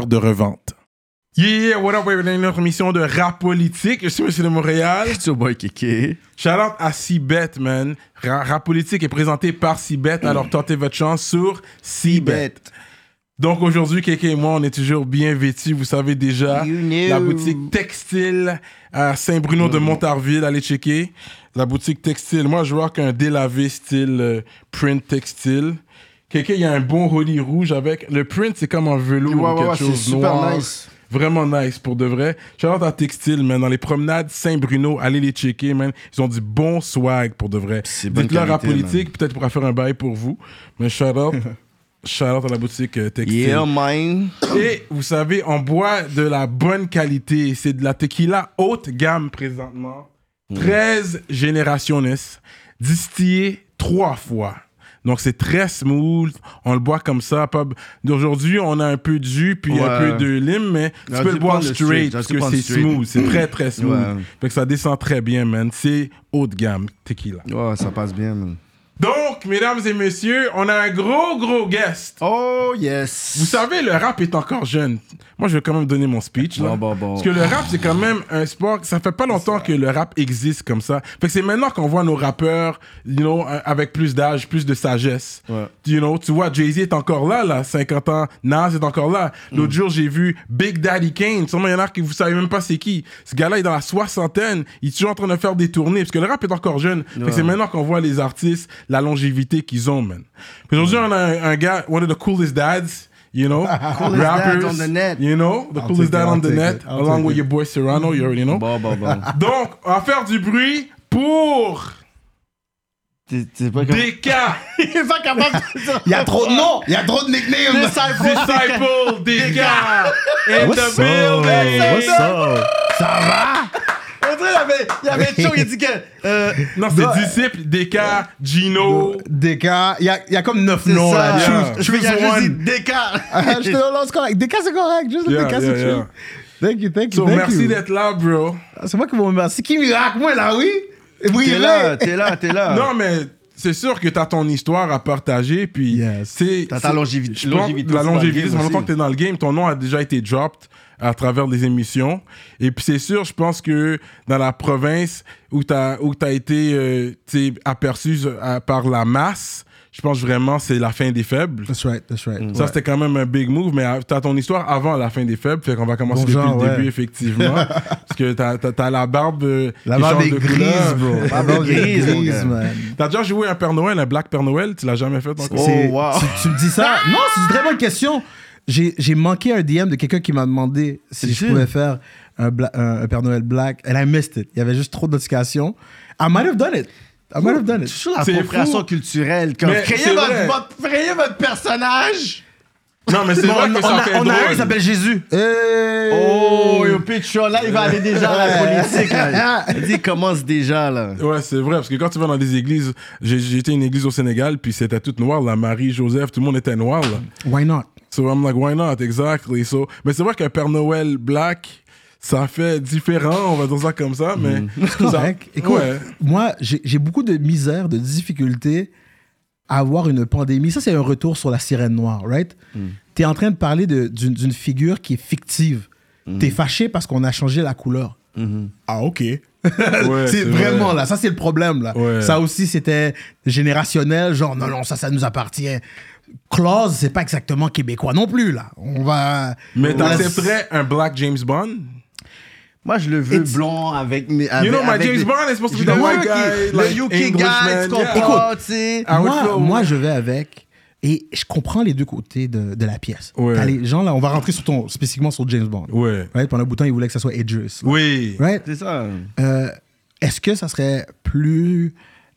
de revente. Yeah, yeah, what up, bienvenue dans notre émission de rap politique. Je suis Monsieur de Montréal. C'est au boy Kéké. Shout out à Cibet, man. Ra- rap politique est présenté par Cibet, alors tentez votre chance sur Cibet. Donc aujourd'hui, Kéké et moi, on est toujours bien vêtus, vous savez déjà. You know. La boutique textile à Saint-Bruno de Montarville, allez checker. La boutique textile. Moi, je vois qu'un délavé style euh, print textile. Kéké, il y a un bon hoodie rouge avec. Le print, c'est comme en velours Ouais, ou quelque ouais, c'est chose super noir. nice. Vraiment nice pour de vrai. Shout out à Textile, man. Dans les promenades Saint-Bruno, allez les checker, man. Ils ont du bon swag pour de vrai. C'est Dites-leur à politique, peut-être pourra faire un bail pour vous. Mais shout out. shout out à la boutique euh, Textile. Yeah, man. Et vous savez, on boit de la bonne qualité. C'est de la tequila haute gamme présentement. 13 générations, distillée trois fois. Donc c'est très smooth, on le boit comme ça. Pas... D'aujourd'hui, on a un peu de jus puis un peu de lime, mais tu peux le boire straight, straight, parce que c'est smooth, c'est très très smooth. Ouais. Fait que ça descend très bien, man. C'est haut de gamme, tequila. Ouais, ça passe bien, man. Donc, mesdames et messieurs, on a un gros gros guest. Oh, yes. Vous savez, le rap est encore jeune. Moi, je vais quand même donner mon speech. Là. Bon, bon, bon. Parce que le rap, c'est quand même un sport. Ça fait pas longtemps que le rap existe comme ça. Fait que c'est maintenant qu'on voit nos rappeurs, you know, euh, avec plus d'âge, plus de sagesse. Ouais. You know, tu vois, Jay-Z est encore là, là, 50 ans. Nas est encore là. L'autre jour, j'ai vu Big Daddy Kane. Sûrement, il y en a que vous savez même pas c'est qui. Ce gars-là est dans la soixantaine. Il est toujours en train de faire des tournées. Parce que le rap est encore jeune. Fait que c'est maintenant qu'on voit les artistes, la longévité qu'ils ont, man. Puis Aujourd'hui, on a un, un gars, one of the coolest dads. You know, Coolest dads on the net. You know, the I'll coolest dad it, on the net, along with it. your boy Serrano, you already know? Bon, bon, bon. Donc, on va faire du bruit pour t'es pas comme... DK, Il est pas capable de dire. Il y a trop de noms, il y a trop de nicknames. Disciple DK, in What's the up? building. What's up? Ça va? On dirait, il y avait, il y avait Cho, il dit que. Euh, Non, c'est disciple, DK, Gino. DK, il y a, il y a comme neuf noms là. yeah. Choose, choose a juste one. dit DK. Ah, Je te lance correct. DK c'est correct. Juste le Yeah, DK yeah, c'est yeah. Thank you, thank you, So, thank merci d'être là, bro. Ah, C'est moi qui vous remercie. Qui miracle, moi là, oui? Oui, T'es là, t'es là, t'es là. Non, mais c'est sûr que t'as ton histoire à partager, puis Yes. c'est T'as ta c'est- longévité- je pense longévité La aussi dans le longévité, game fait longtemps aussi. que t'es dans le game, ton nom a déjà été dropped à travers des émissions. Et puis c'est sûr, je pense que dans la province où t'as où t'as été euh, aperçu euh, par la masse, je pense vraiment c'est la fin des faibles. That's right, that's right. Ça, c'était quand même un big move, mais t'as ton histoire avant la fin des faibles, fait qu'on va commencer Bon depuis genre, le début, effectivement. parce que t'as, t'as, t'as la barbe euh, La qui barbe est de grise, couleur. bro. La barbe Grise, grise, man. T'as déjà joué un Père Noël, un Black Père Noël, tu l'as jamais fait encore? Oh, C'est- wow. tu, tu me dis ça? Non, c'est une très bonne question. J'ai j'ai manqué un DM de quelqu'un qui m'a demandé si je pouvais faire un, un- un Père Noël black. And I missed it. Il y avait juste trop de notifications. I might have done it. I might have done it. C'est l'appropriation culturelle. Comme, Mais créez, c'est votre, vrai. votre- créez votre personnage. Non, mais c'est Bon, vrai on, que on ça a, fait on a un drôle. qui s'appelle Jésus. Hey! Oh, yo, pitch, là, il va aller déjà à la politique. Là. Il dit, il commence déjà, là. Ouais, c'est vrai, parce que quand tu vas dans des églises, j'ai, à une église au Sénégal, puis c'était toute noire, la Marie, Joseph, tout le monde était noir, là. Why not? So I'm like, why not? Exactly. So, mais c'est vrai qu'un Père Noël black, ça fait différent, on va dire ça comme ça, mais. C'est correct. Écoute, Ouais. moi, j'ai j'ai beaucoup de misère, de difficulté à avoir une pandémie. Ça, c'est un retour sur la sirène noire, right? Tu es en train de parler de- d'une d'une figure qui est fictive. Tu es fâché parce qu'on a changé la couleur. Ah, OK. Ouais, c'est c'est vraiment vrai. là. Ça, c'est le problème, là. Ouais. Ça aussi, c'était générationnel. Genre, non, non, ça, ça nous appartient. Clause, c'est pas exactement québécois non plus, là. On va. Mais t'accepterais un black James Bond? Moi, je le veux It's- blond avec mes. Avec, You know, my avec James des- Bond is supposed to be Le the white guy, Le like UK guy, Englishman, tu sais. Moi, moi, je vais avec Et je comprends les deux côtés de, de la pièce. Ouais. T'as les gens là, on va rentrer sur ton, spécifiquement sur James Bond. Ouais. Right? Pendant un bout de temps, il voulait que ça soit Idris. Oui. Right? C'est ça. Euh, Est-ce que ça serait plus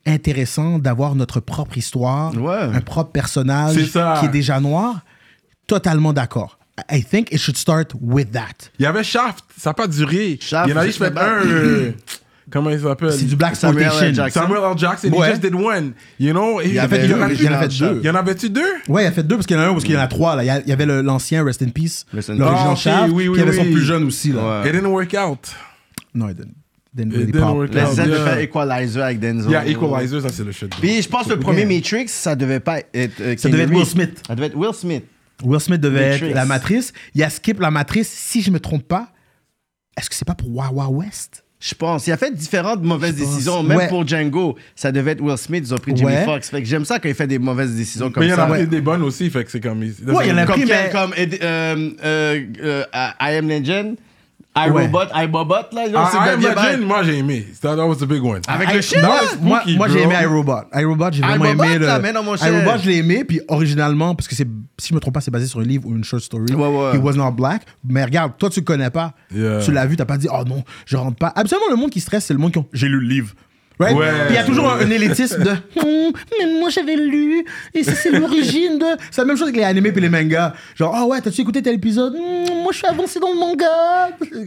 intéressant d'avoir notre propre histoire, Ouais. un propre personnage qui est déjà noir? Totalement d'accord. I think it should start with that. Il y avait Shaft, ça n'a pas duré. Shaft, il y en a juste fait un. euh, comment il s'appelle? C'est du Black Samuel L. Jackson. Samuel L. Jackson, Ouais. he just did one. You know? Il, y a avait fait, il y en a deux, plus. il y en avait deux. Il y en avait-tu deux? Ouais, il a fait deux parce qu'il y en a un parce qu'il y en a trois. Là. Il y y avait l'ancien Rest in Peace, l'original. Ah, ok, Shaft, oui, puis oui, il y avait son plus jeune aussi. Là. Ouais. It didn't work out. Non, il didn't, didn't It really didn't pop. work Le out. Z de Yeah. faire Equalizer avec Denzel. Yeah, Equalizer, ça c'est le shit. Puis je pense que le premier Yeah. Matrix, ça devait pas être. euh, Ça devait être Will. Smith. Ça devait être Will Smith. Will Smith devait Matrix. être la matrice. Il y a Skip la matrice, si je me trompe pas. Est-ce que c'est pas pour Wawa West? Je pense. Il a fait différentes mauvaises décisions. Même Ouais. pour Django, ça devait être Will Smith. Ils ont pris Jimmy Ouais. Foxx. Fait que j'aime ça quand il fait des mauvaises décisions comme Mais il y en ça. a ouais. pris des bonnes aussi, fait que c'est comme. Ouais, il y en a Comme, pris, mais- comme euh, euh, euh, I Am Legend, I Ouais. Robot, I Bobot, là. genre, c'est Ah, bien- Imagine, moi j'ai aimé. That, that was a big one. Avec I- le chien, non, là. moi, Spooky, moi, j'ai aimé iRobot. iRobot, j'ai vraiment iRobot, aimé le. là, mais non, mon iRobot, je l'ai aimé, puis originalement, parce que c'est, si je me trompe pas, c'est basé sur un livre ou une short story. Ouais, ouais. He was not black. Mais regarde, toi, tu le connais pas. Yeah. Tu l'as vu, t'as pas dit, oh non, je rentre pas. Absolument, le monde qui stresse, c'est le monde qui ont, j'ai lu le livre. Right? Ouais. Puis il y a toujours un, un élitisme de Hum, mais moi j'avais lu et ça c'est l'origine de c'est la même chose avec les animés puis les mangas genre ah ouais t'as-tu écouté tel épisode? Hum, moi je suis avancé dans le manga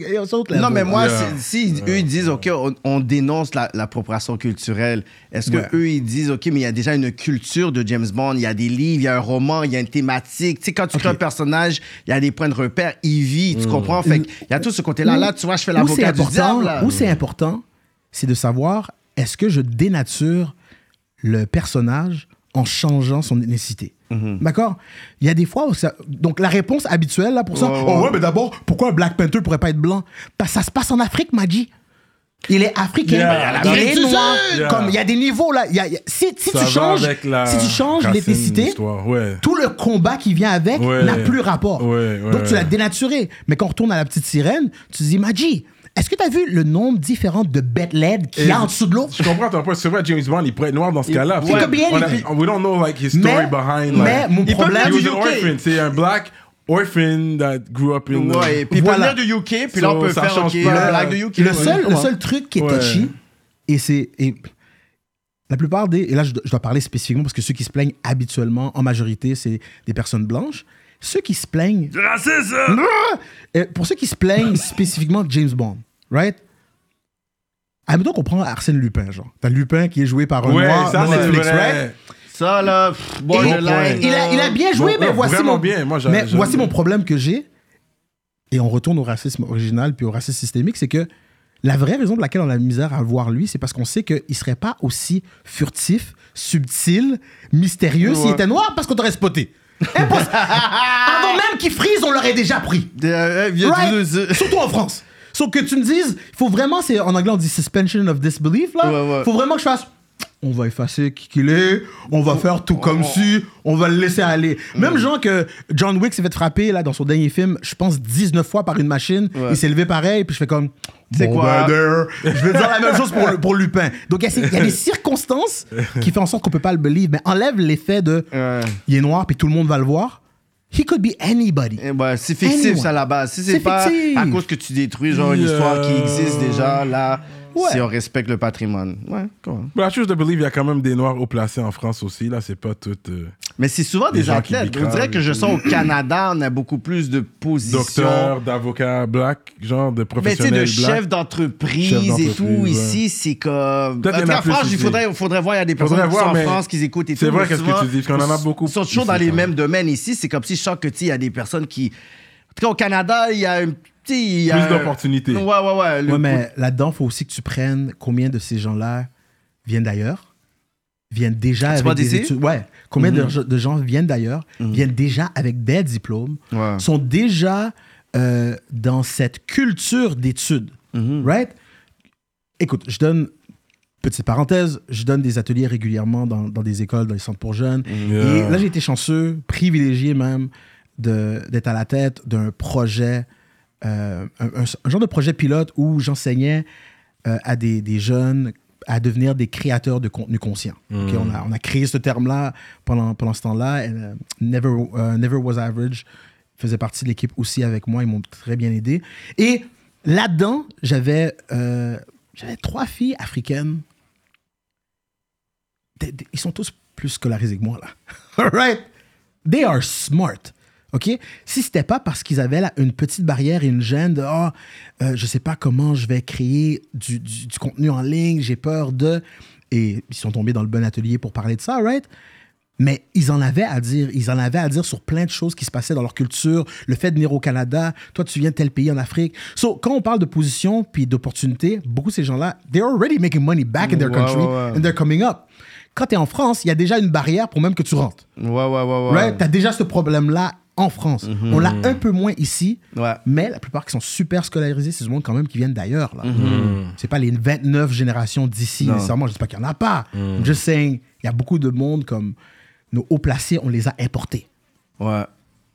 Et on saute là. Non, mais moi, Yeah. si, si eux ils disent, OK, on, on dénonce la- l'appropriation culturelle, est-ce que Ouais. eux ils disent, OK, mais il y a déjà une culture de James Bond, il y a des livres, il y a un roman, il y a une thématique. Tu sais, quand tu crées un personnage, il y a des points de repère, il vit, tu comprends? Fait qu'il y a tout ce côté-là. Là, tu vois, je fais l'avocat du important, diable. là. où c'est important, c'est de savoir est-ce que je dénature le personnage en changeant son ethnicité? Mhm. D'accord? Il y a des fois où ça... Donc, la réponse habituelle là, pour ça, Ouais, ouais, oh ouais, mais d'abord, pourquoi un Black Panther pourrait pas être blanc? Parce que ça se passe en Afrique, Maji. Il est africain, Yeah. il est noir. Yeah. Comme il y a des niveaux là. Il y a- il y a- si tu changes, la si tu changes l'ethnicité, tout le combat qui vient avec Ouais. n'a plus rapport. Ouais, ouais, Donc tu l'as dénaturé. Mais quand on retourne à la petite sirène, tu te dis, Maji, est-ce que tu as vu le nombre différent de bêtes LED qu'il y a en dessous de l'eau? Je comprends ton point. C'est vrai, James Bond, il pourrait être noir dans ce cas-là. Il On a- anything. we don't know like his story Mais- behind. mais like, mon Il peut problème- venir du he was an UK. orphan. C'est un black orphan that grew up in. Ouais, et puis Voilà. il peut venir de UK, puis là, on peut ça faire change OK, pas. le black de UK. le, ouais. seul, le Ouais. seul truc qui est Ouais. touchy, et c'est. la plupart des. Et là, je, dois- parler spécifiquement parce que ceux qui se plaignent habituellement, en majorité, c'est des personnes blanches. Ceux qui se plaignent. Racisme! Euh, pour ceux qui se plaignent spécifiquement de James Bond, right? Admettons qu'on prend Arsène Lupin, genre. T'as Lupin qui est joué par un Ouais, noir ça dans c'est Netflix, vrai. right? Ça, là, pff, Et- borderline. il, a, il a bien joué, Bon, mais non, voici mon, bien. Moi, j'a- mais voici mon problème que j'ai. Et on retourne au racisme original puis au racisme systémique, c'est que la vraie raison pour laquelle on a la misère à le voir lui, c'est parce qu'on sait qu'il serait pas aussi furtif, subtil, mystérieux s'il Ouais. était noir parce qu'on t'aurait spoté. Avant même qu'il frise, on l'aurait déjà pris. Right? Surtout en France. Sauf que tu me dises, il faut vraiment, c'est en anglais on dit suspension of disbelief là. Ouais, ouais. Faut vraiment que je fasse. On va effacer qui qu'il est, on va faire tout comme si, on va le laisser aller. Même genre que John Wick s'est fait frapper là dans son dernier film, je pense 19 fois par une machine, il s'est levé pareil, puis je fais comme. C'est Bon, quoi? ben. Je vais dire la même chose pour, pour Lupin. Donc il y a y, des circonstances qui font en sorte qu'on peut pas le believe, mais enlève l'effet de Ouais. il est noir puis tout le monde va le voir. He could be anybody. Eh ben, c'est fictif, Anyone. ça, à la base. Si c'est C'est pas fictif. à cause que tu détruis, genre, une histoire qui existe déjà, là, Ouais. si on respecte le patrimoine. Ouais, quoi. But la chose de believe, il y a quand même des noirs haut placés en France aussi. Là, c'est pas tout. euh, Mais c'est souvent Des des, athlètes. On bicravent dirait que je sens au Canada, on a beaucoup plus de positions. docteurs, d'avocats black, genre de Mais tu sais, de black. chef d'entreprise et tout, ouais. ici, c'est comme. Peut-être En en France, il faudrait, faudrait voir, il y a des personnes Faudrait qui sont voir, en France qui écoutent et tout. c'est vrai qu'est-ce que tu dis, parce qu'on en a beaucoup Ils sont toujours dans les mêmes domaines ici. C'est comme si je sens que, tu sais, il y a des personnes qui. En tout cas, au Canada, il y a un Plus un- d'opportunités. Ouais, ouais, ouais. le Ouais, mais là-dedans, il faut aussi que tu prennes combien de ces gens-là viennent d'ailleurs, viennent déjà Tu avec des études. Ouais, combien Mhm. de, de gens viennent d'ailleurs, viennent déjà avec des diplômes, Ouais. sont déjà euh, dans cette culture d'études. Mhm. Right? Écoute, je donne, petite parenthèse, je donne des ateliers régulièrement dans, dans des écoles, dans les centres pour jeunes. Yeah. Et là, j'ai été chanceux, privilégié même, de- d'être à la tête d'un projet, euh, un, genre de projet pilote où j'enseignais euh, à des, des jeunes à devenir des créateurs de contenu conscient. Ok, on, a, on a créé ce terme-là pendant, pendant ce temps-là. Euh, Never, Never Was Average faisait partie de l'équipe aussi avec moi. Ils m'ont très bien aidé. Et là-dedans, j'avais j'avais trois filles africaines. Ils sont tous plus scolarisés que moi, là. All right? They are smart. OK? Si c'était pas parce qu'ils avaient là, une petite barrière et une gêne de Ah, euh, je sais pas comment je vais créer du, du- du contenu en ligne, j'ai peur de. Et ils sont tombés dans le bon atelier pour parler de ça, right? Mais ils en avaient à dire. Ils en avaient à dire sur plein de choses qui se passaient dans leur culture. Le fait de venir au Canada, toi, tu viens de tel pays en Afrique. So, quand on parle de position puis d'opportunité, beaucoup de ces gens-là, they're already making money back in their country ouais. and they're coming up. Quand tu es en France, il y a déjà une barrière pour même que tu rentres. Ouais, ouais, ouais, ouais. Right? Tu as déjà ce problème-là en France. On l'a un peu moins ici, Ouais. mais la plupart qui sont super scolarisés, c'est du monde quand même qui viennent d'ailleurs. là. C'est pas les 29 générations d'ici Non. nécessairement. Je dis pas qu'il y en a pas. Just saying, il y a beaucoup de monde comme nos hauts placés, on les a importés. Ouais.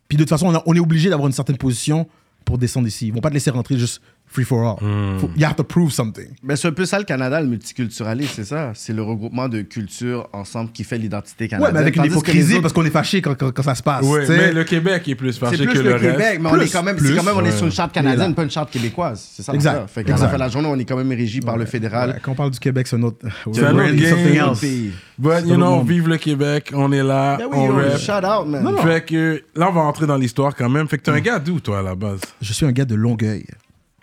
Puis de toute façon, on, a- on est obligé d'avoir une certaine position pour descendre ici. Ils vont pas te laisser rentrer juste free for all. Faut- you have to prove something. Ben, c'est un peu ça le Canada, le multiculturalisme, c'est ça? C'est le regroupement de cultures ensemble qui fait l'identité Ouais, canadienne. mais avec une hypocrisie autres- parce qu'on est fâché quand, quand- quand ça se passe. Ouais, mais le Québec est plus fâché C'est que plus le, le, reste. Québec, mais on Plus, est quand même, plus. quand même, on est Ouais. sur une charte canadienne, pas une charte québécoise. C'est ça. Exact. l'affaire. Fait qu'à la Exact. fin de la journée, on est quand même régi par le fédéral. Ouais, quand on parle du Québec, c'est un autre. C'est un autre pays. But, C'est you know, vive le Québec, on est là, Ben on rap. shout out, man. Fait que là, on va entrer dans l'histoire quand même. Fait que t'es un gars d'où, toi, à la base? Je suis un gars de Longueuil.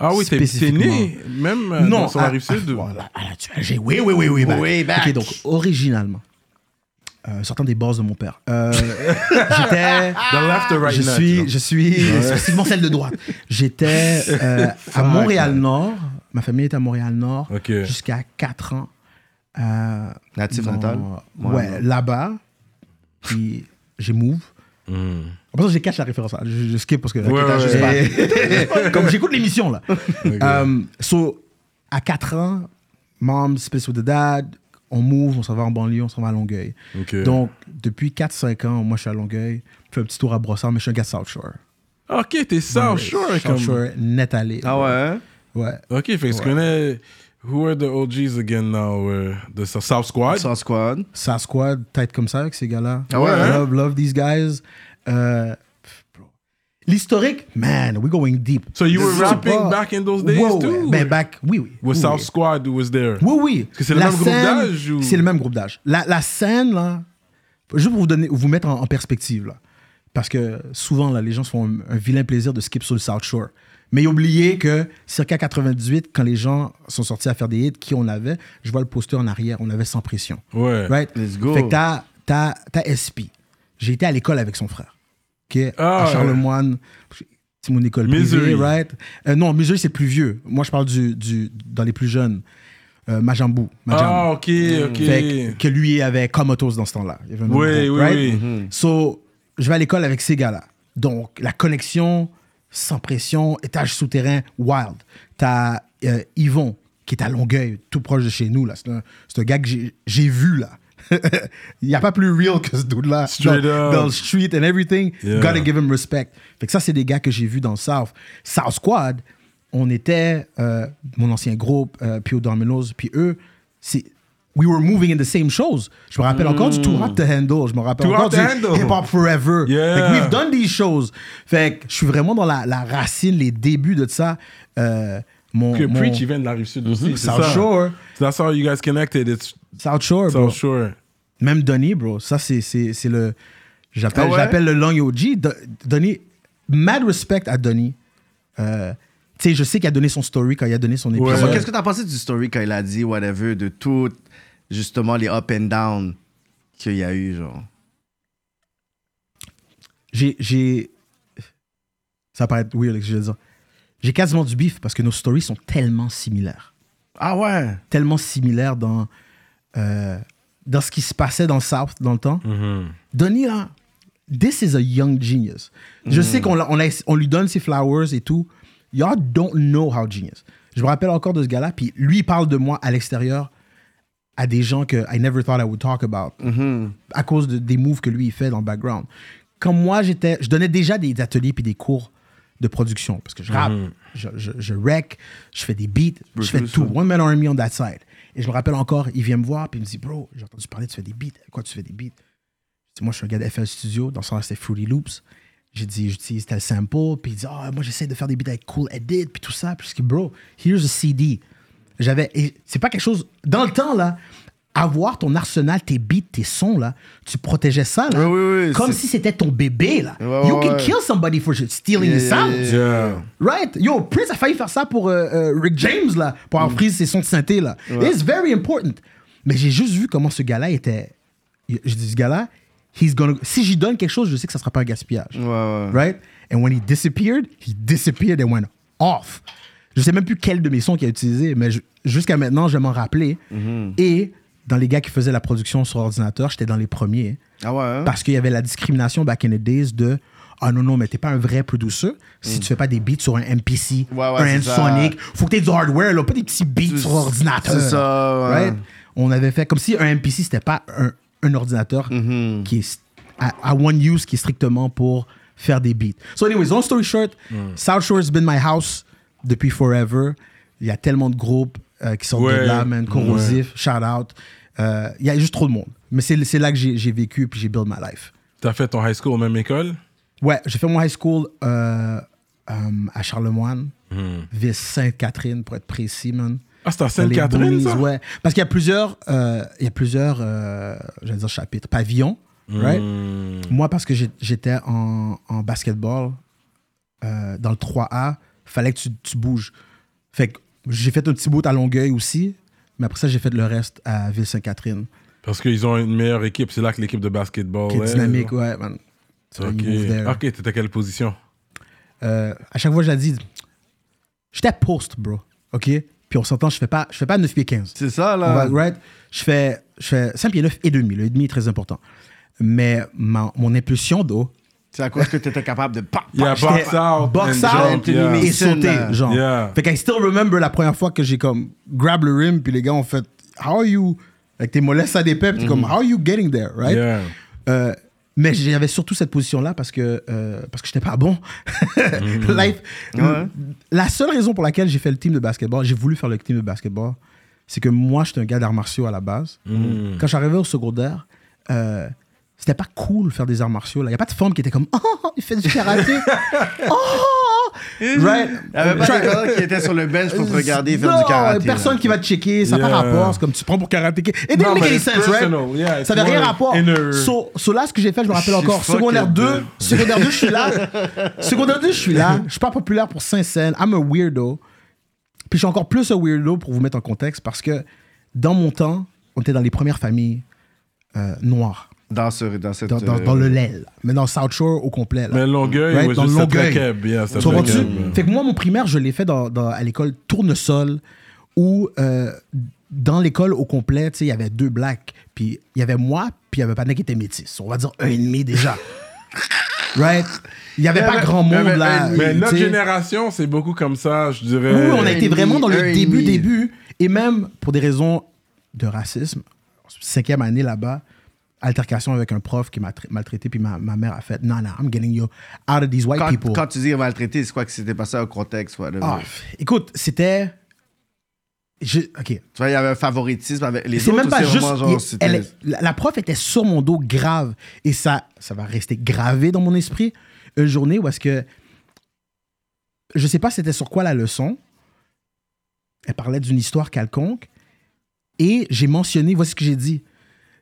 Ah oui, t'es né même euh, dans- sur la à- rive sud? à- voilà, à la tu- j'ai- oui, oui, oui, oui. back. Ok, donc, originalement, euh, sortant des bases de mon père, euh, j'étais. The left or right je suis, je suis spécifiquement celle de droite. J'étais euh, à Montréal-Nord. Ma famille était à Montréal-Nord jusqu'à 4 ans. Euh, Natif natal? Ouais, là-bas. Puis j'ai move. Hmm. Après ça, j'ai caché la référence. là. Je, je skip parce que. Ouais, ouais. Et- Comme j'écoute l'émission, là. Euh, so, à 4 ans, mom splits with the dad, on move, on s'en va en banlieue, on s'en va à Longueuil. Donc, depuis 4-5 ans, moi, je suis à Longueuil. Je fais un petit tour à Brossard, mais je suis un gars de South Shore. Ok, t'es South Shore South comme. Shore, net allé. Ah ouais? hein? Ouais. Ok, fait que tu connais. Who are the OGs again now? uh, the South Squad? Sans squad. Sa squad, tête comme ça avec ces gars-là. Ah ouais, hein? Love, love these guys. Euh. L'historique, man, we're going deep. So you were rapping pas. back in those days Ouais, ouais. too? Ben, back, oui, oui. Was oui, South oui. Squad who was there? Oui, oui. que c'est le même groupe d'âge C'est le même groupe d'âge. La, la scène, là, juste pour vous, donner, vous mettre en, en perspective, là, parce que souvent, là, les gens se font un, un vilain plaisir de skip sur le South Shore. Mais oubliez que circa 98, quand les gens sont sortis à faire des hits, qui on avait, je vois le poster en arrière, on avait sans pression. Ouais. Right? Let's go. Fait que t'as, t'as, t'as SP. J'ai été à l'école avec son frère. OK? Ah, à Charlemagne. C'est mon école privée, Missouri. right? Euh, non, Missouri, c'est plus vieux. Moi, je parle du, du, dans les plus jeunes. Euh, Majambou. Majambou. Ah, ok, ok. Fait que, lui avait Comotos dans ce temps-là. Il y avait un autre Oui, groupe, oui, right? oui. So, je vais à l'école avec ces gars-là. Donc, la connexion, sans pression, étage souterrain, wild. T'as euh, Yvon, qui est à Longueuil, tout proche de chez nous. là. C'est un, c'est un gars que j'ai- j'ai vu, là. Il n'y a pas plus real que ce dude-là. Straight dans, up. dans le street and everything. Yeah. Gotta give him respect. Fait que ça, c'est des gars que j'ai vus dans le South. South Squad, on était, euh, mon ancien groupe, euh, Pio Domino's, puis eux, c'est... We were moving in the same shows. Je me rappelle encore du Too Hot to Handle. Je me rappelle Too encore du. Hip Hop Forever. Yeah. Fait que we've done these shows. Fait que je suis vraiment dans la, la racine, les débuts de ça. Euh, mon, Que mon- Preach, il vient de la rive sud aussi. c'est South ça. Shore. That's how you guys connected. It's South Shore, bro. South Shore. Même Donny, bro. Ça, c'est, le. J'appelle, Ah ouais? le long OG. Do- Donny, mad respect à Donny. Euh, tu sais, je sais qu'il a donné son story quand il a donné son épisode. Ouais. Qu'est-ce que t'as pensé du story quand il a dit whatever, de tout, justement, les up and down qu'il y a eu, genre? J'ai. Ça paraît weird, que je veux dire. J'ai quasiment du bif parce que nos stories sont tellement similaires. Ah ouais? Tellement similaires dans. euh, dans ce qui se passait dans le South dans le temps. Donny, là, this is a young genius. Je sais qu'on on, lui donne ses flowers et tout. Y'all don't know how genius. Je me rappelle encore de ce gars-là, puis lui, il parle de moi à l'extérieur à des gens que I never thought I would talk about à cause de- des moves que lui, il fait dans le background. Quand moi, j'étais... Je donnais déjà des ateliers puis des cours de production parce que je rappe, je, je, je rec, je fais des beats, je fais tout. One man army on that side. Et je me rappelle encore, il vient me voir, puis il me dit, bro, j'ai entendu parler, tu fais des beats. Quoi, tu fais des beats? Je dis, moi, je suis un gars de FL Studio, dans ce sens, c'est Fruity Loops. J'ai dit, j'utilise tel sample, puis il dit, ah, moi, j'essaie de faire des beats avec Cool Edit, puis tout ça. Puis je dis, bro, here's a CD. J'avais, c'est pas quelque chose, dans le temps, là, avoir ton arsenal, tes beats, tes sons, là, tu protégeais ça, là, Oui, oui, oui, comme si c'était ton bébé, là. Ouais, you ouais, can ouais. kill somebody for stealing Yeah, the sound. yeah, Yeah. Right? Yo, Prince a failli faire ça pour euh, euh, Rick James, là, pour Mm. avoir pris ses sons de synthé, là. It's very important. Mais j'ai juste vu comment ce gars-là était. Je dis, ce gars-là, he's gonna... si j'y donne quelque chose, je sais que ça sera pas un gaspillage. Right? And when he disappeared, he disappeared and went off. Je sais même plus quel de mes sons qu'il a utilisé, mais je- jusqu'à maintenant, je vais m'en rappeler. Mm-hmm. Et dans les gars qui faisaient la production sur ordinateur, j'étais dans les premiers. Ah ouais, hein? Parce qu'il y avait la discrimination back in the days de Ah non, non, mais t'es pas un vrai producer si tu fais pas des beats sur un MPC, Mm. Ouais, ouais, un ça. Sonic. Faut que t'aies du hardware, là, pas des petits beats sur ordinateur. c'est ça, ouais. Right? On avait fait comme si un MPC, c'était pas un, un ordinateur Mm-hmm. qui est à, à one use, qui est strictement pour faire des beats. So, anyways, long story short, South Shore has been my house depuis forever. Il y a tellement de groupes euh, qui sortent de là, man. Corrosif, shout out. Euh, Il y a juste trop de monde. Mais c'est c'est là que j'ai j'ai vécu puis j'ai build my life. T'as fait ton high school au même école? Ouais, j'ai fait mon high school euh, euh, à Charlemagne, Hmm. ville Sainte-Catherine, pour être précis, man. Ah, c'est à Sainte-Catherine, ça? Ouais. Parce qu'il y a plusieurs, il y a plusieurs, j'allais dire chapitres, pavillons, right? Hmm. Moi, parce que j'étais en, en basketball dans le 3A, fallait que tu, tu bouges. Fait que j'ai fait un petit bout à Longueuil aussi, mais après ça, j'ai fait le reste à Ville-Sainte-Catherine, Parce qu'ils ont une meilleure équipe. C'est là que l'équipe de basketball qui est dynamique, ouais, man. So Ok. Ok, t'étais à quelle position? Euh, à chaque fois, je la dis, j'étais post, bro. OK? Puis on s'entend, je fais pas, je fais pas 9 pieds 15. C'est ça, là. va- right? Je fais, je fais 5 pieds 9 et demi. Le et demi est très important. Mais ma- mon impulsion d'eau, C'est à cause que tu étais capable de. Pa, Yeah, box out. box and out yeah. et sauter, là. genre. Yeah. Fait que I still remember la première fois que j'ai comme grab le rim, puis les gars ont fait, how are you, avec tes mollets à des peps, puis comme, how are you getting there, right? Yeah. Euh, mais j'avais surtout cette position-là parce que euh, parce que j'étais pas bon. Life- Ouais. La seule raison pour laquelle j'ai fait le team de basketball, j'ai voulu faire le team de basketball, c'est que moi, j'étais un gars d'arts martiaux à la base. Mm. Quand j'arrivais au secondaire, euh, c'était pas cool de faire des arts martiaux. Il n'y a pas de femme qui était comme Oh, il fait du karaté. oh! Right? Il n'y avait pas des gars qui étaient sur le bench pour te regarder faire non, du karaté. personne là. qui va te checker, ça n'a pas rapport. C'est comme tu prends pour karaté. Didn't Non, make any it's sense, right? ça n'avait rien like rapport. So, so là, ce que j'ai fait, je me rappelle encore. Secondaire it, 2, dude. secondaire 2, je suis là. secondaire 2, je suis là. Je suis pas populaire pour Saint-Saëns. I'm a weirdo. Puis je suis encore plus un weirdo pour vous mettre en contexte parce que dans mon temps, on était dans les premières familles euh, noires. Dans, ce, dans cette. Dans, dans- euh, dans le LEL. Mais dans South Shore au complet. Là. Mais Longueuil, Right, ouais, dans Longueuil. keb, yeah, Tu. Fait que moi, mon primaire, je l'ai fait dans, dans- à l'école Tournesol, où euh, dans l'école au complet, tu sais, il y avait deux blacks. Puis il y avait moi, puis il y avait pas qui était métis. On va dire un et demi déjà. right? Il y avait pas grand monde avait là. Mais tu notre génération, c'est beaucoup comme ça, je dirais. Oui, on a été vraiment dans le début, début. Et même pour des raisons de racisme, cinquième année là-bas, altercation avec un prof qui m'a tra- maltraité, puis ma, ma mère a fait Non, non, I'm getting you out of these white Quand, people. quand tu dis maltraité, c'est quoi que c'était passé au contexte? Ouais, Ah, écoute, c'était. Je, ok. Tu vois, il y avait un favoritisme avec les C'est autres. même pas juste. genre, il- elle la prof était sur mon dos grave. Et ça, ça va rester gravé dans mon esprit. Une journée où est-ce que. Je sais pas c'était sur quoi la leçon. Elle parlait d'une histoire quelconque. Et j'ai mentionné, voici ce que j'ai dit.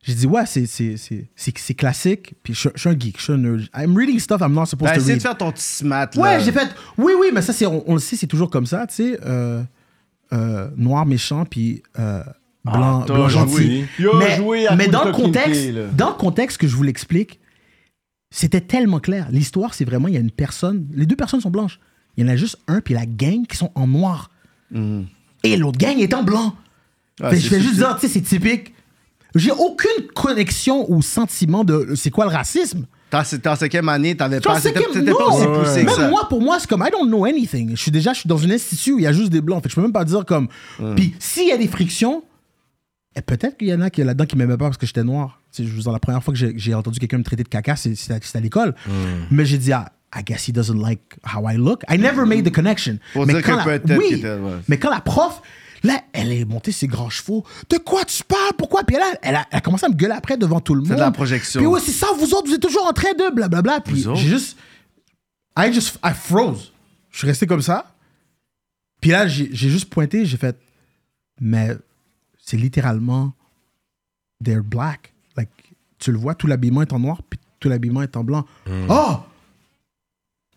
J'ai dit, ouais, c'est, c'est, c'est, c'est, c'est classique. Puis je, je suis un geek, je suis un nerd. I'm reading stuff I'm not supposed T'as to essayé read. de faire ton petit smat, là. Ouais, j'ai fait. Oui, oui, mais ça, c'est, on, on le sait, c'est toujours comme ça, tu sais. euh, euh, noir méchant, puis euh, blanc, t'as blanc joué. gentil. Il a Mais, joué à mais dans, le contexte, là. dans le contexte que je vous l'explique, c'était tellement clair. L'histoire, c'est vraiment, il y a une personne, les deux personnes sont blanches. Il y en a juste un, puis la gang qui sont en noir. Et l'autre gang est en blanc. Ah, Fait que c'est- je fais c'est- juste dire, tu sais, c'est typique. J'ai aucune connexion ou sentiment de c'est quoi le racisme? T'as- T'es en cinquième année, t'avais pas. c'est C'était pas aussi poussé que ça. Même moi, pour moi, c'est comme I don't know anything. Je suis déjà, je suis dans une institut où il y a juste des blancs. Fait que je peux même pas dire comme. Puis s'il y a des frictions, et peut-être qu'il y en a qui là-dedans qui m'aimaient pas parce que j'étais noir. Sais, je la première fois que j'ai entendu quelqu'un me traiter de caca, c'est- c'était à l'école. Mais j'ai dit, ah, I guess he doesn't like how I look. I never made the connection. Pour mais dire quand que la, oui, qu'il était- ouais. mais quand la prof, Là, elle est montée ses grands chevaux. De quoi tu parles? Pourquoi? Puis là, elle a, elle a commencé à me gueuler après devant tout le monde. de la projection. Puis ouais, c'est ça, vous autres, vous êtes toujours en train de blablabla. Puis Vous autres? j'ai juste. I just. I froze. Je suis resté comme ça. Puis là, j'ai juste pointé, j'ai fait. Mais c'est littéralement. They're black. Like, tu le vois, tout l'habillement est en noir, puis tout l'habillement est en blanc. Oh!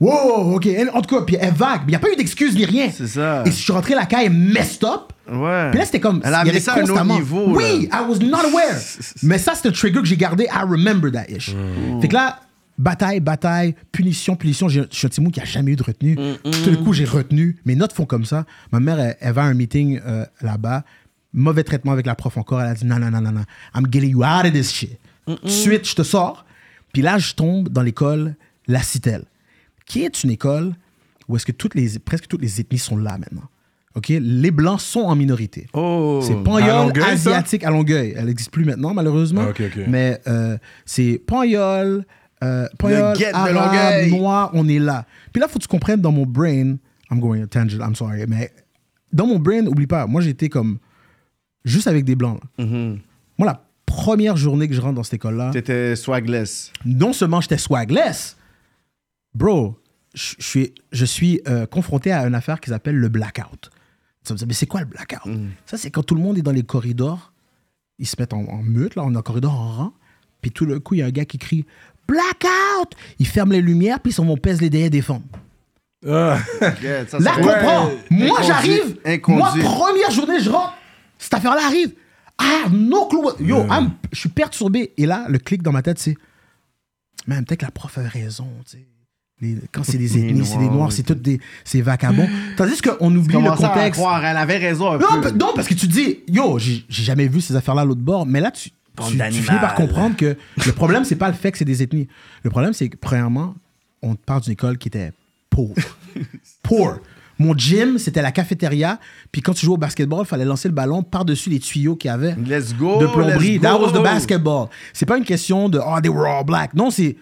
Wow, ok. En tout cas, puis elle vague. Il n'y a pas eu d'excuse ni rien. C'est ça. Et je suis rentré la caille messed up. Ouais. Puis là, c'était comme. Elle a il y amené avait ça à un autre constamment- niveau. Oui, là. I was not aware. Mais ça, c'est un trigger que j'ai gardé. I remember that ish. Fait que là, bataille, bataille, punition, punition. Je suis un petit qui a jamais eu de retenue. Tout le coup, j'ai retenu. Mes notes font comme ça. Ma mère, elle, elle va à un meeting euh, là-bas. Mauvais traitement avec la prof encore. Elle a dit non, non, non, non, non. I'm getting you out of this shit. De suite, je te sors. Puis là, je tombe dans l'école La Citelle, qui est une école où est-ce que toutes les, presque toutes les ethnies sont là maintenant. OK? Les Blancs sont en minorité. Oh. C'est ça? asiatique à Longueuil. Elle n'existe plus maintenant, malheureusement. Ah, ok, ok. Mais euh, c'est Panyol, euh, de arabe, noir, on est là. Puis là, faut que tu comprennes dans mon brain, I'm going a tangent, I'm sorry, mais dans mon brain, oublie pas, moi j'étais comme juste avec des blancs. Mhm. Moi, la première journée que je rentre dans cette école-là, T'étais swagless. non seulement j'étais swagless, bro, je je suis, je suis euh, confronté à une affaire qui s'appelle le blackout. Vas me dire, mais c'est quoi le blackout? Ça, c'est quand tout le monde est dans les corridors, ils se mettent en, en meute, là, on est en corridor en rang, puis tout le coup, il y a un gars qui crie Blackout! Il ferme les lumières, puis vont pèse les derrière des femmes. Ah. Yeah, ça, Là, comprends. Ouais. Moi, j'arrive. Moi, première journée, je rentre. Cette affaire-là arrive. Ah, no clue. Yo, je suis perturbé. Et là, le clic dans ma tête, c'est. Même peut-être que la prof avait raison. tu sais. Les- quand c'est des ethnies, c'est des Noirs, c'est tous des c'est vagabonds. Tandis qu'on oublie le Commençais à contexte. croire, elle avait raison un Non, peu. non, parce que tu dis, yo, j'ai jamais vu ces affaires-là à l'autre bord, mais là, tu, tu, finis par comprendre que le problème, c'est pas le fait que c'est des ethnies. Le problème, c'est que, premièrement, on te parle d'une école qui était pauvre. Poor. Mon gym, c'était la cafétéria, puis quand tu jouais au basketball, il fallait lancer le ballon par-dessus les tuyaux qu'il y avait Let's go. de plomberie. let's That go. was the basketball. C'est pas une question de oh they were all black. Non, c'est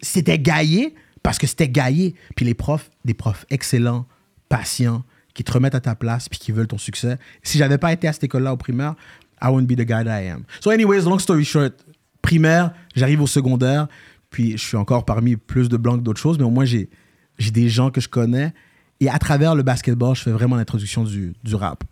c'était gaillé parce que c'était gaillé. Puis les profs, des profs excellents, patients, qui te remettent à ta place puis qui veulent ton succès. Si j'avais pas été à cette école-là au primaire, I wouldn't be the guy that I am. So anyways, long story short, primaire, j'arrive au secondaire, puis je suis encore parmi plus de blancs que d'autres choses, mais au moins j'ai j'ai des gens que je connais. Et à travers le basketball, je fais vraiment l'introduction du, du rap.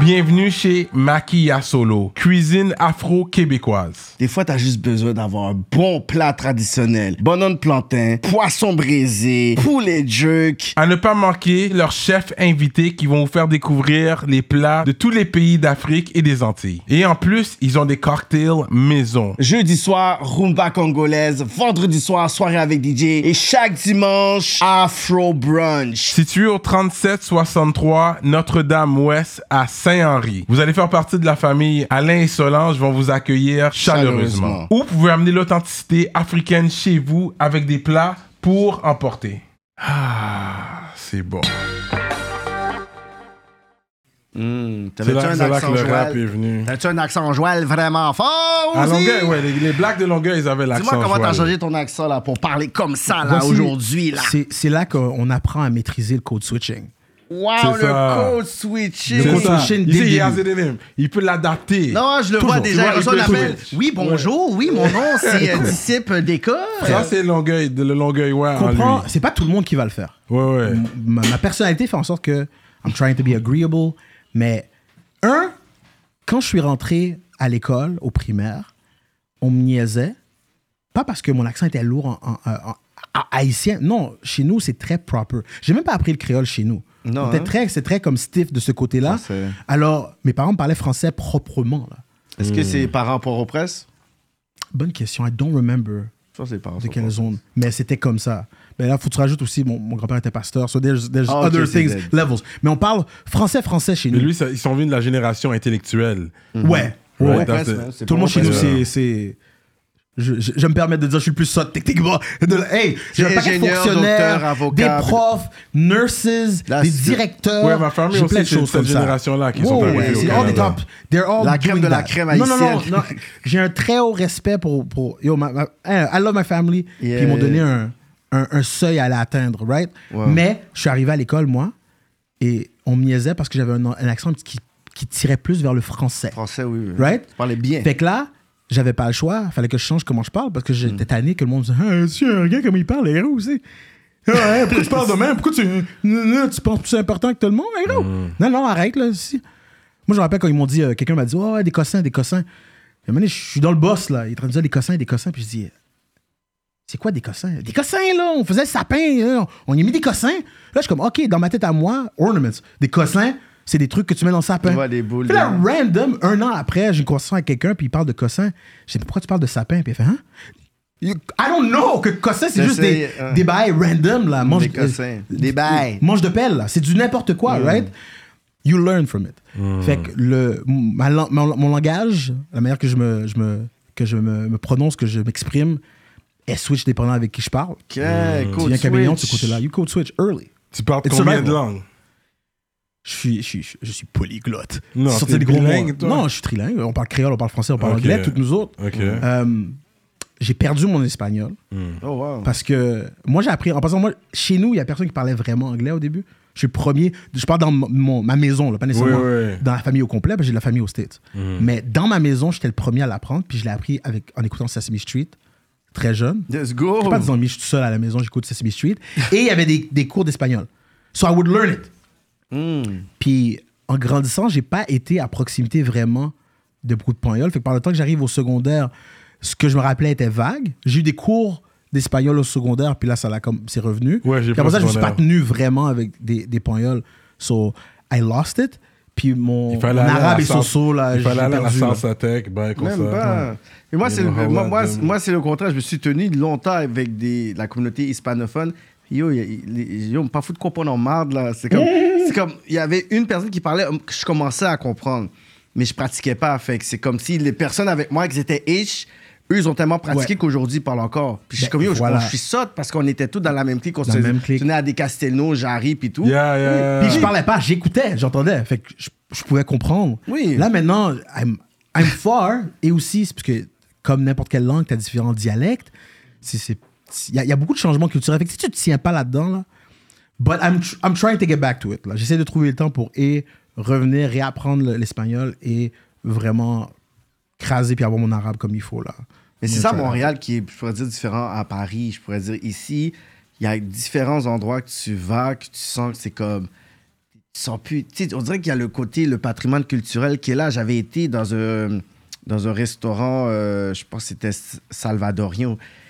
Bienvenue chez Maquilla Solo, cuisine afro-québécoise. Des fois, t'as juste besoin d'avoir un bon plat traditionnel. Bonhomme de plantain, poisson braisé, poulet jerk. À ne pas manquer leurs chefs invités qui vont vous faire découvrir les plats de tous les pays d'Afrique et des Antilles. Et en plus, ils ont des cocktails maison. Jeudi soir, rumba congolaise. Vendredi soir, soirée avec DJ. Et chaque dimanche, Afro Brunch. Situé au 3763 Notre-Dame-Ouest à Saint-Henri. Vous allez faire partie de la famille Alain et Solange vont vous accueillir chaleureusement. Chaleureusement. Ou vous pouvez amener l'authenticité africaine chez vous avec des plats pour emporter. Ah, c'est bon. Mmh, C'est là, un c'est là accent que le rap joual? est venu. T'as-tu un accent joual vraiment fort À aussi? Longueuil, ouais, les, les blacks de Longueuil, ils avaient l'accent Dis-moi comment t'as changé ton accent là pour parler comme ça là aujourd'hui là. C'est c'est là qu'on apprend à maîtriser le code switching. Wow, le ça. code switching. C'est code switching Il le il. Il peut l'adapter. Non, je le vois déjà. Vois, Il reçoit il un peut appel. switch. Oui, bonjour. Oui, mon nom, c'est euh, disciple d'école. Ça, c'est Longueuil, de le Longueuil, ouais. Comprends, c'est pas tout le monde qui va le faire. Ouais, ouais. Ma, ma personnalité fait en sorte que I'm trying to be agreeable, mais un, quand je suis rentré à l'école, au primaire, on me niaisait, pas parce que mon accent était lourd en, en- en- en- en haïtien, non, chez nous, c'est très proper. J'ai même pas appris le créole chez nous. Non, hein? très, c'est très comme stiff de ce côté-là. Alors, mes parents me parlaient français proprement. Est-ce que c'est par rapport aux presses? Bonne question, I don't remember. Que c'est par de rapport quelle aux zone. Mais c'était comme ça. Mais là, faut que tu rajoutes aussi, mon, mon grand-père était pasteur, so there's, there's Ah, other things, dead. levels. Mais on parle français-français chez Mais nous. lui, ça- ils sont venus de la génération intellectuelle. Ouais. C'est Tout le monde chez nous, c'est... Je, je, je me permets de dire, je suis le plus sot techniquement. De, hey, j'ai un paquet de fonctionnaires, avocat. des profs, nurses, des directeurs. Ouais, ma famille aussi, plein de choses cette ça. génération-là qui Ouais, sont ouais, au c'est all top. They're all La crème de la crème Non, non, non, haïtienne. non. J'ai un très haut respect pour... pour yo, ma- ma- I love my family. Yeah. Puis ils m'ont donné un, un, un seuil à aller atteindre, right? Wow. Mais je suis arrivé à l'école, moi, et on me niaisait parce que j'avais un, un accent qui, qui tirait plus vers le français. Français, oui. oui. Right? Tu parlais bien. Fait que là, j'avais pas le choix. Fallait que je change comment je parle parce que j'étais tanné que le monde disait Ah, tu un gars comme il parle, héros aussi. Ah, ouais, pourquoi tu parles de même? Pourquoi tu, tu penses plus important que tout le monde, héros? Mm. Non, non, arrête, là. Si. Moi, je me rappelle quand ils m'ont dit, euh, quelqu'un m'a dit, oh, ouais, des cossins, des cossins. Et à un moment donné, je suis dans le boss, là. Il est en train de dire des cossins, des cossins. Puis je dis, c'est quoi des cossins? Des cossins, là. On faisait le sapin, là. On y a mis des cossins. Là, je suis comme, OK, dans ma tête à moi, ornaments. Des cossins, c'est des trucs que tu mets dans le sapin. Tu vois les boules Puis là, de- random, un an après, j'ai une conversation avec quelqu'un, puis il parle de cossins. Je dis, pourquoi tu parles de sapin? Puis il fait, hein? You- I don't know que cossins, c'est juste des, euh, des bails random, là. Mange, Des cossins. Des bails. Mange de pelle, là. C'est du n'importe quoi, right? You learn from it. Fait que le, ma mon, mon langage, la manière que je me, je me, que je me, me prononce, que je m'exprime, elle switch dépendant avec qui je parle. Ok, Tu code viens caméléon de ce switch. côté-là. You code switch early. Tu parles It's combien survival. de langues? Je suis, je suis, je suis polyglotte. Non, gros mots. je suis trilingue. On parle créole, on parle français, on parle anglais, toutes nous autres. Euh, j'ai perdu mon espagnol Oh, wow. parce que moi, j'ai appris. En passant, moi, chez nous, il y a personne qui parlait vraiment anglais au début. Je suis le premier. Je parle dans mon- ma maison, là, pas nécessairement Oui, oui. dans la famille au complet, parce que j'ai de la famille aux States. Mais dans ma maison, j'étais le premier à l'apprendre, puis je l'ai appris avec, en écoutant Sesame Street, très jeune. Let's go. J'ai pas des amis, je suis tout seul à la maison, j'écoute Sesame Street. Et il y avait des, des cours d'espagnol. So I would learn it. Hmm. Puis en grandissant, j'ai pas été à proximité vraiment de beaucoup de poignoles. Fait que par le temps que j'arrive au secondaire, ce que je me rappelais était vague. J'ai eu des cours d'espagnol au secondaire, puis là, ça l'a comme, c'est revenu. Ouais, j'ai Puis après ça, je me suis pas tenu vraiment avec des, des poignoles. So, I lost it. Puis mon, arabe et soso, là, Il fallait j'ai aller à la perdu. tech, ben, comme Même ça. pas. Et moi, c'est le, moi, moi, moi, contraire. Je me suis tenu longtemps avec des, la communauté hispanophone. Yo, yo, pas fou de comprendre en marde, là. C'est comme, c'est comme, il y avait une personne qui parlait, que je commençais à comprendre, mais je pratiquais pas. Fait que c'est comme si les personnes avec moi qui étaient H, eux, ils ont tellement pratiqué Ouais. qu'aujourd'hui, ils parlent encore. Puis je suis Ben, comme, yo, je- voilà. je suis sotte parce qu'on était tous dans la même clique. On Dans se la même clique. tenait à des Castelnau, Jarry, puis tout. Yeah, yeah. Puis je parlais pas, j'écoutais, j'entendais. Fait que je, je pouvais comprendre. Oui. Là, maintenant, I'm, I'm far. Et aussi, c'est parce que, comme n'importe quelle langue, tu as différents dialectes. C'est- c'est- Il y, a- il y a beaucoup de changements culturels. Fait que si tu te tiens pas là-dedans, là, but I'm, tr- I'm trying to get back to it. J'essaie de trouver le temps pour et revenir, réapprendre le- l'espagnol et vraiment craser puis avoir mon arabe comme il faut. là. Mais c'est ça, Montréal, qui est, je pourrais dire, différent à Paris. Je pourrais dire, ici, il y a différents endroits que tu vas, que tu sens que c'est comme. Tu sens plus. Tu sais, on dirait qu'il y a le côté, le patrimoine culturel qui est là. J'avais été dans un, dans un restaurant, euh, je pense que c'était S-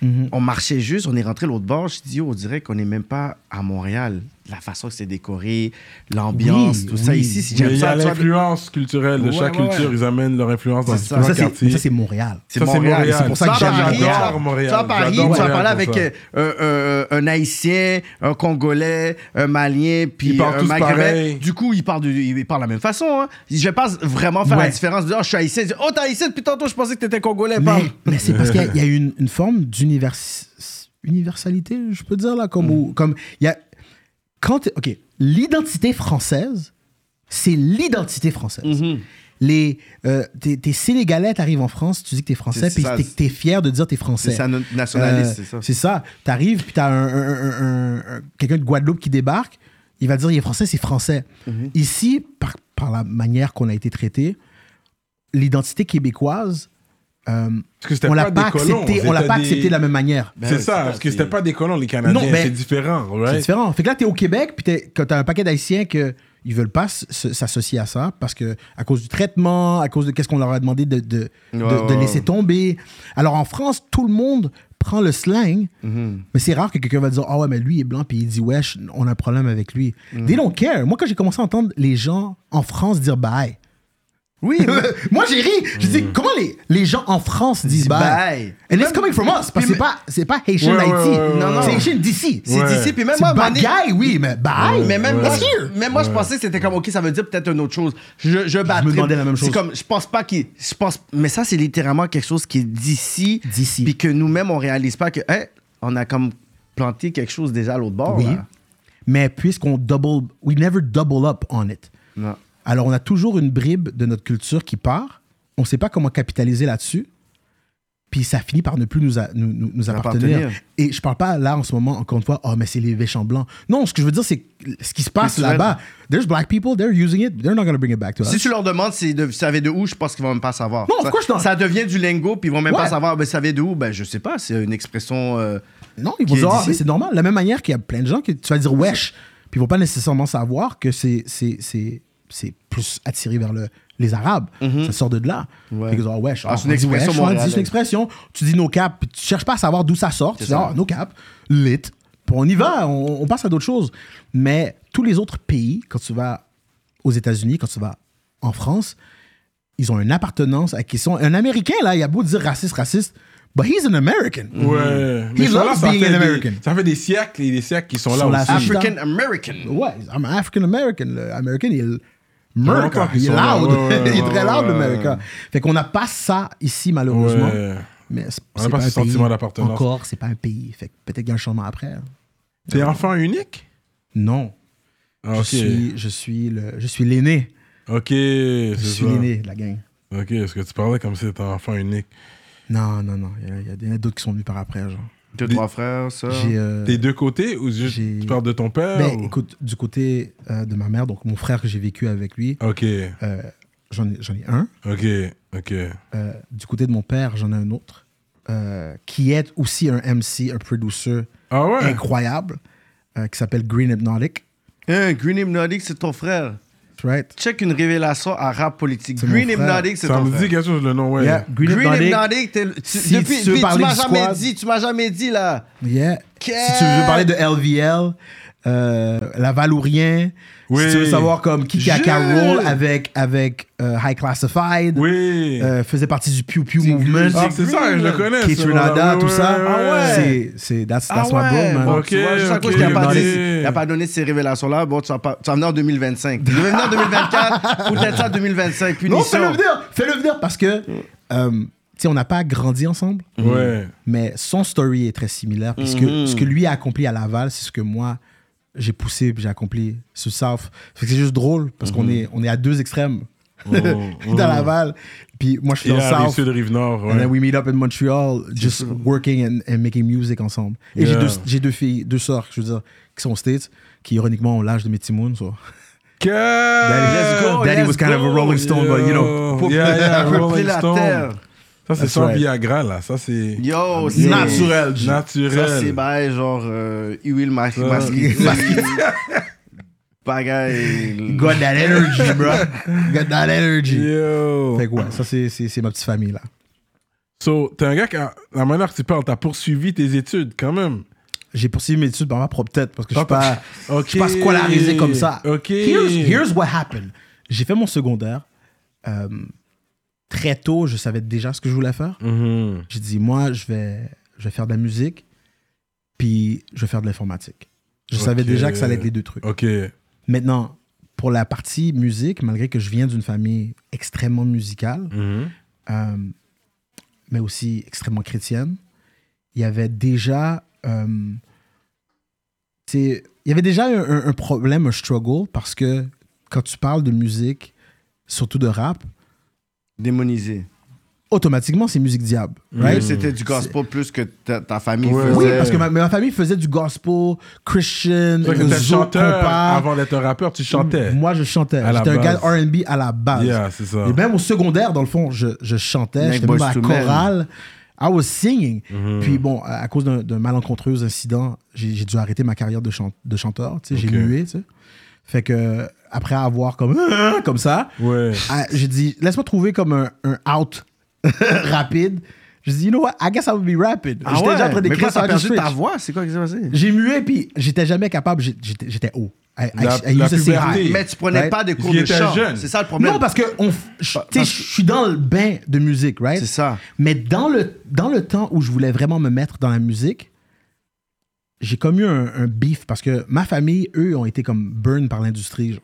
Mhm. On marchait juste, on est rentré l'autre bord. Je dis, on dirait qu'on n'est même pas à Montréal. La façon que c'est décoré, l'ambiance, Oui, tout ça. Ici, si il y a ça, l'influence culturelle de Ouais, chaque ouais, ouais. culture. Ils amènent leur influence dans ça. ça, ça, c'est Montréal. C'est Ça, Montréal. C'est pour ça que J'adore Montréal. Vas à Paris, tu vas parler avec ça. euh, euh, euh, un Haïtien, un Congolais, un Malien, puis un Maghrébin. Du coup, ils parlent, de, ils parlent de la même façon. Hein. Je vais pas vraiment faire la différence de « Oh, je suis Haïtien. » Oh, t'es Haïtien depuis tantôt, je pensais que t'étais Congolais. Mais, c'est parce qu'il y a- une, une forme universalité, je peux dire, là, comme, où- comme il y a... Quand, OK, l'identité française, c'est l'identité française. Mhm. Les, euh, t'es, t'es Sénégalais, t'arrives en France, tu dis que t'es français, puis t'es, t'es fier de dire t'es français. C'est ça, nationaliste, Euh, c'est ça. C'est ça. T'arrives, puis t'as un, un- un- un- un- quelqu'un de Guadeloupe qui débarque, il va dire il est français, c'est français. Mhm. Ici, par, par la manière qu'on a été traité, l'identité québécoise, euh, Parce que c'était on l'a pas accepté, on l'a pas des- accepté de la même manière. Ben c'est oui, ça, c'est parce que c'était c'est- pas des colons, les Canadiens. Non, mais- c'est différent, C'est right? différent. Fait que là, t'es au Québec, puis t'es- que t'as un paquet d'Haïtiens que ils veulent pas s'associer à ça parce que à cause du traitement, à cause de qu'est-ce qu'on leur a demandé de, de, de- Ouais, de ouais, laisser tomber. Alors en France, tout le monde prend le slang, Mhm. mais c'est rare que quelqu'un va dire ah ouais mais lui il est blanc puis il dit wesh on a un problème avec lui. Mhm. They don't care. Moi quand j'ai commencé à entendre les gens en France dire bye. Oui, Moi j'ai ri. Je dis comment les, les gens en France disent Dis bye? bye. And it's coming from us parce que c'est pas c'est pas Haitian Ouais, Haïti. ouais, ouais, non. C'est Haitian d'ici. c'est Ouais. d'ici. Puis même C'est moi, donné- guy, oui, mais bye. Mais même, Ouais. moi, même moi, je pensais que c'était comme, OK, ça veut dire peut-être une autre chose. Je, je battrais- demandais la même chose. C'est comme, je pense pas qu'il. Je pense, mais ça, c'est littéralement quelque chose qui est d'ici. D'ici. Puis que nous-mêmes, on réalise pas que, hein, on a comme planté quelque chose déjà à l'autre bord. Oui. là. Mais puisqu'on double, we never double up on it. Non. Alors on a toujours une bribe de notre culture qui part. On ne sait pas comment capitaliser là-dessus. puis ça finit par ne plus nous, a- nous, nous- nous appartenir. Appartenir. Et je parle pas là en ce moment, encore une fois, oh, mais c'est les méchants blancs. Non, ce que je veux dire, c'est ce qui se passe là-bas. There's black people, they're using it, they're not gonna bring it back to us. Si tu leur demandes si de, ça vient de où, je pense qu'ils vont même pas savoir. Non, ça, course not. ça devient du lingo, puis ils vont même Ouais. pas savoir, ben, ça vient de où? Ben, je sais pas, c'est une expression. euh, Non, ils vont qui dire, ah, c'est normal. De la même manière qu'il y a plein de gens que tu vas dire wesh, puis ils vont pas nécessairement savoir que c'est c'est- plus attiré vers le, les Arabes. Ça sort de là. Mhm. Ouais. Disent, ah, wesh, Ah, c'est une expression dit, c'est une expression. Tu dis no cap, tu cherches pas à savoir d'où ça sort. Tu dis, ah, no cap, lit. Puis on y va, on, on passe à d'autres choses. Mais tous les autres pays, quand tu vas aux États-Unis, quand tu vas en France, ils ont une appartenance à qui sont. Un Américain, là, il a beau dire raciste, raciste, but he's an American. Ouais. He Mais ça, là, loves ça being an des- American. Ça fait des siècles et des siècles qu'ils sont sont là aussi. African American. Ouais, I'm African American. Le American, il America. Il est loud. Il est très loud, l'America. Fait qu'on n'a pas ça ici, malheureusement. Mais c'est pas pas ce un sentiment pays. d'appartenance. Encore, c'est pas un pays. Fait que peut-être qu'il y a un changement après. hein. T'es enfant unique? Non. Ah, Je suis, je suis le, je suis l'aîné. Ok, Je suis l'aîné de la gang. Ok, parce que tu parlais comme si t'étais un enfant unique? Non, non, non. Il y a- a d'autres qui sont venus par après, genre. Deux, Des- trois frères, ça. J'ai, euh, Des deux côtés ou juste j'ai- tu parles de ton père? ben, ou- écoute, du côté euh, de ma mère, donc mon frère que j'ai vécu avec lui, Ok, euh, j'en ai, j'en ai un. ok, ok. Euh, du côté de mon père, j'en ai un autre, euh, qui est aussi un MC, un producer Ah ouais? incroyable, euh, qui s'appelle Green Hypnotic. Hein, Green Hypnotic, c'est ton frère? Right? Check une révélation à rap politique. C'est Green mon frère. Hypnotic, c'est Ça ton me dit frère. quelque chose le nom, ouais. Yeah, Green, Green Hypnotic. Hypnotic, t'es- tu- Si depuis, tu veux depuis, parler tu m'as du jamais squad. dit, tu m'as jamais dit là. Yeah. Si tu veux parler de LVL, euh, la Valourien, Oui. si tu veux savoir comme qui qui a Je- Carol avec, avec euh, High Classified, Oui. euh, faisait partie du Pew Pew Movement, ah, c'est ça, je le connais. Keith ce Renada, tout ça. ouais, Ah ouais. C'est, c'est, that's, Ah that's my bro, man. Ok, tu vois, juste à ok. cause qu'il n'a pas, donné- il a pas donné ces révélations-là, bon, tu vas, pas, tu vas venir en 2025. Il devait venir en 2024, ou peut-être ça en 2025, Non, punition. fais-le venir, fais-le venir parce que, euh, tu sais, on n'a pas grandi ensemble. Ouais. Mais son story est très similaire. Puisque Mhm. ce que lui a accompli à Laval, c'est ce que moi, j'ai poussé j'ai accompli le South. C'est juste drôle parce qu'on est, on est à deux extrêmes oh. dans Laval. Puis moi, je suis Et dans le South. sud Rive-Nord, And then ouais. we meet up in Montreal, just working and, and making music ensemble. Et j'ai Yeah. deux, j'ai deux filles, deux sœurs, je veux dire, qui sont aux States, qui ironiquement ont l'âge de mes Timoun. So. Que- Let's go, Daddy let's was kind of a. Rolling Stone, but you know. Pour Yeah, yeah, la terre. Ça, c'est sans right. Viagra, là. Ça, c'est Yo, c'est Naturel. G. naturel. Ça, c'est bail genre euh, huile mas- masquée. Bagaille. Got that energy, bro. Got that energy. Yo. Fait que ouais, ça c'est, ma petite famille là. So, t'es un gars qui, a- la manière que tu parles, t'as poursuivi tes études quand même. J'ai poursuivi mes études par ma propre tête parce que je suis Ah, pas, Ok. je suis pas scolarisé comme ça. Ok. Here's, here's what happened. J'ai fait mon secondaire. Euh, très tôt, je savais déjà ce que je voulais faire. Mhm. J'ai dit, moi, je vais, je vais faire de la musique, puis je vais faire de l'informatique. Je savais déjà que ça allait être les deux trucs. Ok. Maintenant, pour la partie musique, malgré que je viens d'une famille extrêmement musicale, Mhm. euh, mais aussi extrêmement chrétienne, il y avait déjà. euh, il y avait déjà un, un- un problème, un struggle, parce que quand tu parles de musique, surtout de rap, Démonisé. automatiquement, c'est musique diable. Right? C'était du gospel plus que ta, ta famille Ouais. faisait. Oui, parce que ma, ma famille faisait du gospel, Christian, chanteur, compas. avant d'être un rappeur, tu chantais. Moi, je chantais. J'étais un gars R&B à la base. Yeah, c'est ça. Et même au secondaire, dans le fond, je, je chantais. J'étais même à la chorale. I was singing. Mhm. Puis bon, à cause d'un malencontreux incident, j'ai dû arrêter ma carrière de, chan- de chanteur. tu sais, Ok. J'ai mué. Fait que après avoir comme, comme ça, Ouais. ah, j'ai dit, laisse-moi trouver comme un, un out rapide. J'ai dit, you know what, I guess I would be rapid. Ah J'étais ouais? déjà en train d'écrire ça. perdu ta voix? C'est quoi qui s'est passé? J'ai mué, puis j'étais jamais capable, j'étais haut. I, I- La- I la used to say puberté. Mais tu prenais Right? pas de Parce cours de chant. jeune. C'est ça le problème. Non, parce que on, f- je tu sais, parce- je suis dans le bain de musique, right? C'est ça. Mais dans le, dans le temps où je voulais vraiment me mettre dans la musique, j'ai comme eu un, un beef parce que ma famille, eux, ont été comme burn par l'industrie, genre,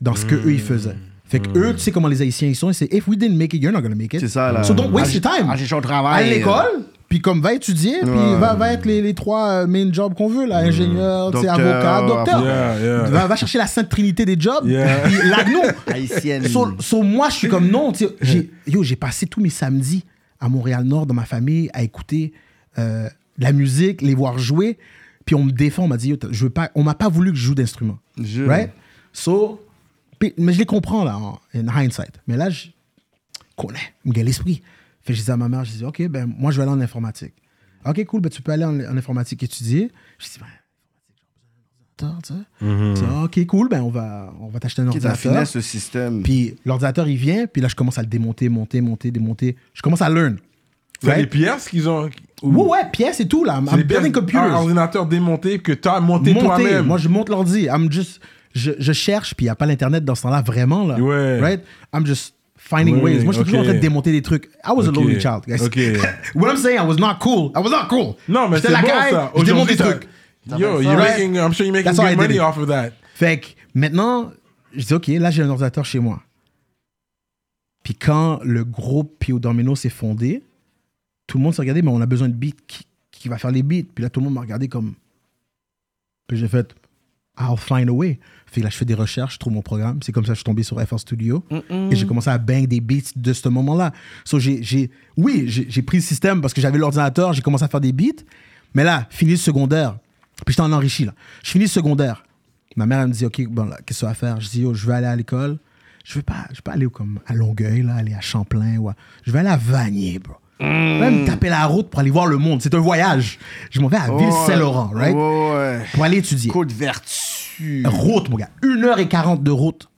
dans ce que eux, ils faisaient. Fait que eux, tu sais comment les Haïtiens ils sont, c'est if we didn't make it, you're not gonna make it. C'est ça, là. So don't waste your time. Ah, j'ai au À travail. l'école, puis comme va étudier, puis Ouais. va, va être les, les trois euh, main jobs qu'on veut, là, ingénieur, sais, Docteur, avocat, docteur. Yeah, yeah. Va, va chercher la sainte trinité des jobs, Yeah. puis largue-nous. Haïtienne. So, so, moi, je suis comme non. tu sais, j'ai- Yo, j'ai passé tous mes samedis à Montréal-Nord, dans ma famille, à écouter euh, de la musique, les voir jouer. Puis on me défend, on m'a dit, Yo, je veux pas, on m'a pas voulu que je joue d'instrument. Je- Right? So, puis- mais je les comprends là, en in hindsight. Mais là, je connais, me gagne l'esprit. Fait que je disais à ma mère, je disais, OK, ben moi, je vais aller en informatique. OK, cool, ben tu peux aller en, en informatique étudier. Je dis, ben, informatique, j'ai besoin d'un ordinateur, tu sais. Je dis, OK, cool, ben on va, on va t'acheter un Qui t'a ordinateur. finesse ce système. Puis l'ordinateur, il vient, puis là, je commence à le démonter, monter, monter, démonter. Je commence à learn. C'est Right? les pièces qu'ils ont. Ouais, ouais, pièces et tout, là. C'est les pièces building computers. un ordinateur démonté que tu as monté Monter. toi-même. Moi, je monte l'ordi. I'm just... Je, je cherche, puis il n'y a pas l'Internet dans ce temps-là, vraiment, là. Ouais. Right? I'm just finding ways. Moi, j'étais toujours en train de démonter des trucs. I was a Ok. lonely child, guys. Ok. What I'm saying, I was not cool. I was not cool. Non, mais J'étais la bon ça. Je démonte des trucs. Yo, you're Right. making, I'm sure you're making That's good money off of that. Fait que maintenant, je dis, OK, là, j'ai un ordinateur chez moi. Puis quand le groupe Pio Domino s'est fondé, tout le monde s'est regardé, mais on a besoin de beats. Qui, qui va faire les beats? Puis là, tout le monde m'a regardé comme. Puis j'ai fait, I'll find a way. Fait que là, je fais des recherches, je trouve mon programme. C'est comme ça que je suis tombé sur FR Studio. Et j'ai commencé à bang des beats de ce moment-là. So, j'ai, oui, j'ai, pris le système parce que j'avais l'ordinateur, j'ai commencé à faire des beats. Mais là, fini le secondaire. Puis j'étais en enrichi, là. Je finis le secondaire. Ma mère, elle me dit, OK, bon, qu'est-ce que tu vas faire? Je dis, yo, je vais aller à l'école. Je vais pas, je vais pas aller comme à Longueuil, là, aller à Champlain. Ouais. Je vais aller à Vanier, bro. Je vais me taper la route pour aller voir le monde. C'est un voyage. Je m'en vais à Ville-Saint-Laurent, right? Ouais. Pour aller étudier. Côte Route, mon gars. 1h40 de route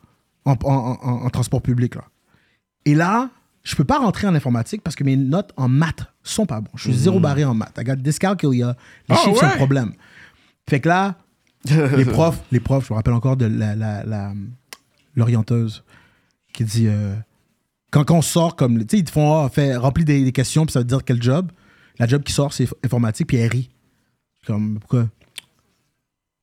en, en- en- en transport public, là. Et là, je peux pas rentrer en informatique parce que mes notes en maths sont pas bonnes. Je suis zéro barré en maths. I got dyscalculia. Les Ah chiffres sont ouais? un problème. Fait que là, les profs, les profs, je me rappelle encore de la, la- la- l'orienteuse qui dit euh, quand, quand on sort comme tu sais ils te font ah, fais- remplis des, des questions puis ça veut dire quel job la job qui sort c'est informatique puis elle rit comme pourquoi?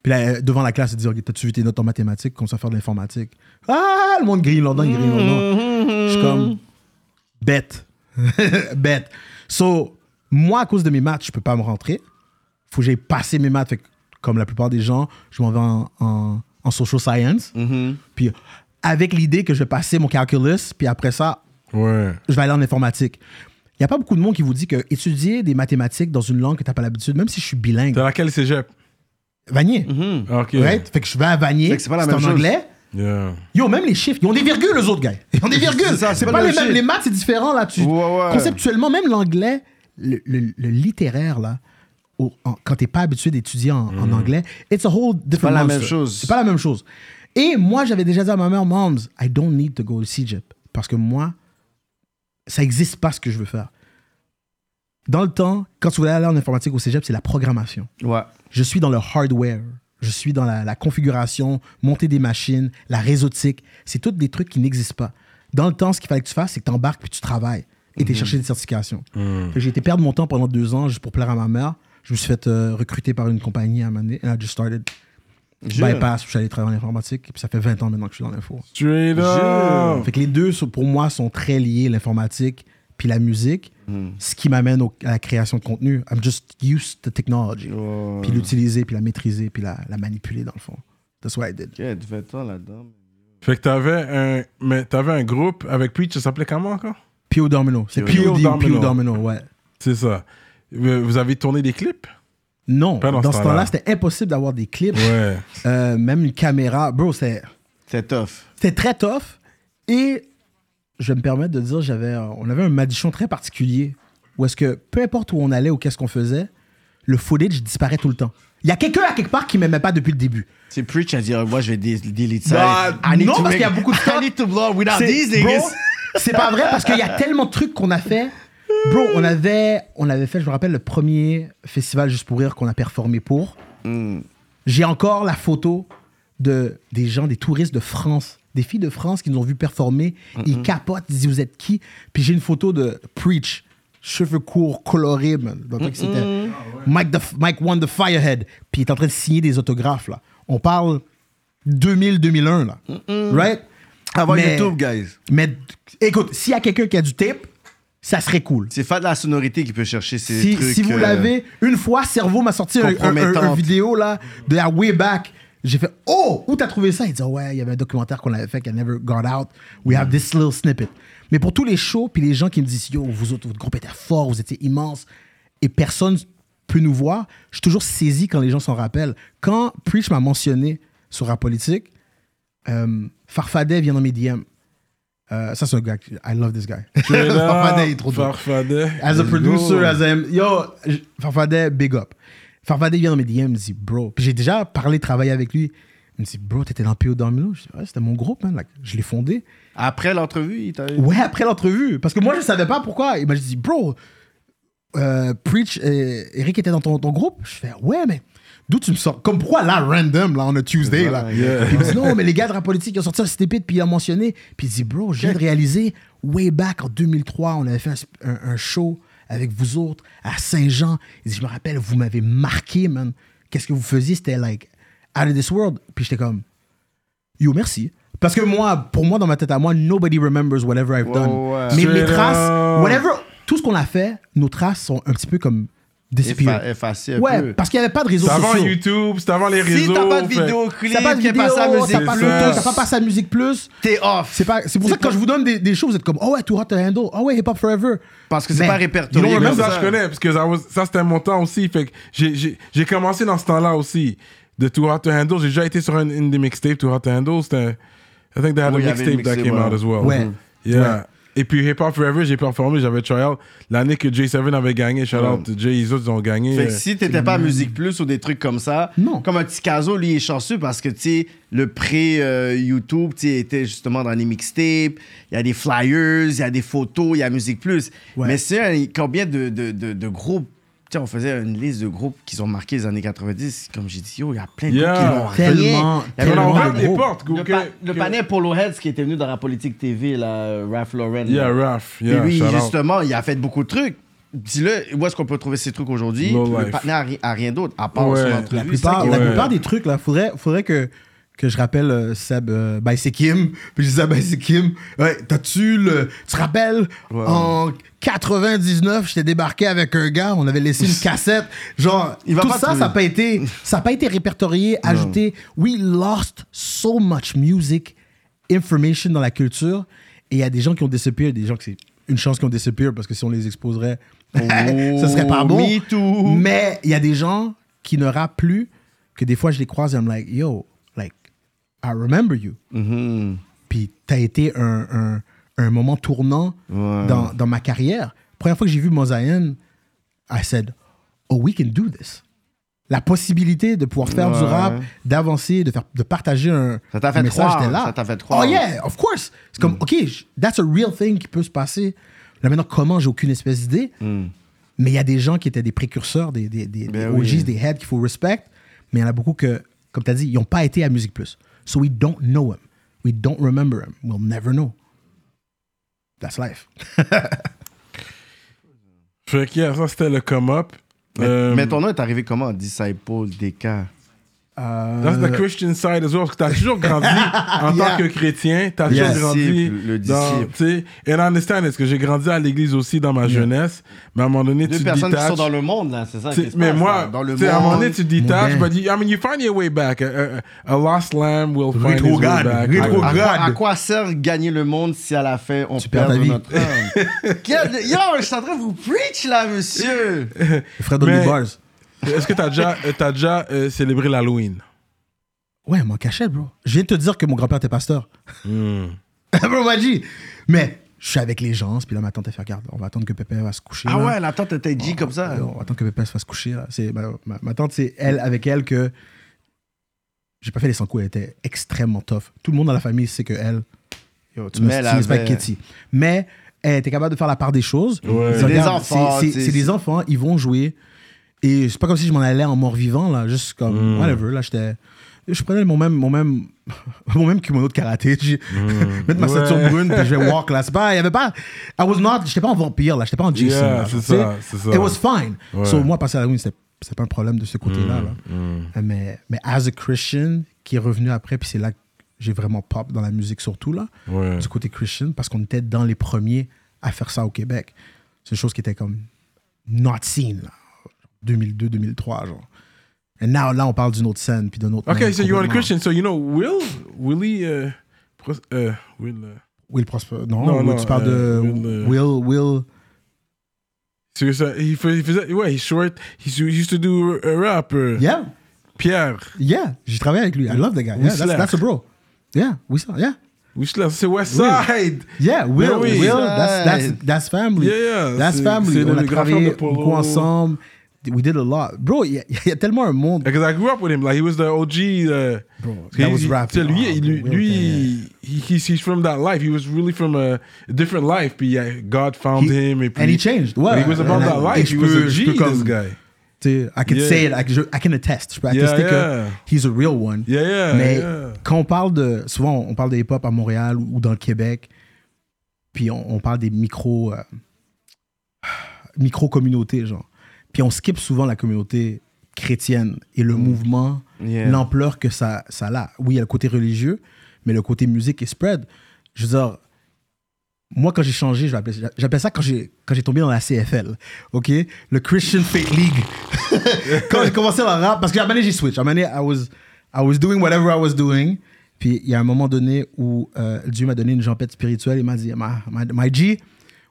Puis là euh, devant la classe elle dit Ok, t'as-tu vu tes notes en mathématiques? Comme ça faire de l'informatique ah le monde grille là-dedans il grille là-dedans je suis comme bête bête so moi à cause de mes maths je peux pas me rentrer faut que j'aille passer mes maths. Fait que, comme la plupart des gens, je m'en vais en, en, en social science. Puis avec l'idée que je vais passer mon calculus, puis après ça, Ouais. je vais aller en informatique. Il n'y a pas beaucoup de monde qui vous dit que étudier des mathématiques dans une langue que tu n'as pas l'habitude, même si je suis bilingue, T'es à laquelle cégep? Vanier. Ok. Right? Fait que je vais à Vanier, Fait que c'est pas la c'est même en chose. anglais. Yeah. Yo, même les chiffres, ils ont des virgules, les autres gars. Ils ont des virgules. C'est ça, c'est c'est pas, pas les le mêmes. Les maths, c'est différent, là. Tu, Ouais, ouais. Conceptuellement, même l'anglais, le, le- le littéraire, là, au- en- quand t'es pas habitué d'étudier en, en anglais, it's a whole different pas la monster. même chose. C'est pas la même chose. Et moi, j'avais déjà dit à ma mère, Moms, I don't need to go to Cégep. Parce que moi, ça existe pas ce que je veux faire. Dans le temps, quand tu voulais aller en informatique au Cégep, c'est la programmation. Ouais. Je suis dans le hardware. Je suis dans la, la configuration, monter des machines, la réseautique. C'est tous des trucs qui n'existent pas. Dans le temps, ce qu'il fallait que tu fasses, c'est que tu embarques puis tu travailles et tu chercher des certifications. Que J'ai été perdre mon temps pendant deux ans juste pour plaire à ma mère. Je me suis fait euh, recruter par une compagnie à un moment donné. And I just started Je- bypass. Je suis allé travailler en informatique. Puis ça fait 20 ans maintenant que je suis dans l'info. Straight up. Fait que les deux, pour moi, sont très liés, l'informatique puis la musique. Ce qui m'amène à la création de contenu. I'm just used to technology. Ouais. Puis l'utiliser, puis la maîtriser, puis la, la manipuler dans le fond. That's what I did. Ok, 20 ans là-dedans. Fait que t'avais un, mais t'avais un groupe avec Preach, ça s'appelait comment encore? Pio Domino. C'est Pio Pio Domino. Pio Domino, ouais. C'est ça. Vous avez tourné des clips? Non, Pas dans dans, ce temps-là. c'était impossible d'avoir des clips. Ouais. Euh, même une caméra. Bro, c'était C'est tough. c'était très tough. Et je vais me permettre de dire, j'avais, on avait un madichon très particulier où est-ce que peu importe où on allait ou qu'est-ce qu'on faisait, le footage disparaît tout le temps. Il y a quelqu'un à quelque part qui m'aimait pas depuis le début. C'est Preach à dire, moi je vais delete ça. Non, I need non, to parce qu'il y a beaucoup de I need to blow without C'est- these niggas. C'est pas vrai parce qu'il y a tellement de trucs qu'on a fait. Bro, on avait, on avait fait, je me rappelle, le premier festival Juste pour rire qu'on a performé pour. Mm. J'ai encore la photo de, des gens, des touristes de France, des filles de France qui nous ont vu performer. Ils capotent, ils disent Vous êtes qui? Puis j'ai une photo de Preach, cheveux courts, colorés, man. Dans le temps que c'était Mike, the, Mike One the Firehead. Puis il est en train de signer des autographes, là. On parle 2000-2001, là. Right? Avant Mais- YouTube, guys. mais écoute, s'il y a quelqu'un qui a du tape, ça serait cool. C'est Fat de la sonorité qui peut chercher ces Si, trucs. si vous euh, l'avez, une fois, Cerveau m'a sorti un, un- un- vidéo là, de la way back. J'ai fait Oh, où t'as trouvé ça? Il dit oh, Ouais, il y avait un documentaire qu'on avait fait qui a never gone out. We have this little snippet. Mais pour tous les shows, puis les gens qui me disent Yo, vous autres, votre groupe était fort, vous étiez immense, et personne peut nous voir, je suis toujours saisi quand les gens s'en rappellent. Quand Preach m'a mentionné sur Rap Politique, euh, Farfadet vient dans mes DM. Euh, ça, c'est un gars, I love this guy. Farfadet, il est trop. Farfadet. As a producer, as a... Yo, Farfadet, big up. Farfadet vient dans mes DM, il me dit, bro. Puis j'ai déjà parlé, travaillé avec lui. Il me dit, bro, t'étais dans P.O. Domino? Je dis, ouais, c'était mon groupe, man. Like, je l'ai fondé. Après l'entrevue, il t'a Ouais, après l'entrevue. Parce que moi, je savais pas pourquoi. Il m'a dit, bro, euh, Preach, euh, Eric était dans ton, ton groupe? Je fais, ouais, mais d'où tu me sors? Comme pourquoi là, random, là, on a Tuesday, là. Yeah. Il me dit, non, mais les gars de la politique, ils ont sorti un snippet, puis il a mentionné. Puis il dit, bro, je viens de réaliser, way back en 2003, on avait fait un, sp- un- un show avec vous autres à Saint-Jean. Il dit, je me rappelle, vous m'avez marqué, man. Qu'est-ce que vous faisiez? C'était like, out of this world. Puis j'étais comme, yo, merci. Parce que moi, pour moi, dans ma tête à moi, nobody remembers whatever I've done. Mais mes traces, whatever, tout ce qu'on a fait, nos traces sont un petit peu comme disappear. effa- effacé un Ouais, peu. parce qu'il n'y avait pas de réseaux C'est avant sociaux. YouTube, c'est avant les Si réseaux. t'as pas de fait- vidéoclip, T'as pas de qui est vidéo, passé à t'as pas, de photo, t'as pas passé à Musique Plus. t'es off. C'est pas, c'est pour ça que quand je vous donne des, des choses, vous êtes comme, oh ouais, Too Hot to Handle, oh ouais, Hip Hop Forever. Parce que c'est Mais- pas répertorié. Non, comme même ça, ça. je connais, parce que ça, was- ça, c'était mon temps aussi. Fait que j'ai- j'ai j'ai commencé dans ce temps-là aussi. De Too Hot to Handle. J'ai déjà été sur une, une des mixtapes, Too Hot to Handle. C'était. I think they had Oui, il y a mixtape that mixtape, came ouais. out as well. Ouais. Yeah. Et puis Hip Hop Forever, j'ai performé, j'avais tryout. L'année que J7 avait gagné, shout out Jay, les autres ils ont gagné. Fait que euh, si t'étais pas à Musique Plus ou des trucs comme ça, Non. comme un petit caso, lui, il est chanceux parce que, tu sais, le pré-YouTube, tu sais, était justement dans les mixtapes, il y a des flyers, il y a des photos, il y a Musique Plus. Ouais. Mais c'est combien de, de, de, de groupes, tu on faisait une liste de groupes qui ont marqué les années 90, comme j'ai dit, yo, il y a plein de Yeah. groupes qui n'ont Tellement, rien. Il y avait on a tellement ouvert de portes. Le, que- pa- le que- panel Polo Heads qui était venu dans la politique TV, là, Ralph Lauren. Yeah, là. Raph. Et Yeah, lui, shout out. justement, il a fait beaucoup de trucs. Dis-le, où est-ce qu'on peut trouver ces trucs aujourd'hui? Le life. partenaire a, ri- a rien d'autre, à part Ouais. son La entrevue. La plupart, ça la Ouais. plupart des trucs, là, faudrait, faudrait que, que je rappelle euh, Seb euh, c'est Kim. Puis je disais, Bye, c'est Kim. Ouais, t'as-tu le. Tu te rappelles, en 99, j'étais débarqué avec un gars, on avait laissé une cassette. Genre, Il va tout pas ça, trouver. ça n'a pas été, ça a pas été répertorié, ajouté. We lost so much music information dans la culture. Et il y a des gens qui ont disappear, des gens que c'est une chance qu'ils ont disappear parce que si on les exposerait, ce serait pas bon. me too. Mais il y a des gens qui ne rappent plus que des fois je les croise et I'm like, yo, I remember you. Mhm. Puis t'as été un, un, un moment tournant Ouais. dans, dans ma carrière. Première fois que j'ai vu Mosaïen, I said, oh, we can do this. La possibilité de pouvoir faire du rap, d'avancer, de, faire, de partager un, Ça t'a fait un message, croire, là. ça t'a fait croire. Oh yeah, of course. C'est comme, OK, j- that's a real thing qui peut se passer. Là maintenant, comment, j'ai aucune espèce d'idée. Mm. Mais il y a des gens qui étaient des précurseurs, des, des, des, Ben des OGs, oui. des heads qu'il faut respect. Mais il y en a beaucoup que, comme tu as dit, ils n'ont pas été à Musique Plus. So we don't know him. We don't remember him. We'll never know. That's life. Fait que yeah, ça c'était le come-up. Mais, Euh, mais ton nom est arrivé comment? Disciple, DK. That's the Christian side as well, parce que t'as toujours grandi en Yeah. tant que chrétien, t'as Yes. toujours grandi le dans, disciple. tu sais, and I understand, est-ce que j'ai grandi à l'église aussi dans ma jeunesse, mais à un moment donné, Deux tu personnes qui sont dans le monde, là, c'est ça Tu qui se mais passe, moi, là. dans le tu sais, à un moment donné, monde. tu te détaches, but you, I mean, you find your way back. A, a- a lost lamb will find his way back. rétrograde. À à quoi sert gagner le monde si à la fin on Tu perd ta vie. notre âme? Yo, je suis en train de vous preach là, monsieur. Only Bars. Est-ce que t'as déjà, t'as déjà euh, célébré l'Halloween? Ouais, m'en cachette, bro. Je viens de te dire que mon grand-père était pasteur. Hmm. bro, m'a dit. Mais je suis avec les gens, puis là, ma tante, elle fait, regarde, on va attendre que Pépé va se coucher. Ah là. ouais, la tante était dit comme ça. On va attendre que Pépé se fasse coucher. Là. C'est, ma, ma- ma tante, c'est elle, avec elle, que j'ai pas fait les 100 coups. Elle était extrêmement tough. Tout le monde dans la famille sait que elle, yo, tu Mais me elle avait- spaghetti. Mais elle était capable de faire la part des choses. Ouais. C'est des regarde, enfants, C'est, c'est- des enfants, ils vont jouer. Et c'est pas comme si je m'en allais en mort-vivant, là. Juste comme, Mm. whatever. Là, j'étais. Je prenais mon même, mon même, mon même kimono de karaté. J'ai- Mettre ma Ouais. ceinture brune, puis je vais walk là. C'est pas, il y avait pas. I was not. J'étais pas en vampire, là. J'étais pas en Jason. Yeah, c'est ça, c'est ça. It was fine. Ouais. So, moi, passer à Halloween, c'était c'était pas un problème de ce côté-là. Mm, là. Mais, mais as a Christian, qui est revenu après, puis c'est là que j'ai vraiment pop dans la musique, surtout là, Ouais. du côté Christian, parce qu'on était dans les premiers à faire ça au Québec. C'est une chose qui était comme not seen, là. 2002, 2003, genre. And now, là, on parle d'une autre scène, puis d'un autre. Okay, monde so you're a. Christian. So you know Will, Willie, uh, Pros- uh, Will. Uh, Will Prosper. Non, Non, Will, non, tu parles de euh, Will, euh, Will, Will. c'est ça. Il fais- il faisait, ouais, he's short. He used to do a rap. Yeah, Pierre. yeah. J'ai travaillé avec lui. I love the guy. Yeah, that's, that's a bro. Yeah, we saw. Yeah, Whistler, c'est West Will. Side. yeah. Will, Ben oui. Will. That's that's that's family. Yeah, yeah. That's family. On a travaillé beaucoup ensemble. We did a lot, bro. Il y, y a tellement un monde. Because I grew up with him. Like he was the OG. Uh, Bro, he- that was he- rap. lui, lui, lui he, he's, he's from that life. He was really from a, different life. Puis yeah, God found He- him. Et puis, and he changed. Ouais. He was about that life. je He was a G, this guy. Tu sais, I can Yeah. say it. I, je- I can attest. Je peux Yeah, attester yeah. que he's a real one. Yeah, yeah, Mais yeah. quand on parle de. Souvent, on parle de hip-hop à Montréal ou dans le Québec, puis on, on parle des micro. euh, micro-communautés, genre. Puis on skip souvent la communauté chrétienne et le mouvement, Yeah. l'ampleur que ça, ça a. Oui, il y a le côté religieux, mais le côté musique et spread. Je veux dire, moi, quand j'ai changé, j'appelle ça quand j'ai quand j'ai tombé dans la CFL, OK? Le Christian Fake League. quand j'ai commencé le rap, parce qu'à un j'ai switch. À un moment I was, I was doing whatever I was doing. Puis il y a un moment donné où euh, Dieu m'a donné une jambette spirituelle. Il m'a dit, my, my, my G,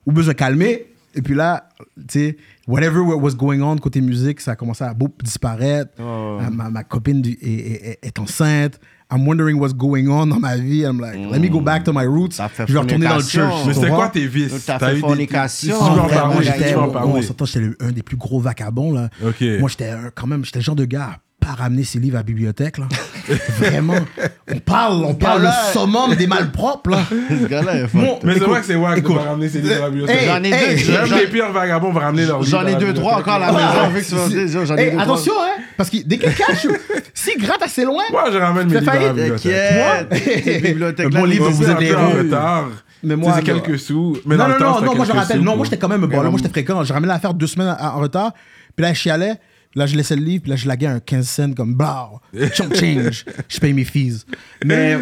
ou besoin de calmer. Et puis là, tu sais, whatever was going on côté musique, ça a commencé à boum, disparaître. Oh. Euh, Ma, ma copine du- est, est- est- enceinte. I'm wondering what's going on dans ma vie. I'm like, let me go back to my roots. Je vais retourner dans le church. Mais c'était quoi tes vices? T'as fait eu des- fornication. J'étais, un des plus gros vagabonds, là. Ok. Moi, j'étais quand même, j'étais le genre de gars pas ramener ses livres à la bibliothèque, là. Vraiment. On parle, on parle le summum des malpropres, là. Ce gars-là est Mon- fucked. Mais c'est vrai que c'est wack de pas ramener ses livres à la bibliothèque. Hey, J'en ai hey, deux. Même les pires vagabonds vont ramener leurs livres. J'en ai deux, trois bibliothèque. encore à la Ah, maison. j'en ai deux, attention, hein, parce que dès qu'il cache, s'il gratte assez loin, Moi, je ramène mes livres à la bibliothèque. T'inquiète. Un bon livre, vous êtes un des peu en retard. Mais moi, c'est quelques sous. Mais non, non, non, moi je rappelle, non, moi j'étais quand même bon. Moi j'étais fréquent. Je ramenais l'affaire deux semaines en en retard. Puis là, je chialais. Là, je laissais le livre. Puis là, je laguais un 15 cents comme blah. Chunk change. Je paye mes fees. Mais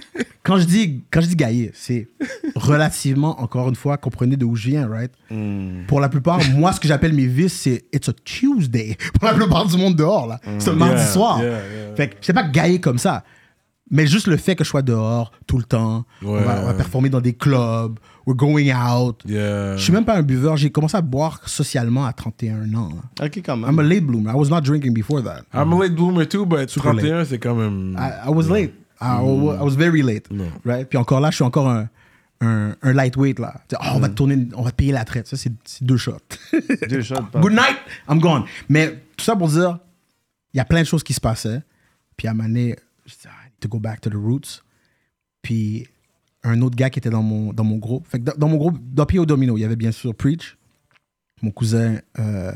quand je dis, quand je dis gaillé, c'est relativement, encore une fois, comprenez de où je viens, right? Hmm. Pour la plupart, moi, ce que j'appelle mes vices, c'est It's a Tuesday. Pour la plupart du monde dehors, là. C'est un mardi Yeah, soir. yeah, yeah. Fait que je sais pas gaillé comme ça. Mais juste le fait que je sois dehors tout le temps, on, va, on va Ouais. performer dans des clubs, we're going out. Yeah. Je suis même pas un buveur. J'ai commencé à boire socialement à 31 ans. là. Ok, quand I'm même. a late bloomer. I was not drinking before that. I'm a late bloomer too, but Super 31, c'est quand même. I, I was late. I, wa- I was very late. Right? Puis encore là, je suis encore un, un, un lightweight. Là. Oh, on va te tourner, on va te payer la traite. Ça, c'est deux shots. Deux shots. Good night, I'm gone. Mais tout ça pour dire, il y a plein de choses qui se passaient. Puis à un moment donné, je dis, I need to go back to the roots. Puis un autre gars qui était dans mon, dans mon groupe. Fait que dans, dans mon groupe, dans Pio Domino, il y avait bien sûr Preach, mon cousin euh,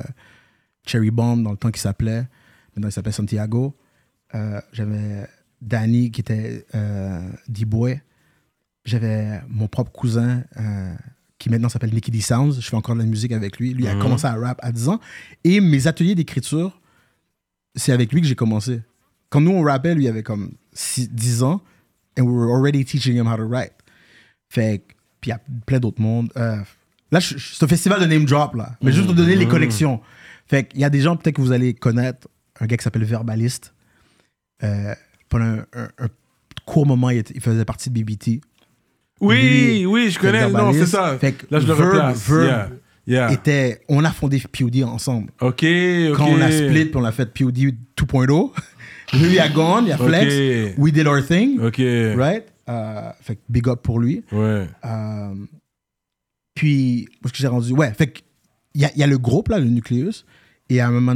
Cherry Bomb, dans le temps qu'il s'appelait. Maintenant, il s'appelle Santiago. Euh, J'avais Danny qui était euh, D-Boy. J'avais mon propre cousin euh, qui maintenant s'appelle Nicky D Sounds. Je fais encore de la musique avec lui. Lui a commencé à rap à 10 ans. Et mes ateliers d'écriture, c'est avec lui que j'ai commencé. Quand nous on rappait, lui il avait comme six- 10 ans. And we were already teaching him how to write. Fait puis il y a plein d'autres mondes. Euh, là, c'est un festival de name drop, là. Mais juste pour donner les connexions. Fait qu'il y a des gens peut-être que vous allez connaître. Un gars qui s'appelle Verbaliste. Euh, pendant un, un- un court moment, il, était- il faisait partie de BBT. Oui, Lui, oui, je connais. Non, c'est ça. Fait que Là, je le Verb- replace. Verb Yeah. Yeah. Était, on a fondé POD ensemble. Ok, ok. Quand on a split, on a fait POD 2.0. Lui, il a gone, il a flex. We did our thing. Ok. Right? Euh, fait que big up pour lui. Ouais. Euh, puis, est-ce que j'ai rendu? Ouais, fait que il y y a le groupe, là, le nucléus. Et à un moment,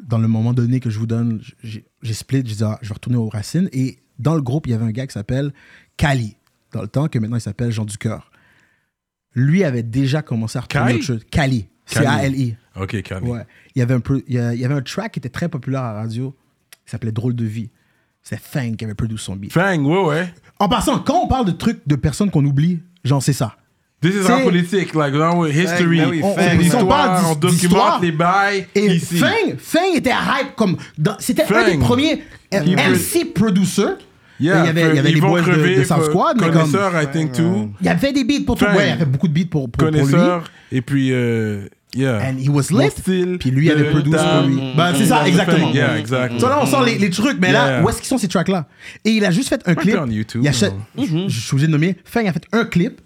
dans le moment donné que je vous donne, j'ai split, j'ai dit, ah, je vais retourner aux racines. Et dans le groupe, il y avait un gars qui s'appelle Kali, dans le temps, que maintenant il s'appelle Jean Ducœur. Lui avait déjà commencé à retourner autre chose. Kali. C-A-L-I. Ok, calme. Ouais. Il y avait un peu, il y a- il y avait un track qui était très populaire à la radio, qui s'appelait Drôle de vie. C'est Fang qui avait produit son beat. Fang, ouais, ouais. En passant, quand on parle de trucs de personnes qu'on oublie, genre c'est ça. This is rap politique, like, dans history. ben oui, On- Fang, on- on parle on documente les bails Et ici. Fang, Fang était hype comme. C'était un Fang. des premiers euh, MC producer Yeah, il y avait, il y avait les boys de, de South faut- Squad, mais comme. I think, too. Il a fait des beats pour tout. Ouais, il a fait beaucoup de beats pour, pour, pour lui. Connaisseur, et puis, euh, yeah. And he was lit. Puis lui avait de produit pour lui. Ben, c'est ça, Mm. exactement. Yeah. So là, on sent les, les trucs, mais là, où est-ce qu'ils sont ces tracks-là? Et il a juste fait un clip. YouTube, il a fait- non? je, je suis obligé de nommer. Fang a fait un clip.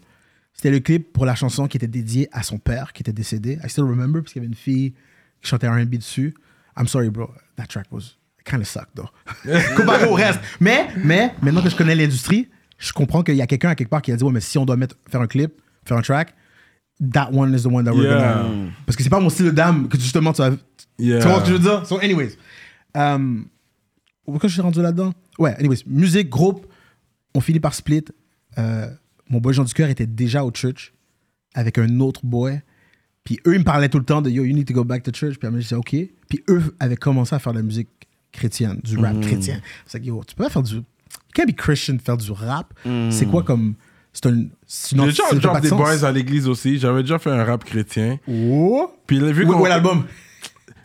C'était le clip pour la chanson qui était dédiée à son père qui était décédé. I still remember, parce qu'il y avait une fille qui chantait R&B dessus. I'm sorry, bro. That track was kind of sucked, though. Comparé au reste. Mais, mais, maintenant que je connais l'industrie, je comprends qu'il y a quelqu'un à quelque part qui a dit, ouais, mais si on doit mettre, faire un clip, faire un track, that one is the one that we're Yeah. gonna... Parce que c'est pas mon style de dame que justement tu as... Yeah. Tu vois ce que je veux dire? So, anyways. Um, pourquoi je suis rendu là-dedans? Ouais, anyways. Musique, groupe, on finit par split. Euh, mon boy Jean du Cœur était déjà au church avec un autre boy. Puis eux, ils me parlaient tout le temps de Yo, you need to go back to church. Puis après, je disais OK. Puis eux avaient commencé à faire de la musique chrétienne, du rap chrétien. C'est like, yo, tu peux pas faire du. You can't be Christian, faire du rap. C'est quoi comme. C'est un. J'ai déjà drop des boys à l'église aussi. J'avais déjà fait un rap chrétien. Oh! Puis vu qu'on est l'album?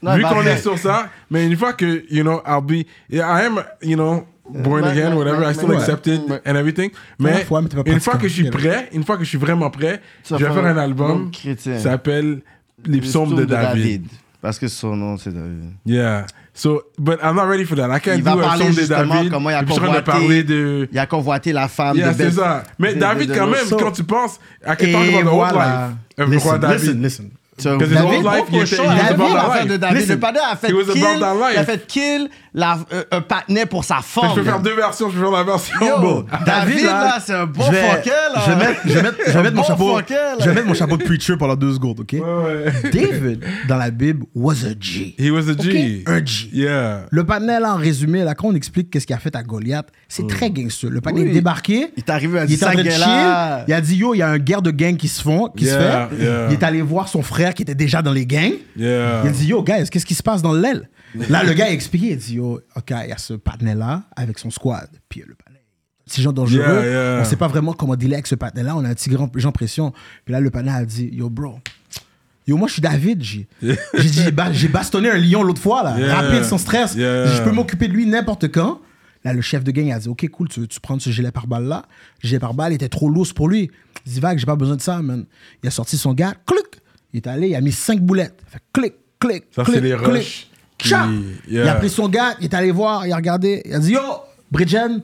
Vu qu'on est sur ça, mais une fois que, you know, I'll be, yeah, I am, you know, born again, whatever, I still ouais. accept it Ouais. and everything. Mais, une fois que je suis prêt, une fois que je suis vraiment prêt, je vais faire un album qui s'appelle Les psaumes de David. Parce que son nom, c'est David. Yeah. So, but I'm not ready for that. I can't Il do va parler de David. comment il a Et puis je suis en train de convoité- parler de. Il a convoité la femme Yeah, de c'est ça. Mais de- David, de- quand même, So- quand tu penses, I can talk about the voilà. life Listen, David. listen, listen. So, David, whole life, il était- David, l'affaire life. de David. Listen. Le padre a fait He kill, il a fait kill la, euh, un patinet pour sa femme. Je peux faire là. deux versions. Je peux faire la version. Yo, Bon. David, là, c'est un bon je vais- fucker, là. Je vais mettre, je vais mettre, je vais mettre mon chapeau. fucker, là. Je vais mettre mon chapeau de preacher pendant deux secondes, ok? Ouais, ouais. David, dans la Bible, was a G. He was a G. Ok? Un G. Yeah. Le panel, en résumé, là, quand on explique qu'est-ce qu'il a fait à Goliath, c'est très gangster. Le panel Oui. est débarqué. Il est arrivé à Il est en train de Sagela. chill. Il a dit, yo, il y a un guerre de gang qui se font, qui Yeah, se fait. yeah. Il est allé voir son frère qui était déjà dans les gangs. Yeah. Il dit, yo, guys, qu'est-ce qui se passe dans l'aile? Là, le gars a expliqué. Il dit, yo, OK, il y a ce panel-là avec son squad. Puis le panel, c'est gens dangereux. Yeah, yeah. On sait pas vraiment comment dealer avec ce panel-là. On a un petit grand gens pression. Puis là, le panel a dit, yo, bro. Yo, moi, je suis David. J'ai dit, bah, j'ai bastonné un lion l'autre fois, là. Rapide, sans stress. Je peux m'occuper de lui n'importe quand. Là, le chef de gang a dit, OK, cool, tu, tu prends ce gilet par balle là. Le gilet par balle était trop lourd pour lui. Il dit, Vague, j'ai pas besoin de ça, man. Il a sorti son gars, clic. Il est allé, il a mis cinq boulettes. Fait clic, clic, Ça, clic, c'est les clic. rushs qui- Tcha! Yeah. Il a pris son gars, il est allé voir, il a regardé, il a dit Yo, Bridgen,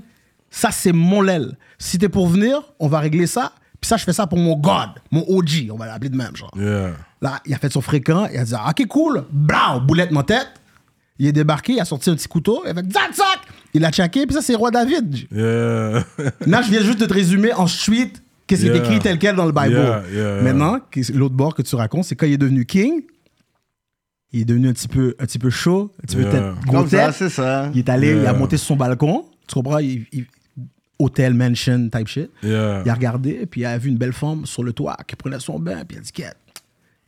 ça c'est mon l'aile. Si t'es pour venir, on va régler ça. Puis ça, je fais ça pour mon God, mon OG, on va l'appeler de même, genre. Yeah. Là, il a fait son fréquent, il a dit Ok, cool, blau, boulette mon tête. Il est débarqué, il a sorti un petit couteau, il a fait Zack, zack Il a checké, puis ça, c'est Roi David. Yeah. Là, je viens juste de te résumer en suite qu'est-ce qui Yeah. est écrit tel quel dans le Bible. Yeah, yeah, yeah. Maintenant, l'autre bord que tu racontes, c'est quand il est devenu king, il est devenu un petit peu, un petit peu chaud, un petit peu tête, gros Comme ça, tête. c'est ça. Il est allé, il a monté sur son balcon, tu comprends, il, il- hôtel, mansion, type shit. Yeah. Il a regardé, puis il a vu une belle femme sur le toit qui prenait son bain, puis il a dit,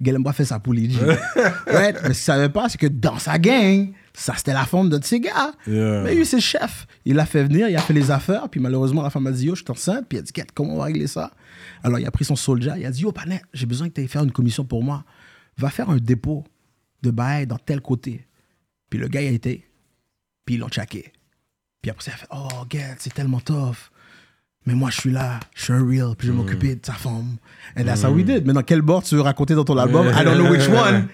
Galemba fait sa poulie. Right? Mais ce qu'il savait pas, c'est que dans sa gang, ça c'était la femme de de ses gars. Yeah. Mais lui, c'est le chef. Il l'a fait venir, il a fait les affaires, puis malheureusement, la femme a dit, yo, je suis enceinte, puis il a dit, comment on va régler ça? Alors, il a pris son soldier, il a dit, yo, Panet, j'ai besoin que tu ailles faire une commission pour moi. Va faire un dépôt de bail dans tel côté. Puis le gars, il a été, puis ils l'ont checké. Puis après ça, il a fait Oh, God, c'est tellement tough. Mais moi, je suis là, je suis un real, puis je vais m'occuper de sa femme. And that's how we did. Mais dans quel bord tu veux raconter dans ton album? I don't know which one.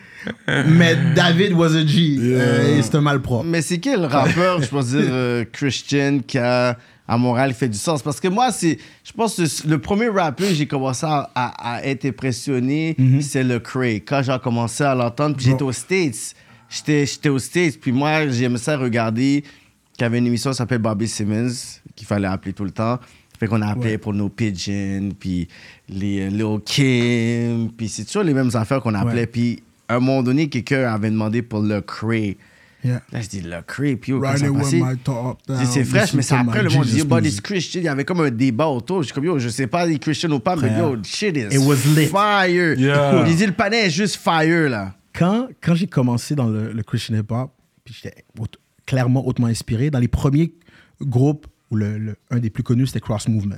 Mais David was a G. Euh, et c'est un malpropre. Mais c'est quel rappeur, je pense dire, euh, Christian, qui a, à Montréal, fait du sens? Parce que moi, c'est, je pense que le premier rappeur que j'ai commencé à, à- à être impressionné, c'est le Cray. Quand j'ai commencé à l'entendre, puis j'étais aux States. J'étais, j'étais aux States, puis moi, j'aimais ça regarder qu'il y avait une émission qui s'appelle Bobby Simmons, qu'il fallait appeler tout le temps. Fait qu'on a appelé pour nos pigeons, puis les euh, Lil Kim, puis c'est toujours les mêmes affaires qu'on appelait. Ouais. Puis à un moment donné, quelqu'un avait demandé pour le Cray. Yeah. Là, je dis, le top Je down, dis, c'est fraîche, mais c'est après le monde dit, music. it's Christian. Il y avait comme un débat autour. Je suis comme, yo, je sais pas, les Christian ou pas, mais yo, shit is It was lit. fire. Yeah. Il dit, le panel est juste fire, là. Quand, quand j'ai commencé dans le, le Christian hip-hop, puis j'étais clairement hautement inspiré, dans les premiers groupes, où le, le- un des plus connus, c'était Cross Movement.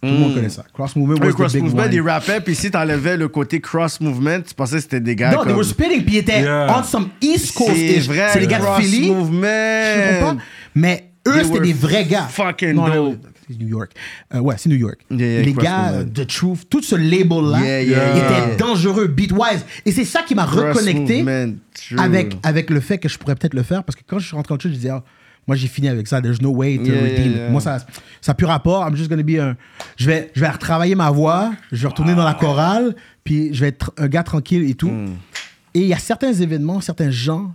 Tout le monde connaît ça. Cross Movement was the cross big movement, one. ils rappaient, puis si t'enlevais le côté cross movement, tu pensais que c'était des gars Non, they comme... were spitting, puis ils étaient Yeah. on some East Coast C'est vrai, C'est les gars de cross Philly. movement. Je comprends pas. Mais Eux, They c'était were des vrais gars. fucking non, dope. c'est New York. Euh, ouais, c'est New York. Yeah, yeah, les Cross gars Movement. euh, de Truth, tout ce label-là Yeah, yeah, était yeah. dangereux, beatwise. Et c'est ça qui m'a reconnecté Movement, true. avec, avec le fait que je pourrais peut-être le faire. Parce que quand je suis rentré en church, je disais, Ah, moi j'ai fini avec ça. There's no way to Yeah, redeem. yeah, yeah. Moi, ça n'a plus rapport. I'm just gonna be un. Je vais, je vais retravailler ma voix. Je vais retourner dans la chorale. Puis je vais être un gars tranquille et tout. Mm. Et il y a certains événements, certains gens.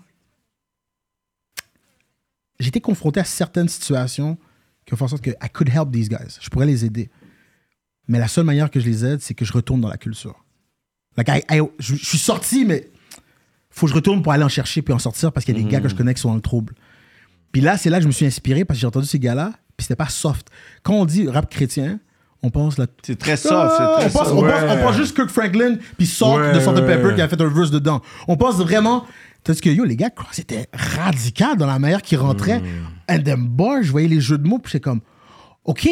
J'étais confronté à certaines situations qui ont fait en sorte que I could help these guys. Je pourrais les aider. Mais la seule manière que je les aide, c'est que je retourne dans la culture. Like, I- I- je, je suis sorti, mais faut que je retourne pour aller en chercher puis en sortir parce qu'il y a des gars que je connais qui sont dans le trouble. Puis là, c'est là que je me suis inspiré parce que j'ai entendu ces gars-là, puis c'était pas soft. Quand on dit rap chrétien, on pense là. C'est très soft, Ah, c'est on, très pense, soft. on, Ouais. pense, on pense juste Kirk Franklin puis Salt Ouais, de Salt and Pepper qui a fait un verse dedans. On pense vraiment. Parce que yo, les gars, c'était radical dans la manière qu'ils rentraient. Mm. And them boys, je voyais les jeux de mots, puis j'étais comme, OK,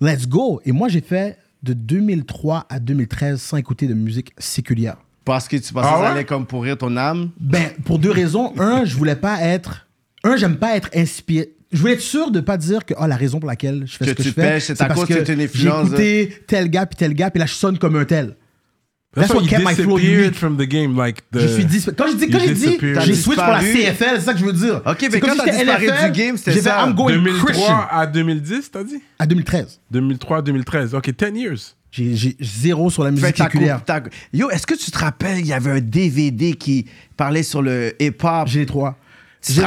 let's go. Et moi, j'ai fait de 2003 à 2013 sans écouter de musique séculière. Parce que tu pensais Ah que ça allait comme pourrir ton âme? Ben, pour deux raisons. Un, je voulais pas être. Un, j'aime pas être inspiré. Je voulais être sûr de pas dire que oh, la raison pour laquelle je fais Que ce que tu je fais, c'est à parce cause que j'ai influence, écouté tel gars puis tel gars puis là je sonne comme un tel. That's what kept my flow unique. from the game, like the... Je suis dis- Quand je dis, quand j'ai dit, j'ai switch pour la. CFL, c'est ça que je veux dire. Ok, mais quand t'as disparu NFL, du game, c'était j'ai fait, ça. I'm going 2003 Christian. à 2010, t'as dit? À 2013. 2003 2013. OK, 10 years. J'ai j'ai zéro sur la musique t'as- Yo, est-ce que tu te rappelles, il y avait un DVD qui parlait sur le hip-hop? J'ai les trois.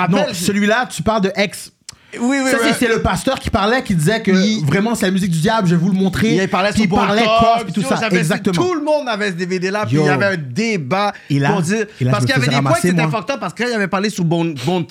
Non, celui-là, tu parles de X. Oui, oui, Ça, oui. c'est- le pasteur qui parlait, qui disait que Il- vraiment c'est la musique du diable, je vais vous le montrer. Il parlait Puis il parlait corps, puis tout yo, ça. Exactement. Tout le monde avait ce DVD-là, puis Yo. il y avait un débat Et là- pour dire... là, parce je qu'il y avait des points qui étaient up, parce qu'il avait parlé sur Bon, bon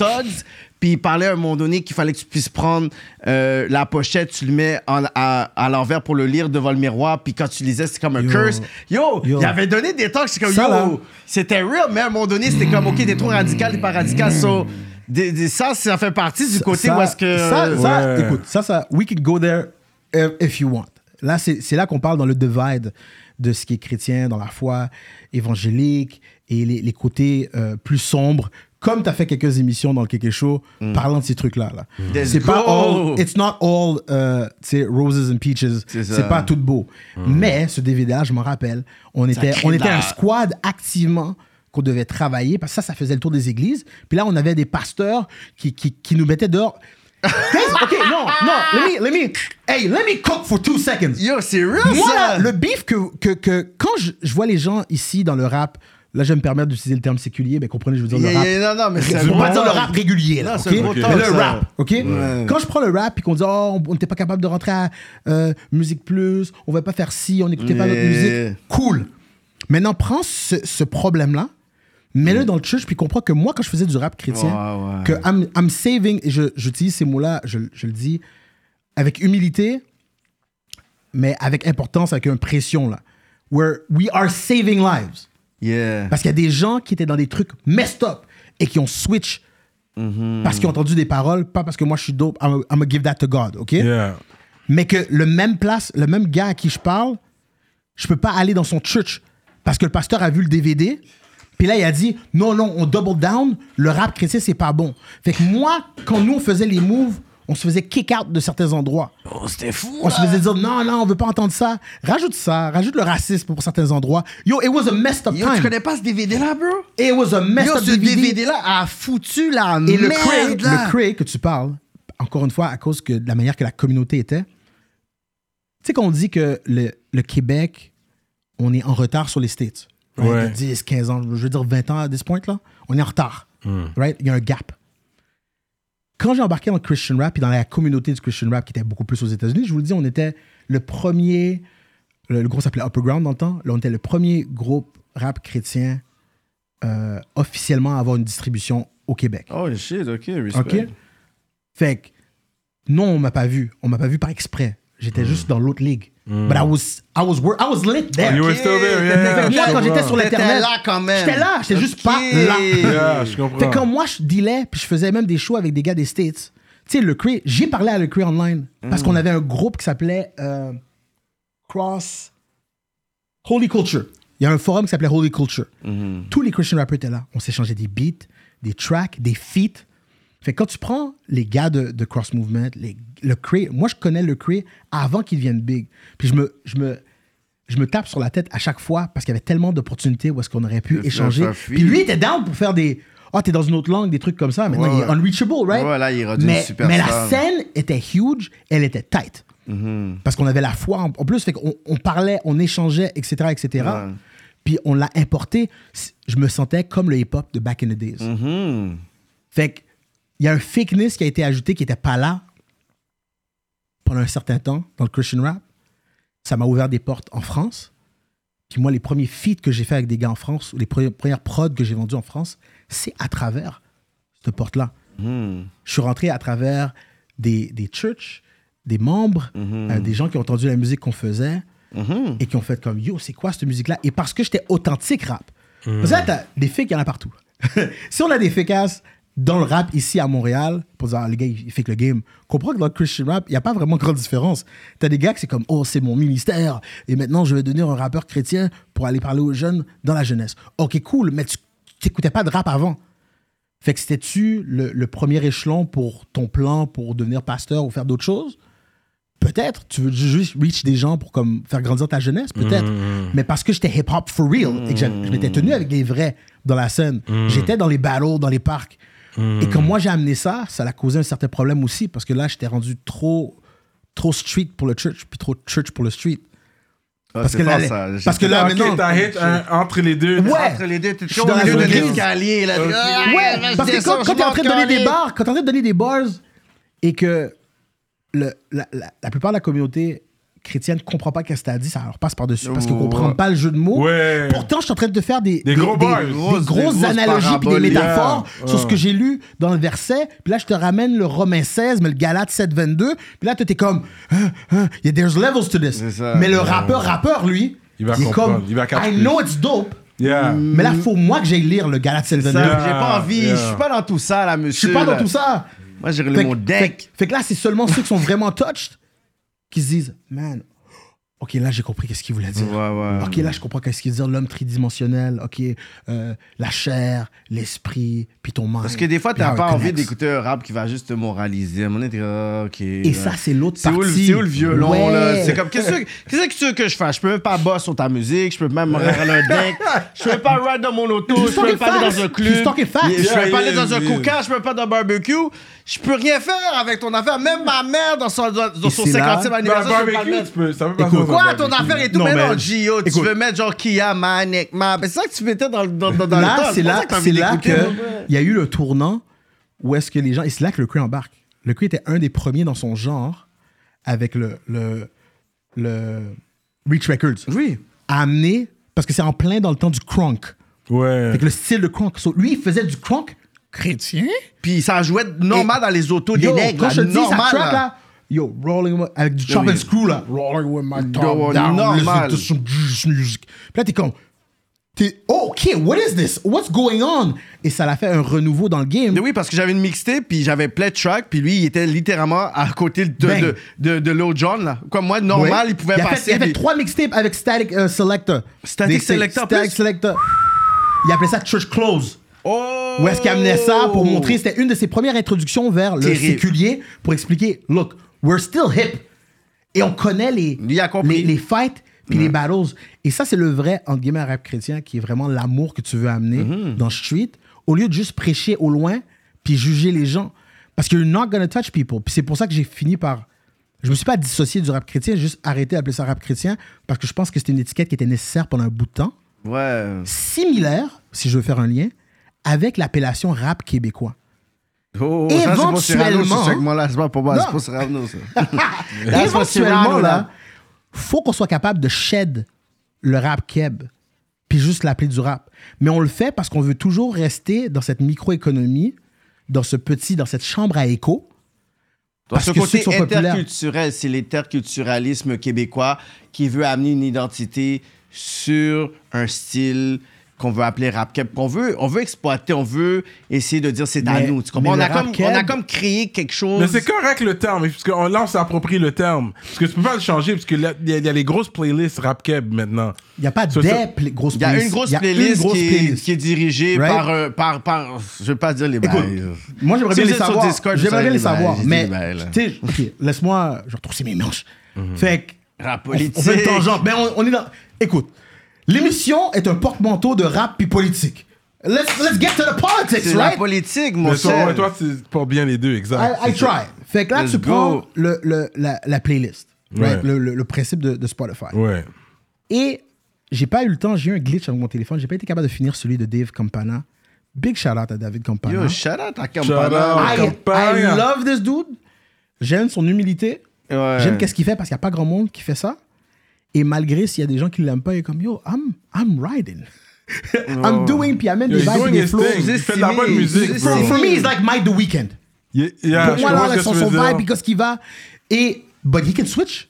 puis il parlait à un moment donné qu'il fallait que tu puisses prendre euh, la pochette, tu le mets en- à, à l'envers pour le lire devant le miroir, puis quand tu lisais, c'est comme un Yo. curse. Yo, Yo. il avait donné des talks, c'est comme, Ça, yo, c'était real, mais à un moment donné, c'était comme, OK, t'es trop radical, t'es pas radical, so... des- des- ça, ça fait partie du côté ça, où est-ce que... Ça, ça, Ouais. écoute, ça, ça, we could go there if- if you want. Là, c'est c'est là qu'on parle dans le divide de ce qui est chrétien, dans la foi évangélique et les, les côtés euh, plus sombres. Comme tu as fait quelques émissions dans le Kéké Show parlant de ces trucs-là. Là. C'est pas all, it's not all, sais, roses and peaches. C'est pas tout beau. Mais ce DVD-là, je m'en rappelle, on était, on était la- un squad activement qu'on devait travailler parce que ça, ça faisait le tour des églises. Puis là, on avait des pasteurs qui, qui, qui nous mettaient dehors. Ok, non, non, let me, let me, hey, let me cook for two seconds. Yo, c'est real, Moi, ça! là, le beef que, que, que quand je, je vois les gens ici dans le rap, là, je vais me permettre d'utiliser le terme séculier, mais comprenez, je veux dire le rap. yeah, non, non, mais c'est Je veux pas dire le rap régulier, là, Non, ok? Mais le rap, ok? Quand je prends le rap et qu'on dit, oh, on n'était pas capable de rentrer à euh, Musique Plus, on va pas faire ci, on n'écoutait pas notre musique, cool. Maintenant, prends ce, ce problème-là, mets-le dans le church, puis comprends que moi, quand je faisais du rap chrétien, ouais. que I'm, I'm saving, et j'utilise ces mots-là, je, je le dis avec humilité, mais avec importance, avec une pression, là. Where we are saving lives. Yeah. Parce qu'il y a des gens qui étaient dans des trucs messed up et qui ont switch parce qu'ils ont entendu des paroles, pas parce que moi je suis dope, I'm gonna give that to God, ok? Yeah. Mais que le même place, le même gars à qui je parle, je peux pas aller dans son church parce que le pasteur a vu le DVD. Puis là, il a dit non, non, on double down, le rap chrétien, c'est pas bon. Fait que moi, quand nous, on faisait les moves, on se faisait kick out de certains endroits. Oh, c'était fou. On se faisait dire non, non, on veut pas entendre ça. Rajoute ça, rajoute le racisme pour certains endroits. Yo, it was a messed up Yo, tu time. connais pas ce DVD-là, bro? It was a messed Yo, up ce DVD. DVD-là a foutu la Et le merde, cray, là. le cray que tu parles, encore une fois, à cause que de la manière que la communauté était, tu sais qu'on dit que le, le Québec, on est en retard sur les States. right? Ouais. De 10, 15 ans, je veux dire 20 ans à this point, là, on est en retard. Right? Il y a un gap. Quand j'ai embarqué dans le Christian rap et dans la communauté du Christian rap qui était beaucoup plus aux États-Unis, je vous le dis, on était le premier, le, le groupe s'appelait Upper Ground dans le temps, là, on était le premier groupe rap chrétien euh, officiellement à avoir une distribution au Québec. Oh shit, ok, respect. OK? Fait que, non, on m'a pas vu. On m'a pas vu par exprès. J'étais juste dans l'autre ligue. But I was, I was, wor- I was lit there. Oh, you were still there, yeah. Fait moi, quand j'étais sur l'Internet, là quand même. j'étais là. J'étais juste pas là. Yeah, je comprends. Fait quand moi, je dealais, puis je faisais même des shows avec des gars des States. Tu sais, le Cree, j'ai parlé à le Cree Online parce qu'on avait un groupe qui s'appelait euh, Cross Holy Culture. Il y a un forum qui s'appelait Holy Culture. Tous les Christian rappers étaient là. On s'échangeait des beats, des tracks, des feats. Fait que quand tu prends les gars de, de Cross Movement, les- le Cree, moi je connais le Cree avant qu'il devienne big. Puis je me, je me, je me tape sur la tête à chaque fois parce qu'il y avait tellement d'opportunités où est-ce qu'on aurait pu échanger. Puis lui il était down pour faire des. Ah, t'es dans une autre langue, des trucs comme ça. Maintenant, Ouais, il est unreachable, right? Ouais, là, il est rendu mais, la scène était huge, elle était tight. Mhm. Parce qu'on avait la foi en, en plus, fait qu'on on parlait, on échangeait, etc., etc. Ouais. Puis on l'a importé. Je me sentais comme le hip-hop de back in the days. Mhm. Fait que, il y a un fakeness qui a été ajouté qui n'était pas là pendant un certain temps dans le Christian rap. Ça m'a ouvert des portes en France. Puis moi, les premiers feats que j'ai fait avec des gars en France, ou les pre- premières prods que j'ai vendues en France, c'est à travers cette porte-là. Mhm. Je suis rentré à travers des, des churches, des membres, euh, des gens qui ont entendu la musique qu'on faisait Mhm. et qui ont fait comme Yo, c'est quoi cette musique-là? Et parce que j'étais authentique rap. Parce que là, t'as des fakes, il y en a partout. si on a des fakes dans le rap ici à Montréal, pour dire, ah, les gars, ils fake le game, comprends que dans le Christian rap, il n'y a pas vraiment grande différence. T'as des gars qui c'est comme Oh, c'est mon ministère et maintenant je vais devenir un rappeur chrétien pour aller parler aux jeunes dans la jeunesse. Ok, cool, mais tu n'écoutais pas de rap avant. Fait que c'était-tu le, le premier échelon pour ton plan pour devenir pasteur ou faire d'autres choses? Peut-être. Tu veux juste reach des gens pour comme faire grandir ta jeunesse? Peut-être. Mais parce que j'étais hip-hop for real et que je m'étais tenu avec les vrais dans la scène. J'étais dans les battles, dans les parcs. Et comme moi, j'ai amené ça, ça a causé un certain problème aussi parce que là, j'étais rendu trop, trop street pour le church puis trop church pour le street. Ah, Parce que là, fort, les- ça. parce que là, maintenant- t'as hit un- entre les deux. Ouais. Entre les deux, tu Je es suis au milieu de l'escalier. là. Ah, Ouais, parce que quand, quand t'es en train de donner des bars, quand t'es en train de donner des bars et que le, la, la- la plupart de la communauté chrétienne ne comprend pas qu'est-ce que t'as dit, ça leur passe par-dessus parce qu'ils Ouais. comprennent pas le jeu de mots. Ouais. Pourtant, je suis en train de te faire des, Des gros bars. des Grosses- grosses des grosses analogies puis des métaphores yeah. sur ce que j'ai lu dans le verset. Puis là, je te ramène le Romain 16, mais le Galate 7, 22. Puis là, tu es comme, Hein, hein, yeah, there's levels to this. Ça. Mais le rappeur, rappeur, lui, Il va est comprendre, comme, il va. I know it's dope. Yeah. Mais là, faut moi que j'aille lire le Galate 7, 22. Ça, J'ai pas envie. Yeah. Je suis pas dans tout ça, là, Je monsieur. suis pas dans tout ça. Moi, j'ai Fait, mon deck. fait- fait que là, c'est seulement ceux qui sont vraiment touched qui se disent, man, ok, là, j'ai compris qu'est-ce qu'il voulait dire. Ouais, ouais. Ok, là, je comprends qu'est-ce qu'il veut dire, l'homme tridimensionnel, ok, euh, la chair, l'esprit, puis ton mind. Parce que des fois, t'as pas envie d'écouter un rap qui va juste te moraliser. À donné, t'es ah, ok. Et ça, c'est l'autre partie. c'est où le violon, Ouais. là? C'est comme, qu'est-ce que, qu'est-ce que tu veux que je fasse? Je peux même pas boss sur ta musique, je peux même me rendre un deck, je peux même pas ride dans mon auto, je peux pas aller dans un club. Je peux pas aller dans un cooking, je peux même pas dans un barbecue. Je peux rien faire avec ton affaire. Même ma mère, dans son, dans Et son c'est là- 50e Bah, anniversaire, je peux pas le barbecue, tu peux. Ça peut pas Quoi, ton affaire et tout, mais non, Gio, tu veux mettre genre Kia, Manek, Ma. Ben, C'est ça que tu mettais dans, dans, dans, dans le là, c'est là, c'est là que il y a eu le tournant où est-ce que les gens et c'est là que le Cree embarque. Le Cree était un des premiers dans son genre avec le le le Reach Records Oui. à amener parce que c'est en plein dans le temps du crunk. Ouais. Fait que le style de crunk. So, lui, il faisait du crunk chrétien. Puis ça jouait normal dans les autos des nègres. quand là, je te dis sa normal, track là. là, yo, rolling with- avec du chop oui. and screw là, rolling with my Yo, top down, normal. listen to some music. Puis là t'es comme, t'es, oh, ok, what is this? What's going on? Et ça l'a fait un renouveau dans le game. Mais oui, parce que j'avais une mixtape, puis j'avais plein de tracks, puis lui, il était littéralement à côté de, Bang. de, de, de Lil Jon, là. Comme moi, normal, il pouvait il passer. Fait, il a fait puis- trois mixtapes avec Static euh, Selector. Static Des- Selector Static plus? Selector. Il appelait ça Church Close. Oh! Où est-ce qu'il amenait ça pour montrer, c'était une de ses premières introductions vers le séculier pour expliquer, look, we're still hip. Et on connaît les, a les, les fights puis les battles. Et ça, c'est le vrai, entre guillemets, rap chrétien qui est vraiment l'amour que tu veux amener Mhm. dans street au lieu de juste prêcher au loin puis juger les gens. Parce que you're not gonna touch people. Puis c'est pour ça que j'ai fini par. Je me suis pas dissocié du rap chrétien, j'ai juste arrêté d'appeler ça rap chrétien parce que je pense que c'était une étiquette qui était nécessaire pendant un bout de temps. Ouais. Similaire, si je veux faire un lien, avec l'appellation rap québécois. Oh, ça, c'est Cyrano, Éventuellement- ce segment-là. C'est pas pour moi, c'est pour Cyrano, ça. Là, c'est Éventuellement, Cyrano, là, faut qu'on soit capable de shed le rap keb, puis juste l'appeler du rap. Mais on le fait parce qu'on veut toujours rester dans cette microéconomie, dans ce petit, dans cette chambre à écho. Dans Parce ce que côté populaires- interculturel, c'est l'interculturalisme québécois qui veut amener une identité sur un style qu'on veut appeler rap keb, qu'on veut, on veut exploiter, on veut essayer de dire c'est à nous. Tu comprends? On a, comme, keb- on a comme créé quelque chose. Mais c'est correct le terme, parce que là on s'approprie le terme. Parce que tu peux pas le changer, parce qu'il y, y a- il y a les grosses playlists rap keb maintenant. Il n'y a pas pla- grosses Il y a playlists. une grosse Il y a playlist, une grosse qui, est, playlist. qui est dirigée Right? par, euh, par, par. Je vais pas dire les Écoute, bails. Moi, j'aimerais Si bien vous les savoir. J'aimerais les savoir. Mais, tu sais, OK, laisse-moi. Je retrousse mes manches. Mhm. Fait que. Rap on- politique. On fait une tangente. Mais on, on est dans. Écoute, l'émission est un porte-manteau de rap puis politique. Let's, let's get to the politics, C'est la right? politique, mon Mais toi, cher. toi tu portes bien les deux, exact. I, I try. Fait que là, Let's tu go. prends le, le- la, la playlist, right? Ouais. le, le- le principe de, de Spotify. Ouais. Et j'ai pas eu le temps, j'ai eu un glitch avec mon téléphone, j'ai pas été capable de finir celui de Dave Campana. Big shout out à David Campana. Yo, shout out à Shout Campana. out. I, Campana. I love this dude. J'aime son humilité. Ouais. J'aime qu'est-ce qu'il fait parce qu'il n'y a pas grand monde qui fait ça. Et malgré s'il y a des gens qui l'aiment pas, il est comme yo, I'm, I'm riding. I'm doing, puis il amène des vibes des flows. Il fait de la bonne musique, For, bro. for me, it's like Mike the Weeknd. Yeah, yeah, Pour moi, là, que son, son vibe, puis qu'est-ce qu'il va. Et, but he can switch.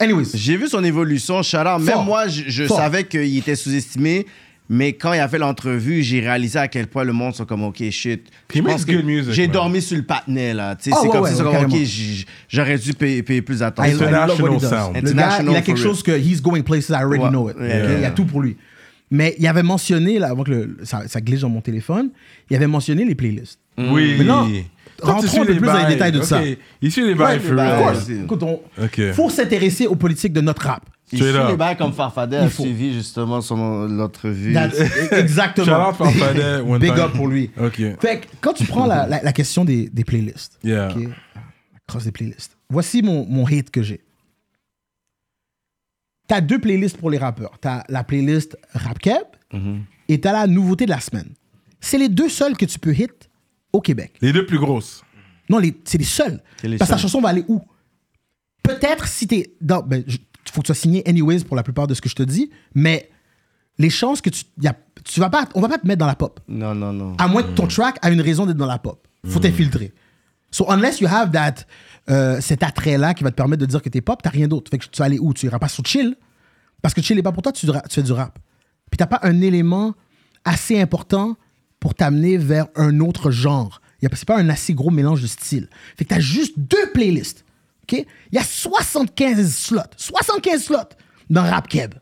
Anyways. J'ai vu son évolution, shout out. Même moi, je, savais qu'il était sous-estimé. Mais quand il a fait l'entrevue, j'ai réalisé à quel point le monde sont comme OK shit. Je He makes pense que good music, J'ai man. dormi sur le patinet là. Tu sais, Ah, c'est ouais, comme ouais, ça, c'est ouais, comme OK, j- j'aurais dû payer, payer plus I, attention. I love what he does. sound. Le gars, International il a quelque chose que he's going places, I already Ouais. know it. Yeah. Il y a tout pour lui. Mais il avait mentionné, là, avant que le- ça, ça glitch dans mon téléphone, il avait mentionné les playlists. Oui. Mais non, Toi, rentrons un peu plus dans les détails de Ok. ça. Il suit les bails. Écoute, on Ok. faut s'intéresser aux politiques de notre rap. Il suit les bails comme Farfadet Il a suivi justement son l'entrevue. Exactement. Shout out Farfadet, one Big up pour lui. Ok. Fait que quand tu prends la, la- la question des, des playlists, Yeah. ok, la crosse des playlists, voici mon, mon hate que j'ai. T'as deux playlists pour les rappeurs. T'as la playlist Rap Keb Mm-hmm. et t'as la nouveauté de la semaine. C'est les deux seuls que tu peux hit au Québec. Les deux plus grosses. Non, les- c'est les seuls. C'est les Parce que ta chanson va aller où? Peut-être si t'es. dans- Ben, faut que tu sois signé anyways pour la plupart de ce que je te dis, mais les chances que tu. y a- tu vas pas, on va pas te mettre dans la pop. Non, non, non. À moins que ton track a une raison d'être dans la pop. Faut t'infiltrer. So, unless you have that, euh, cet attrait-là qui va te permettre de dire que t'es pop, t'as rien d'autre. Fait que tu vas aller où? Tu iras pas sur chill? Parce que chill n'est pas pour toi, tu, tu fais du rap. Puis t'as pas un élément assez important pour t'amener vers un autre genre. C'est pas un assez gros mélange de styles. Fait que t'as juste deux playlists. OK? Il y a 75 slots. 75 slots dans Rap Keb.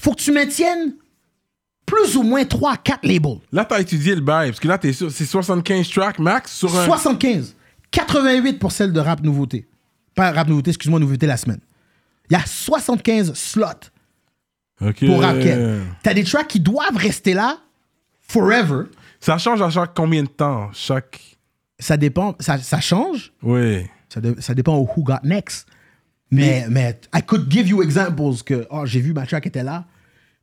Faut que tu maintiennes plus ou moins 3-4 labels. Là, t'as étudié le bail, parce que là, t'es sur, c'est 75 tracks max sur un. 75. 88 pour celle de Rap Nouveauté. Pas Rap Nouveauté, excuse-moi, Nouveauté la semaine. Il y a 75 slots pour Rap Keb. T'as des tracks qui doivent rester là forever. Ça change à chaque combien de temps? Chaque. Ça dépend, ça, ça change. Oui. Ça, dé- ça dépend au Who Got Next. Mais, mais I could give you examples que oh, j'ai vu ma track était là.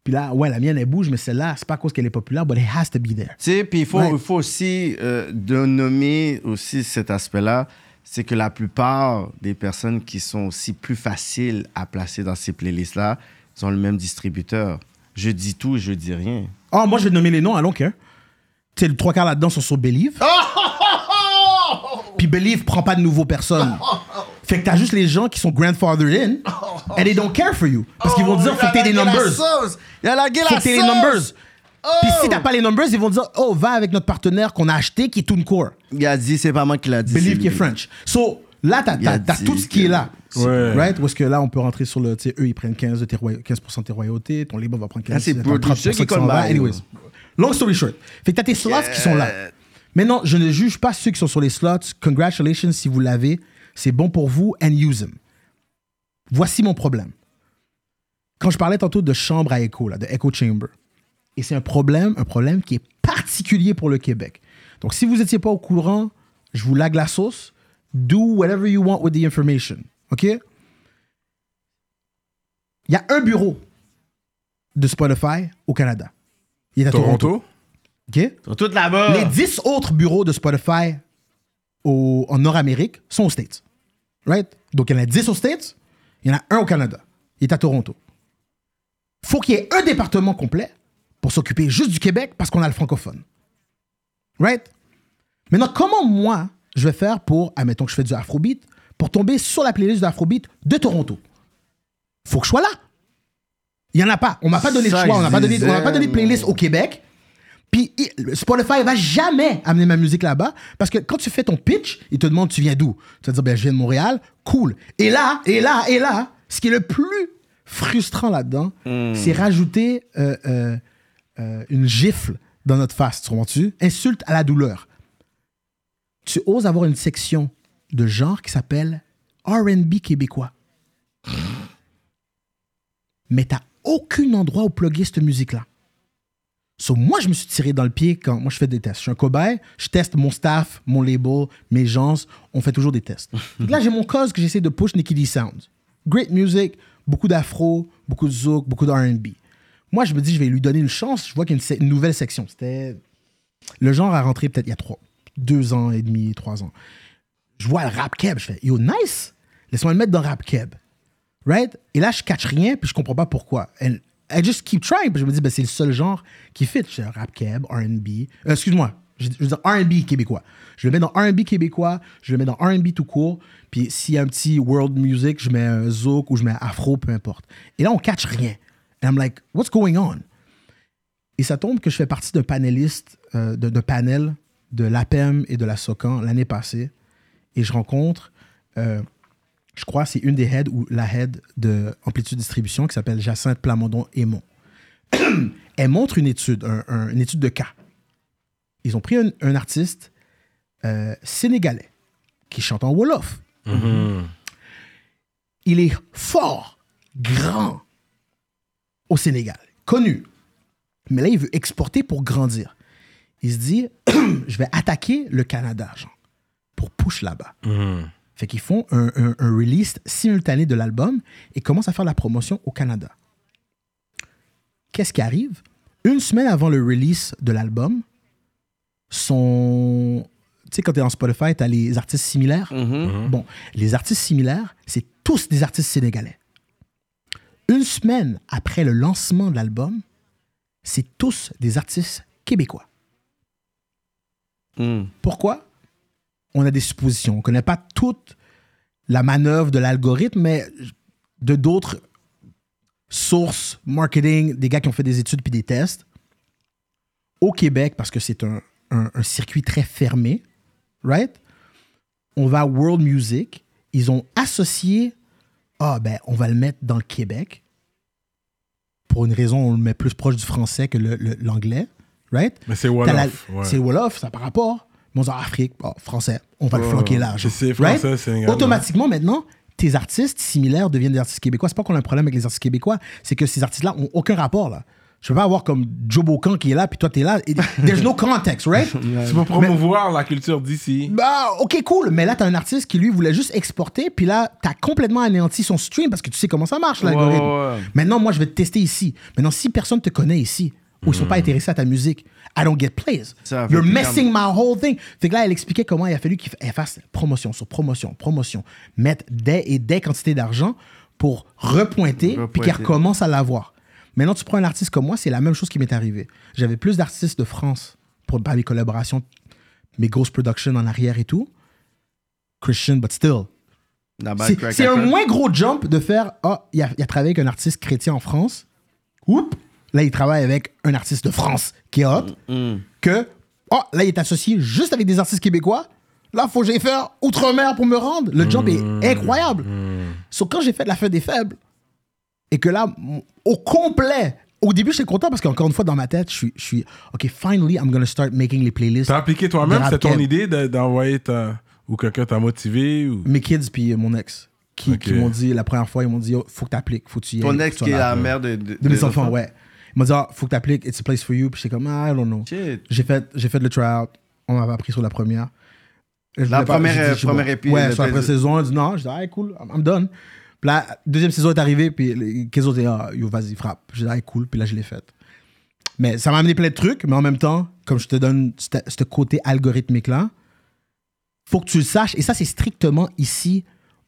Puis là, ouais, la mienne, elle bouge, mais celle-là, c'est pas à cause qu'elle est populaire, but it has to be there. Tu sais, puis il faut, Ouais. faut aussi euh, de nommer aussi cet aspect-là, c'est que la plupart des personnes qui sont aussi plus faciles à placer dans ces playlists-là, ils ont le même distributeur. Je dis tout, je dis rien. Oh, moi, je vais nommer les noms, allons que. Tu sais, le trois quarts là-dedans sont sur Believe. Puis Believe prend pas de nouveaux personnes. Fait que t'as juste les gens qui sont grandfathered in, and they don't care for you. Parce qu'ils vont dire, faut que t'aies des numbers. Il y a la Faut que t'aies les numbers. Puis si t'as pas les numbers, ils vont dire, oh, va avec notre partenaire qu'on a acheté qui est TuneCore. Il a dit, c'est pas moi qui l'a dit. Believe qui est. French. So, là, t'as, t'as, tout ce qui est là. Ouais. Right? Où est-ce que là, on peut rentrer sur le. Tu sais, eux, ils prennent 15%, de tes, roya- 15 de tes royautés. Ton label va prendre 15 Ah, c'est producer 30% qui s'en va. Anyways. Long story short. Fait que t'as tes slots qui sont là. Maintenant, je ne juge pas ceux qui sont sur les slots. Congratulations si vous l'avez. C'est bon pour vous and use them. Voici mon problème. Quand je parlais tantôt de chambre à écho, là, de echo chamber, et c'est un problème, un problème qui est particulier pour le Québec. Donc, si vous n'étiez pas au courant, je vous lague la sauce. Do whatever you want with the information. OK? Il y a un bureau de Spotify au Canada. Il est à Toronto? Toronto OK? Ils sont tous là-bas. Les 10 autres bureaux de Spotify au- en Nord-Amérique sont aux States. Right? Donc, il y en a 10 aux States, il y en a un au Canada. Il est à Toronto. faut qu'il y ait un département complet pour s'occuper juste du Québec parce qu'on a le francophone. Right? Maintenant, comment moi, je vais faire pour, admettons que je fais du Afrobeat, pour tomber sur la playlist de Afrobeat de Toronto? faut que je sois là. Il y en a pas. On m'a pas donné le Ça, choix. On m'a je pas donné, on pas donné de playlist au Québec. Puis Spotify va jamais amener ma musique là-bas parce que quand tu fais ton pitch, il te demande tu viens d'où? Tu vas dire ben je viens de Montréal, cool. Et là, et là, et là, ce qui est le plus frustrant là-dedans, c'est rajouter euh, euh, euh, une gifle dans notre face, tu comprends-tu? Insulte à la douleur. Tu oses avoir une section de genre qui s'appelle R&B québécois. Mais t'as aucun endroit où plugger cette musique-là. So, moi, je me suis tiré dans le pied quand moi je fais des tests. Je suis un cobaye, je teste mon staff, mon label, mes gens, on fait toujours des tests. Donc là, j'ai mon cause que j'essaie de push Nicky D Sounds. Great music, beaucoup d'afro, beaucoup de zouk, beaucoup de R&B. Moi, je me dis, je vais lui donner une chance. Je vois qu'il y a une, nouvelle section. C'était le genre a rentré peut-être il y a trois, deux ans et demi, trois ans. Je vois le rap keb, je fais yo nice, laisse-moi le mettre dans rap keb, right? Et là je catch rien puis je comprends pas pourquoi. And I just keep trying je me dis ben c'est le seul genre qui fit. Je rap keb, R&B, Euh, excuse-moi, je, je veux dire R&B québécois. Je le mets dans R&B québécois, je le mets dans R&B tout court. Puis s'il y a un petit world music, je mets un zouk ou je mets afro, peu importe. Et là on catch rien. And I'm like what's going on? Et ça tombe que je fais partie d'un panéliste, euh, panel de l'APEM et de la SOCAN l'année passée. Et je rencontre, euh, je crois, c'est une des heads ou la head de Amplitude Distribution qui s'appelle Jacinthe Plamondon Aymon. Elle montre une étude, un- un- une étude de cas. Ils ont pris un, un artiste euh, sénégalais qui chante en Wolof. Il est fort, grand au Sénégal, connu. Mais là, il veut exporter pour grandir. Il se dit, je vais attaquer le Canada, genre, pour push là-bas. Fait qu'ils font un, un- un release simultané de l'album et commencent à faire la promotion au Canada. Qu'est-ce qui arrive? Une semaine avant le release de l'album, son... Tu sais, quand tu es dans Spotify, tu as les artistes similaires? Bon, les artistes similaires, c'est tous des artistes sénégalais. Une semaine après le lancement de l'album, c'est tous des artistes québécois. Hmm. Pourquoi? On a des suppositions. On ne connaît pas toute la manœuvre de l'algorithme, mais de d'autres sources, marketing, des gars qui ont fait des études puis des tests. Au Québec, parce que c'est un, un- un circuit très fermé, right? On va à World Music. Ils ont associé, ah ben, on va le mettre dans le Québec. Pour une raison, on le met plus proche du français que l'anglais, right? Mais c'est Wolof. ouais. C'est Wolof, ça par rapport. On dit Afrique, oh, français, on va le flanquer genre. C'est français, sénégalais. Automatiquement, maintenant, tes artistes similaires deviennent des artistes québécois. C'est pas qu'on a un problème avec les artistes québécois, c'est que ces artistes-là ont aucun rapport, là. Je peux pas avoir comme Joe Bocan qui est là, puis toi, t'es là. There's no context, right? C'est pour promouvoir la culture d'ici. Bah, ok, cool. Mais là, t'as un artiste qui, lui, voulait juste exporter, puis là, t'as complètement anéanti son stream parce que tu sais comment ça marche, l'algorithme. ouais, ouais. Maintenant, moi, je vais te tester ici. Maintenant, si personne te connaît ici, ou ils sont pas intéressés à ta musique, I don't get plays. Ça You're messing my whole thing. Fait que là, elle expliquait comment il a fallu qu'elle fasse promotion sur promotion, promotion, mettre des et des quantités d'argent pour repointer, puis Repointer. qu'elle recommence à l'avoir. Maintenant, tu prends un artiste comme moi, c'est la même chose qui m'est arrivé. J'avais plus d'artistes de France pour par mes collaborations, mes grosses productions en arrière et tout. Christian, but still. C'est un moins gros jump de faire Ah, il a, il a travaillé avec un artiste chrétien en France. Oups, là, il travaille avec un artiste de France qui est hot. Mm. Que, oh, là, il est associé juste avec des artistes québécois. Là, faut que j'aille faire outre-mer pour me rendre. Le jump est incroyable. Sauf quand j'ai fait la fin des faibles, et que là, au complet, au début, j'étais content parce qu'encore une fois, dans ma tête, je suis, je suis OK, finally, I'm gonna start making les playlists. T'as appliqué toi-même, c'est ton idée de- d'envoyer ta. Ou quelqu'un t'a motivé ou... Mes kids puis mon ex qui, qui m'ont dit, la première fois, ils m'ont dit, oh, faut que t'appliques, faut que tu y ailles. Ton ex tu qui est la mère de, de, De mes enfants, ouais. Ils m'ont dit, ah, faut que t'appliques, it's a place for you. Puis j'étais comme, ah, I don't know. J'ai fait, j'ai fait le tryout. On m'avait appris sur la première. La première, première épi- Ouais, sur la première saison, dit non. Je dis, ah, cool, I'm, done. Puis la deuxième saison est arrivée, puis les 15 autres, ah, yo, vas-y, frappe. J'ai dit, ah, cool, puis là, je l'ai faite. Mais ça m'a amené plein de trucs, mais en même temps, comme je te donne ce ce côté algorithmique-là, faut que tu le saches. Et ça, c'est strictement ici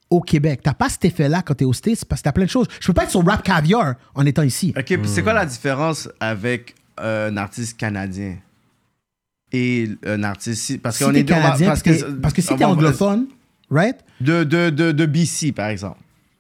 au Québec. T'as pas cet effet-là quand t'es au States parce que t'as plein de choses. Je peux pas être sur Rap Caviar en étant ici. Ok, puis c'est quoi la différence avec euh, un artiste canadien? Et un artiste parce Si qu'on est canadien, parce parce que parce que si t'es anglophone, right? de, de, de, de BC par exemple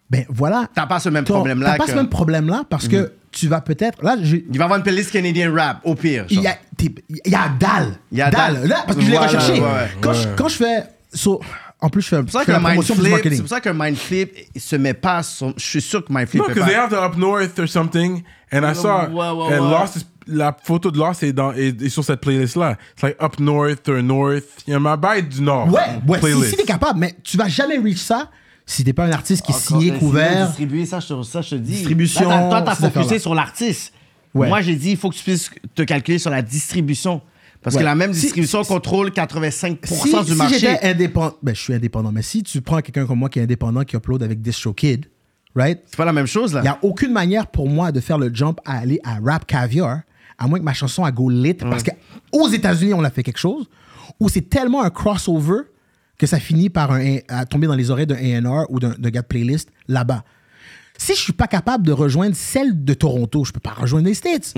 Ben voilà. t'as pas ce même T'as- problème là T'as pas ce même problème-là parce que tu vas peut-être. Là, j'ai- Il va avoir une playlist Canadian rap, au pire. il y a, il y a Dal. Il y a Dal. Là, parce que je l'ai Voilà, recherché. ouais, ouais. Quand, Je, quand je fais. so, en plus, je fais, C'est pour ça je fais que la promotion du Mindflip, marketing. c'est pour ça que Mindflip il se met pas sur, je suis sûr que Mindflip No, est because pas. they have the up north or something, and I saw Ouais, ouais, and ouais. Lost is- la photo de Lost est, dans, est, est sur cette playlist là. It's like up north or north. Il y a ma baille du nord. Ouais, ouais, si, playlist. si t'es capable, mais tu vas jamais reach ça si t'es pas un artiste qui est Encore, signé, couvert. sinon, Distribuer, ça, je te, ça, je te dis. Distribution, Là, t'as- toi, t'as focusé sur l'artiste. Ouais. Moi, j'ai dit, il faut que tu puisses te calculer sur la distribution. Parce Ouais. que la même Si- distribution si- contrôle 85% si, du si marché. j'étais indépendant, ben je suis indépendant, mais si tu prends quelqu'un comme moi qui est indépendant, qui upload avec DistroKid, right? C'est pas la même chose, là. Il n'y a aucune manière pour moi de faire le jump à aller à Rap Caviar, à moins que ma chanson a go lit, parce qu'aux États-Unis, on a fait quelque chose, où c'est tellement un crossover que ça finit par un, à tomber dans les oreilles d'un A&R ou d'un d'un gars de playlist là-bas. Si je suis pas capable de rejoindre celle de Toronto, je peux pas rejoindre les States.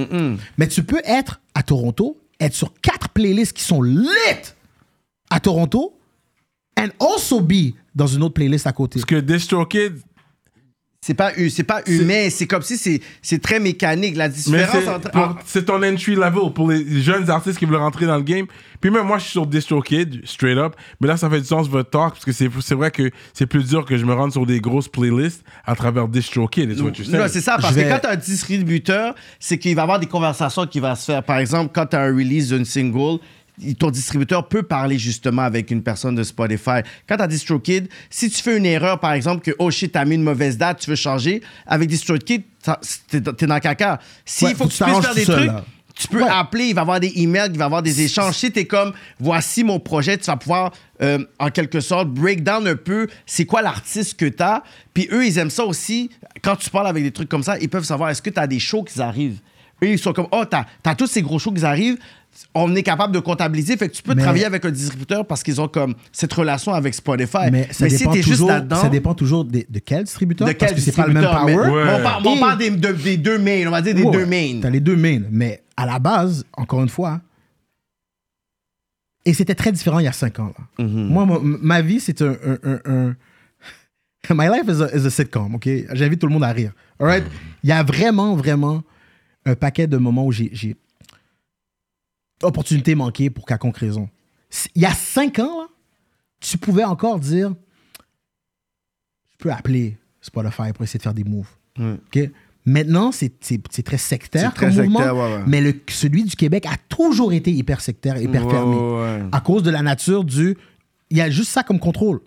Mais tu peux être à Toronto, être sur quatre playlists qui sont lit à Toronto, and also be dans une autre playlist à côté. Parce que C'est pas, c'est pas humain, c'est comme si c'est, c'est très mécanique. La mais différence c'est entre. pour- c'est ton entry level pour les jeunes artistes qui veulent rentrer dans le game. Puis même moi, je suis sur DistroKid, straight up. Mais là, ça fait du sens votre talk parce que c'est c'est vrai que c'est plus dur que je me rende sur des grosses playlists à travers DistroKid. Non, c'est ça, parce que quand tu as un distributeur, c'est qu'il va y avoir des conversations qui vont se faire. Par exemple, quand tu as un release d'une single, ton distributeur peut parler justement avec une personne de Spotify. Quand tu as DistroKid, si tu fais une erreur, par exemple, que oh shit, tu as mis une mauvaise date, tu veux changer, avec DistroKid, t'es dans le caca. S'il Ouais, faut que tu puisses faire des seul, trucs, là. tu peux Ouais. appeler, il va y avoir des emails, il va y avoir des échanges. Si tu es comme, voici mon projet, tu vas pouvoir, euh, en quelque sorte, break down un peu c'est quoi l'artiste que tu as. Puis eux, ils aiment ça aussi. Quand tu parles avec des trucs comme ça, ils peuvent savoir est-ce que tu as des shows qui arrivent? Eux, ils sont comme, oh, tu as, tous ces gros shows qui arrivent. On est capable de comptabiliser. Fait que tu peux Mais- travailler avec un distributeur parce qu'ils ont comme cette relation avec Spotify. Mais ça si dépend juste toujours, là-dedans. ça dépend toujours de, de quel distributeur? de parce quel que c'est pas le même power. mais- Ouais. On parle, on Et- parle des, de- des deux mains, on va dire des Ouais, deux mains. T'as les deux mains. Mais à la base, encore une fois, et c'était très différent il y a cinq ans. Là. Mhm. Moi, ma, ma vie, c'est un, un, un- un- My life is a, is a sitcom, OK? J'invite tout le monde à rire. All right? Il y a vraiment, vraiment un paquet de moments où j'ai... opportunité manquée pour quelconque raison. Il y a cinq ans, là, tu pouvais encore dire je peux appeler Spotify pour essayer de faire des moves. Mm. Maintenant, c'est très sectaire très comme mouvement, sectaire, ouais, ouais. mais le, celui du Québec a toujours été hyper sectaire, hyper Ouais, fermé. À cause de la nature du... Il y a juste ça comme contrôle.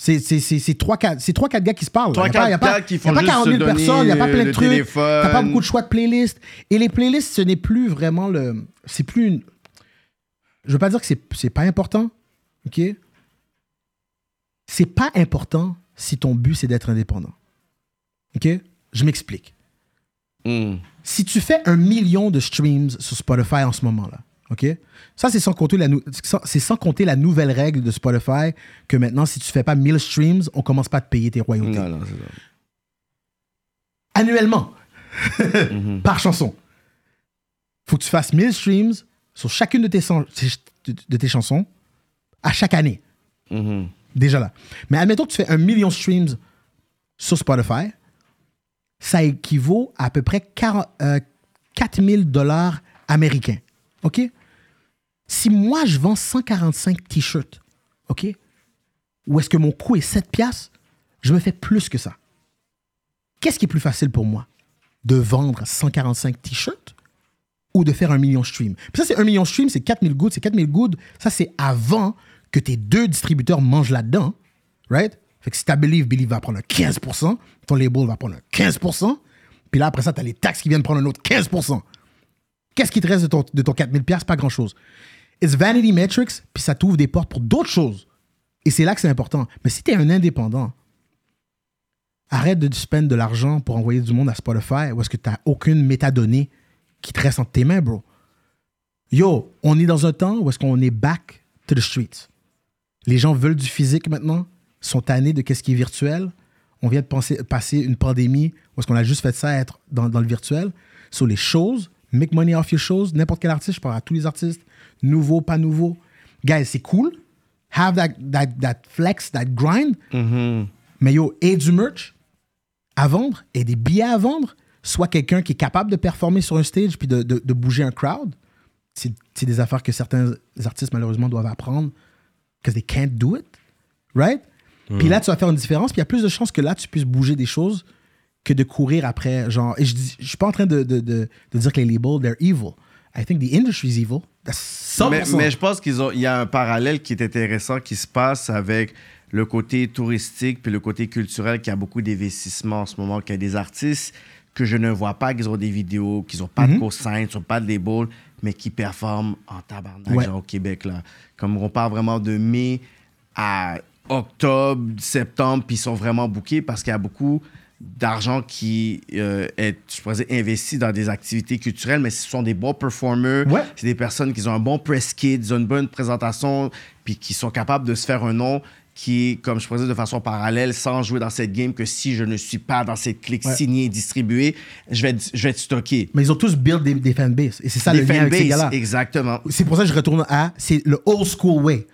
C'est c'est- c'est- c'est trois, quatre, c'est trois, quatre gars qui se parlent. Trois, Il n'y a pas, qui il y a font pas juste 40 000 se donner personnes, il n'y a pas plein de trucs. téléphone. T'as pas beaucoup de choix de playlists. Et les playlists, ce n'est plus vraiment le... C'est plus une... Je veux pas dire que c'est pas important, OK? C'est pas important si ton but, c'est d'être indépendant. OK? Je m'explique. Mm. Si tu fais un million de streams sur Spotify en ce moment-là, OK? Ça, c'est sans, compter la nou- c'est sans compter la nouvelle règle de Spotify que maintenant, si tu fais pas 1000 streams, on commence pas à te payer tes royautés. Non, non, c'est ça. Annuellement, par chanson. faut que tu fasses 1000 streams sur chacune de tes, de tes chansons à chaque année. Mhm. Déjà là. Mais admettons que tu fais un million de streams sur Spotify, ça équivaut à à peu près 40, euh, 4000 dollars américains. OK? Si moi, je vends 145 t-shirts, OK? Ou est-ce que mon coût est 7 piastres, je me fais plus que ça. Qu'est-ce qui est plus facile pour moi? De vendre 145 t-shirts ou de faire un million de streams? Puis ça, c'est un million de streams, c'est 4000 goods. C'est 4000 goods, ça, c'est avant que tes deux distributeurs mangent là-dedans, right? Fait que si t'as Believe, Believe va prendre un 15%, ton label va prendre un 15%, puis là, après ça, t'as les taxes qui viennent prendre un autre 15%. Qu'est-ce qui te reste de ton, de ton 4000 pièces Pas grand-chose. It's vanity metrics, puis ça t'ouvre des portes pour d'autres choses. Et c'est là que c'est important. Mais si t'es un indépendant, arrête de spend de l'argent pour envoyer du monde à Spotify ou est-ce que t'as aucune métadonnée qui te reste entre tes mains, bro. Yo, on est dans un temps où est-ce qu'on est back to the streets. Les gens veulent du physique maintenant, sont tannés de qu'est-ce qui est virtuel. On vient de passer une pandémie où est-ce qu'on a juste fait ça être dans, dans le virtuel. Sur les choses, make money off your shows, n'importe quel artiste, je parle à tous les artistes, nouveaux, pas nouveaux. Guys, c'est cool. Have that, that, that flex, that grind. Mais yo, et du merch à vendre et des billets à vendre, soit quelqu'un qui est capable de performer sur un stage puis de, de- de bouger un crowd. C'est des affaires que certains artistes, malheureusement, doivent apprendre because they can't do it. Right? Puis là, tu vas faire une différence. Puis il y a plus de chances que là, tu puisses bouger des choses que de courir après. Genre, et je dis- je suis pas en train de, de, de, de dire que les labels, they're evil. I think the industry is evil. That's 100%. Mais, mais je pense qu'ils ont, il y a un parallèle qui est intéressant qui se passe avec le côté touristique puis le côté culturel qui a beaucoup d'investissements en ce moment, qu'il y a des artistes que je ne vois pas, qu'ils ont des vidéos, qu'ils n'ont pas de cosign, qu'ils n'ont pas de label, mais qui performent en tabarnak, Ouais. genre au Québec. Là. Comme on parle vraiment de mai à octobre, septembre, puis ils sont vraiment bookés parce qu'il y a beaucoup d'argent qui euh, est, je pourrais dire, investi dans des activités culturelles, mais ce sont des bons performers. Ouais. C'est des personnes qui ont un bon press kit, ils ont une bonne présentation, puis qui sont capables de se faire un nom qui comme je pourrais dire, de façon parallèle, sans jouer dans cette game, que si je ne suis pas dans cette clique Ouais. signée distribuée, je vais être, je vais être stocké. Mais ils ont tous build des, des fanbases. Et c'est ça Des le lien avec ces gars-là. exactement. C'est pour ça que je retourne à. C'est le old school way.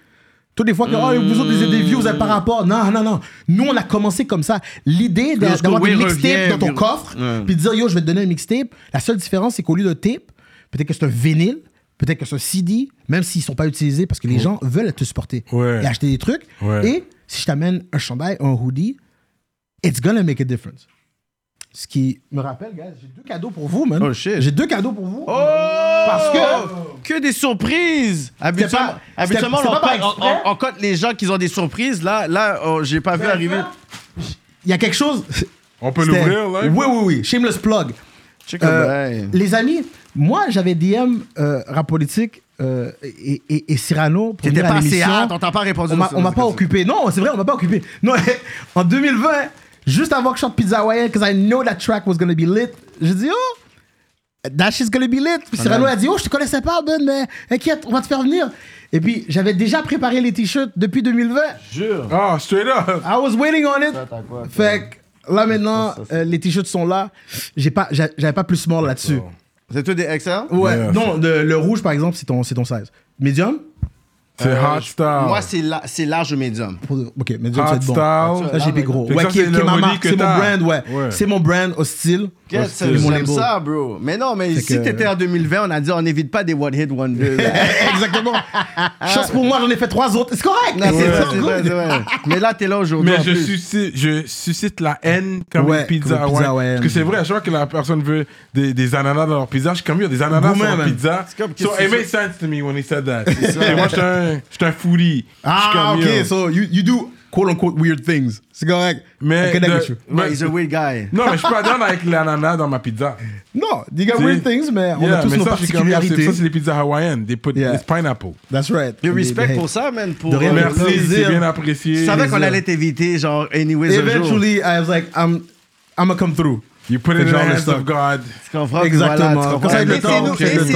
Toutes les fois que oh, vous autres, vous êtes des views, vous n'avez pas rapport. Non, non, non. Nous, on a commencé comme ça. L'idée d'avoir des mixtapes dans ton puis- coffre, Ouais. puis de dire yo, je vais te donner un mixtape. La seule différence, c'est qu'au lieu de tape, peut-être que c'est un vinyle, peut-être que c'est un CD, même s'ils ne sont pas utilisés parce que les gens veulent te supporter Ouais. et acheter des trucs. Et si je t'amène un chandail, un hoodie, it's gonna make a difference. Ce qui me rappelle, j'ai deux cadeaux pour vous, man. Oh, shit. J'ai deux cadeaux pour vous. Oh! Parce que- Que des surprises! Habituellement, pas- habituellement on, pas on- on cote les gens qui ont des surprises. Là, là oh, j'ai pas vu arriver. Il y a quelque chose. On peut l'ouvrir, là? Oui, oui, oui. Shameless plug. Check Euh, les amis, moi, j'avais DM euh, Rap Politique euh, et, et, et Cyrano pour T'étais pas assez l'émission. hâte, on t'a pas répondu. On m'a- pas occupé. Non, c'est vrai, on m'a pas occupé. Non, en 2020, juste avant que je chante Pizza Hawaiian, because I know that track was gonna be lit, j'ai dit, oh, that shit's gonna be lit. Puis Cyrano a dit, oh, je te connaissais pas, Ben, mais inquiète, on va te faire venir. Et puis, j'avais déjà préparé les t-shirts depuis 2020. Jure. Ah, straight up. I was waiting on it. quoi, Fait que là maintenant, euh, les t-shirts sont là. J'ai pas, j'a- j'avais pas plus mort là-dessus. C'est tout des XL? Ouais. Yeah. Non, le, le rouge par exemple, c'est ton, c'est ton size. Medium? C'est hot style. Moi, c'est la- c'est large médium. Ok, medium, hot c'est bon. style. Ça j'ai payé gros. Ouais, qui, est ma marque, que c'est mon brand, ouais. Ouais. C'est mon brand hostile. Qu'est-ce c'est que mon j'aime label. ça, bro? Mais non, mais si que- t'étais en 2020, on a dit on n'évite pas des one hit wonder. là. Exactement. Chance pour moi, j'en ai fait trois autres. C'est correct. Non, c'est C'est vrai, c'est vrai. Mais là, t'es là aujourd'hui. Mais en je plus. suscite, je suscite la haine comme Ouais, une pizza comme une pizza hawaïenne. hawaïenne. Parce que c'est vrai, à chaque fois que la personne veut des, des ananas dans leur pizza, je suis comme, il y a des ananas sur leur pizza. C'est comme So it made sense to me when he said that. Et moi, j'étais un, j'étais un foodie. Je suis Ah, comme, ok. yo. So you, you do quote unquote weird things. C'est correct. Mais I connect de- with you. Ouais, he's a weird guy. Non, mais je suis pas d'accord avec l'ananas dans ma pizza. Non, you got weird things, mais on Yeah, a tous mais nos ça, particularités. ça, c'est les pizzas hawaïennes. They put Yeah. it's pineapple. That's right. Des- respect des- pour ça, man. Pour, De rien, euh, merci. C'est bien apprécié. Je savais qu'on allait t'éviter, genre, anyways, un jour. Eventually, I was like, I'm, I'm gonna come through. You put it in the genre le hands of God. Tu comprends? Exactement. Voilà, tu comprends? Et le c'est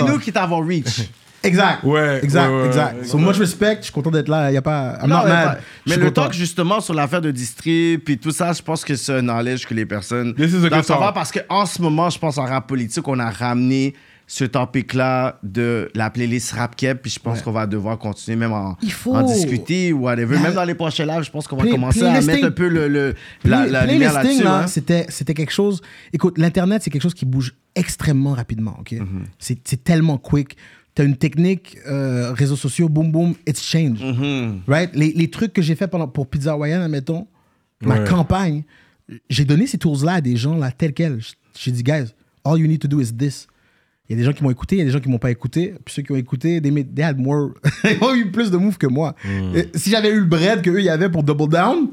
nous, le nous qui t'avons reach. Exact. Ouais, exact, ouais, ouais, exact. ouais. so much respect. Je suis content d'être là. Il y a pas. I'm Non, not mais mad. Je Mais le content. talk, justement, sur l'affaire de distrib, puis tout ça, je pense que c'est un knowledge que les personnes This is a doivent good savoir talk. parce qu'en ce moment, je pense en rap politique, on a ramené ce topic-là de la playlist Rap Keb, puis je pense qu'on va devoir continuer même en, Il faut- en discuter ou whatever. Même dans les prochains lives, je pense qu'on va Play- commencer à mettre un peu le, le- la, Play- la lumière là-dessus. là, hein. c'était, c'était quelque chose. Écoute, l'Internet, c'est quelque chose qui bouge extrêmement rapidement. ok? C'est, c'est tellement quick. Tu as une technique, euh, réseaux sociaux, boom, boom, it's changed. Mm-hmm. Right? Les, les trucs que j'ai fait pendant, pour Pizza Hawaiian, admettons, ma Ouais. campagne, j'ai donné ces tools-là à des gens, là, tels quels. J'ai dit, guys, all you need to do is this. Il y a des gens qui m'ont écouté, il y a des gens qui m'ont pas écouté. Puis ceux qui ont écouté, they, made- they had more. ils ont eu plus de moves que moi. Mm. Et si j'avais eu le bread qu'eux, y avaient pour double down,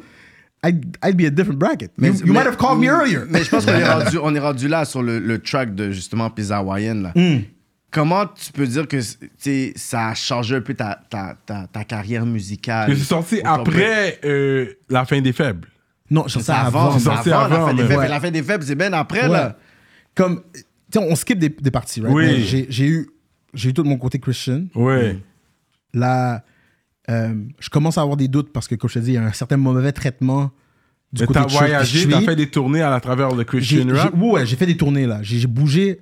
I'd, I'd be a different bracket. you you mais- might have called me earlier. Mais je pense qu'on est rendu, on est rendu là sur le, le track de justement Pizza Hawaiian. Là. Hmm. Comment tu peux dire que tu sais, ça a changé un peu ta, ta, ta, ta carrière musicale? C'est sorti après euh, la fin des faibles. non, je C'est avant, c'est sorti avant, la fin des faibles. Ouais. La fin des faibles, c'est bien après, Ouais. là. Comme, tu sais, on skip des, des parties, right? Oui. J'ai, j'ai eu, j'ai eu tout de mon côté Christian. Ouais. Là, euh, je commence à avoir des doutes parce que, comme je te dis, il y a un certain mauvais traitement du Mais côté t'as de voyagé, suis. t'as fait des tournées à la travers le Christian j'ai- rap? ouais, j'ai fait des tournées là. J'ai bougé.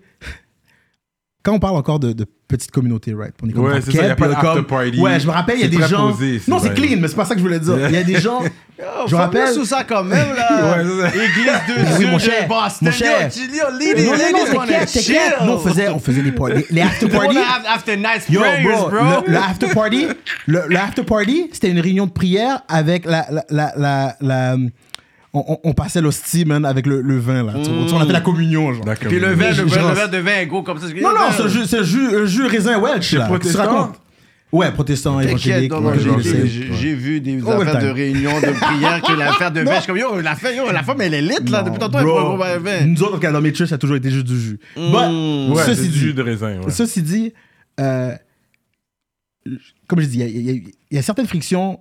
Quand on parle encore de, de petites communautés, right? On est comme Ouais, c'est ça, y a pas comme- party. Ouais, je me rappelle, il y a des gens. posé, non, c'est clean, mais c'est pas ça que je voulais dire. Il y a des gens. Oh, je me rappelle. sous ça quand même, là. Ouais. Église de Mais oui, mon de cher, Boston. mon cher. Yo, Non, non, non, chill. Nous, on faisait, on faisait des parties. Les after parties. after night Yo, prayers, bro, bro. Le, le after party, le, le after party, c'était une réunion de prière avec la, la, la, la, la- on, on- on passait l'hostie, man, avec le, le vin, là. Tu vois, On a fait la communion, genre. D'accord. Puis le verre, le verre, le verre de vin est gros comme ça. Non, non, c'est un jus, c'est un jus, un jus raisin Welch, là. Tu protestant? racontes? Ouais, protestant, évangélique. non, non, ouais, j'ai- j'ai vu des Oh, affaires de réunion, de prière, que l'affaire de vin. Je suis comme, yo, la, femme- yo, la femme, elle est lit, là. Depuis tantôt, elle Bro, prend pas de vin. Nous autres, dans mes church, ça a toujours été juste du jus. But, Ouais, c'est ceci du jus dit, de raisin. Ouais. ceci dit, euh, comme je dis, il y a- il y, a- il y a certaines frictions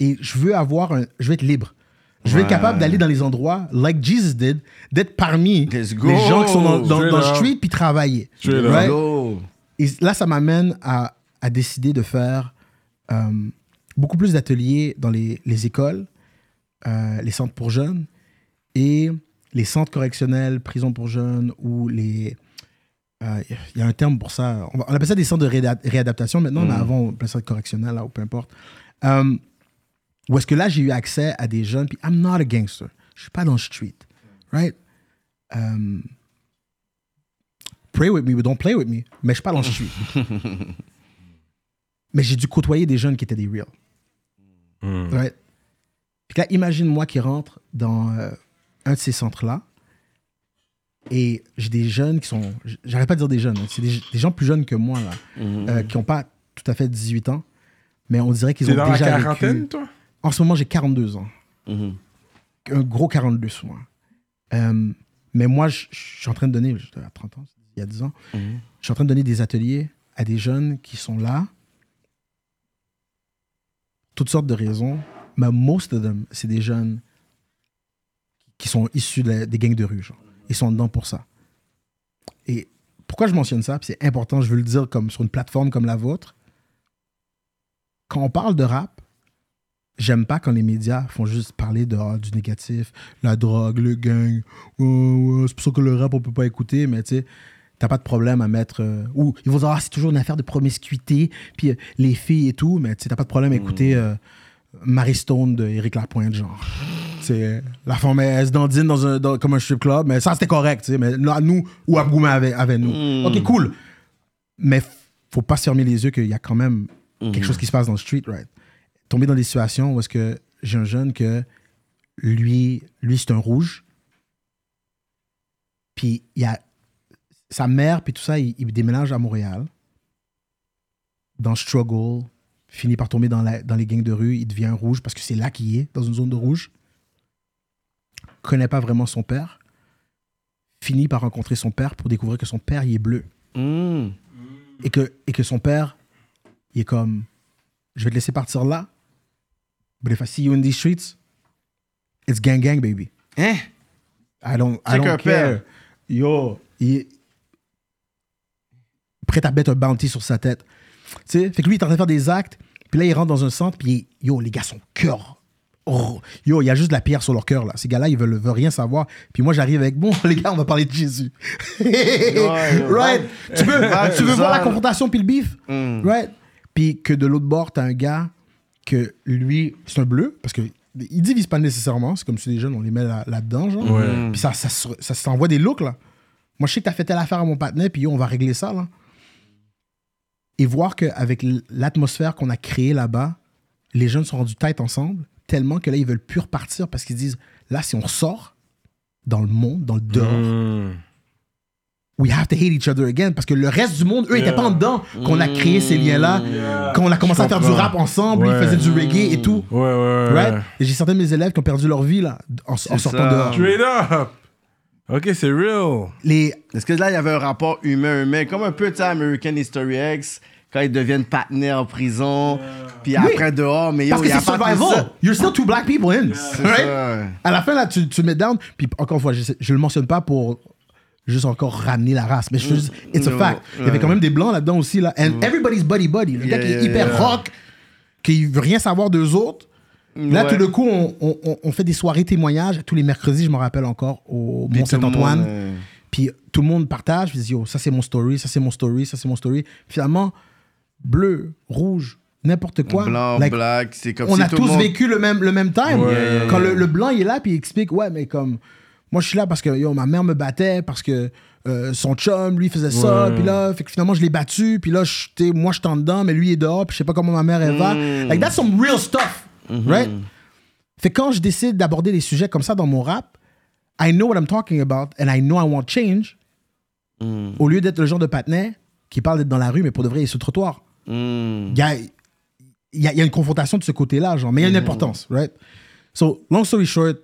et je veux avoir un, je veux être libre. Je veux être capable d'aller dans les endroits, like Jesus did, d'être parmi Let's go. les gens qui sont dans, dans, dans le street puis travailler. Right? Go. Et là, ça m'amène à, à décider de faire euh, beaucoup plus d'ateliers dans les, les écoles, euh, les centres pour jeunes et les centres correctionnels, prisons pour jeunes ou les. euh, Il y a un terme pour ça. On, appelle ça des centres de réada- réadaptation maintenant, mais avant, on appelait ça correctionnel là, ou peu importe. Où est-ce que là, j'ai eu accès à des jeunes, puis I'm not a gangster. Je suis pas dans le street. Right? Euh, pray with me, but don't play with me. Mais je suis pas dans le street. mais j'ai dû côtoyer des jeunes qui étaient des real. Mm. Right? Puis là, imagine-moi qui rentre dans euh, un de ces centres-là. Et j'ai des jeunes qui sont. J'arrête pas de dire des jeunes, hein, c'est des, des gens plus jeunes que moi, là, euh, qui n'ont pas tout à fait 18 ans. Mais on dirait qu'ils ont dans la déjà quarantaine, vécu. toi? En ce moment, j'ai 42 ans. Mhm. Un gros 42 souvent. Euh, mais moi, je je suis en train de donner, j'étais à 30 ans, il y a 10 ans, Mhm. je suis en train de donner des ateliers à des jeunes qui sont là, toutes sortes de raisons, mais most of them, c'est des jeunes qui sont issus de la- des gangs de rue. Genre. Ils sont dedans pour ça. Et pourquoi je mentionne ça, c'est important, je veux le dire comme sur une plateforme comme la vôtre, quand on parle de rap, j'aime pas quand les médias font juste parler de, ah, du négatif, la drogue, le gang, Ouais, ouais, c'est pour ça que le rap on peut pas écouter, mais tu sais, t'as pas de problème à mettre. euh, ou ils vont dire, ah, c'est toujours une affaire de promiscuité, puis euh, les filles et tout, mais tu sais, t'as pas de problème à écouter euh, Marie Stone de Eric Lapointe, genre. C'est la femme, elle se dandine dans un, dans- comme un strip club, mais ça c'était correct, tu sais, mais là, nous, ou Abgouma avec, avec nous. Ok, cool. Mais faut pas se fermer les yeux qu'il y a quand même quelque chose qui se passe dans le street, right? Tomber dans des situations où est-ce que j'ai un jeune que lui, lui c'est un rouge, puis il y a sa mère, puis tout ça, il, il déménage à Montréal, dans le struggle, finit par tomber dans, la- dans les gangs de rue, il devient rouge parce que c'est là qu'il est, dans une zone de rouge. Connaît pas vraiment son père, finit par rencontrer son père pour découvrir que son père, il est bleu Mhm. et que, et que son père, il est comme, je vais te laisser partir là, but if I see you in these streets, it's gang gang, baby. Hein? I don't, I don't care. père. Yo, il est prêt à mettre un bounty sur sa tête. Tu sais, fait que lui, il est en train de faire des actes, puis là, il rentre dans un centre, puis il- yo, les gars sont cœur. Oh, yo, il y a juste de la pierre sur leur cœur, là. Ces gars-là, ils veulent, veulent rien savoir. Puis moi, j'arrive avec, bon, les gars, on va parler de Jésus. right? Tu veux, tu voir la confrontation puis le bif? Mm. Right? Puis que de l'autre bord, t'as un gars que lui, c'est un bleu, parce que ils divise pas nécessairement. C'est comme si les jeunes, on les met là- là-dedans, genre. Ouais. Puis ça, ça, se- ça s'envoie des looks, là. Moi, je sais que t'as fait telle affaire à mon partenaire, puis yo, on va régler ça, là. Et voir qu'avec l'atmosphère qu'on a créée là-bas, les jeunes sont rendus tête ensemble, tellement que là, ils veulent plus repartir parce qu'ils disent, là, si on ressort dans le monde, dans le dehors, Mm. We have to hate each other again. Parce que le reste du monde, eux, ils Yeah. étaient pas en dedans qu'on a créé ces liens-là, qu'on a commencé à faire du rap ensemble, ils faisaient du reggae et tout. Ouais, ouais, ouais. Right? Et j'ai certains de mes élèves qui ont perdu leur vie, là, en, en sortant ça. dehors. Straight up. Ok, c'est real. Les, Est-ce que là, il y avait un rapport humain-humain, comme un peu, tu sais, American History X, quand ils deviennent partenaires en prison, puis après dehors, mais yo, Parce que il y a c'est survival. ça. You're still two black people in. Right? ça. À la fin, là, tu, tu mets down. Puis encore une fois, je, je le mentionne pas pour juste encore ramener la race. Mais je veux juste, it's a fact. Il y avait quand même des blancs là-dedans aussi. Là. And everybody's buddy buddy. Le gars qui est hyper rock, qui veut rien savoir d'eux autres. Là, Ouais. tout d'un coup, on, on- fait des soirées témoignages tous les mercredis, je me rappelle encore, au le Mont-Saint-Antoine. euh, Puis tout le monde partage, puis dit, yo, ça c'est mon story, ça c'est mon story, ça c'est mon story. Finalement, bleu, rouge, n'importe quoi. Blanc, like, black, c'est comme on si a tout tous le monde... vécu le même, le même time. Ouais. Quand le, le blanc il est là, puis il explique, ouais, mais comme, moi je suis là parce que yo, ma mère me battait, parce que euh, son chum, lui, faisait ça, puis là, fait que finalement je l'ai battu, puis là, moi je suis en dedans, mais lui il est dehors, puis je sais pas comment ma mère elle va. Mm. Like, that's some real stuff, right? Fait quand je décide d'aborder des sujets comme ça dans mon rap, I know what I'm talking about, and I know I want change, Mm. au lieu d'être le genre de patinet qui parle d'être dans la rue, mais pour de vrai, il est sur le trottoir Mm. il y a, y a- y a une confrontation de ce côté-là, genre, mais il y a une importance, right? So, long story short,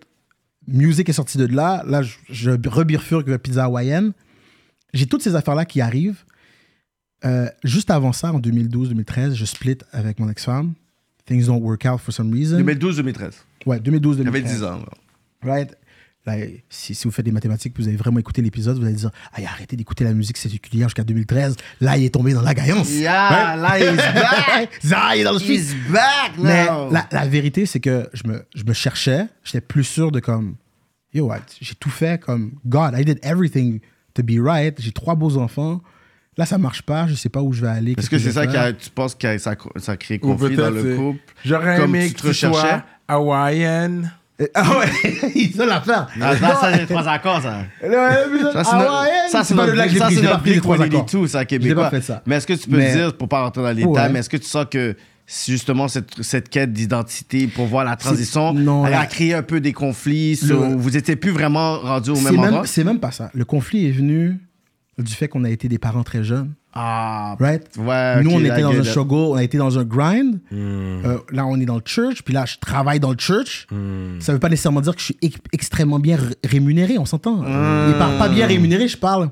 musique est sortie de là. Là, je, je rebifurque vers pizza hawaïenne. J'ai toutes ces affaires-là qui arrivent. Euh, juste avant ça, en 2012-2013, je split avec mon ex-femme. Things don't work out for some reason. 2012-2013. Ouais, 2012-2013. J'avais 10 ans. là. Right? Là, si, si vous faites des mathématiques, vous avez vraiment écouté l'épisode, vous allez dire Ah, il a arrêté d'écouter la musique séculière jusqu'à 2013. Là, il est tombé dans la gaillance. Yeah, là, he's back. Il est dans le. He's back Mais now. la, la vérité, c'est que je me, je me cherchais. J'étais plus sûr de comme, yo, what, j'ai tout fait comme, God, I did everything to be right. J'ai trois beaux enfants. Là, ça marche pas. Je sais pas où je vais aller. Est-ce que c'est ça qui tu penses que ça, ça crée conflit dans le couple J'aurais Comme aimé tu que te tu sois recherchais? hawaïenne. Ah ouais, c'est ça l'affaire. Ah, ça, ça, c'est trois accords, ça. Ça, c'est Ah ouais, ça, c'est pas de notre ça, c'est notre accords. Blink-182, ça, québécois. pas fait ça. Mais est-ce que tu peux Mais- dire, pour pas rentrer dans les Ouais. détails, mais est-ce que tu sens que justement cette, cette quête d'identité pour voir la transition non, elle la- a créé un peu des conflits sur- vous n'étiez plus vraiment rendu au même endroit? c'est même pas ça. Le conflit est venu du fait qu'on a été des parents très jeunes. Ah, Right? ouais. Nous, on était dans un struggle, on a été dans un grind. Hmm. Euh, là, on est dans le church, puis là, je travaille dans le church. Ça veut pas nécessairement dire que je suis ex- extrêmement bien rémunéré, on s'entend. Et par pas bien rémunéré, je parle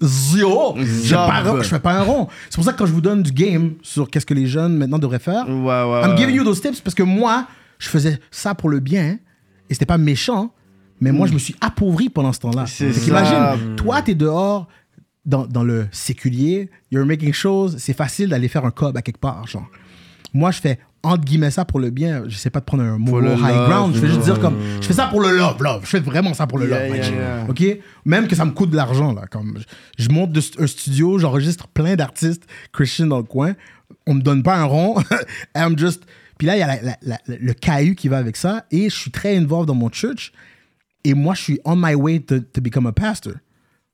zéro. Je un- je fais pas un rond. C'est pour ça que quand je vous donne du game sur qu'est-ce que les jeunes maintenant devraient faire, Ouais, ouais, I'm giving you those tips parce que moi, je faisais ça pour le bien et c'était pas méchant, mais moi, je me suis appauvri pendant ce temps-là. Qu'imagine, toi, t'es dehors dans, dans le séculier, you're making shows, c'est facile d'aller faire un cob à quelque part, genre. Moi, je fais entre guillemets ça pour le bien. Je sais pas de prendre un mot le high love, ground. Je vais juste dire comme, je fais ça pour le love, love. Je fais vraiment ça pour le Yeah, love, yeah. OK? Même que ça me coûte de l'argent, là. Comme, je, je monte de un studio, j'enregistre plein d'artistes Christian dans le coin. On me donne pas un rond. I'm just... Puis là, il y a la- la- la- le caillou qui va avec ça. Et je suis très involved dans mon church. Et moi, je suis on my way to, to become a pastor.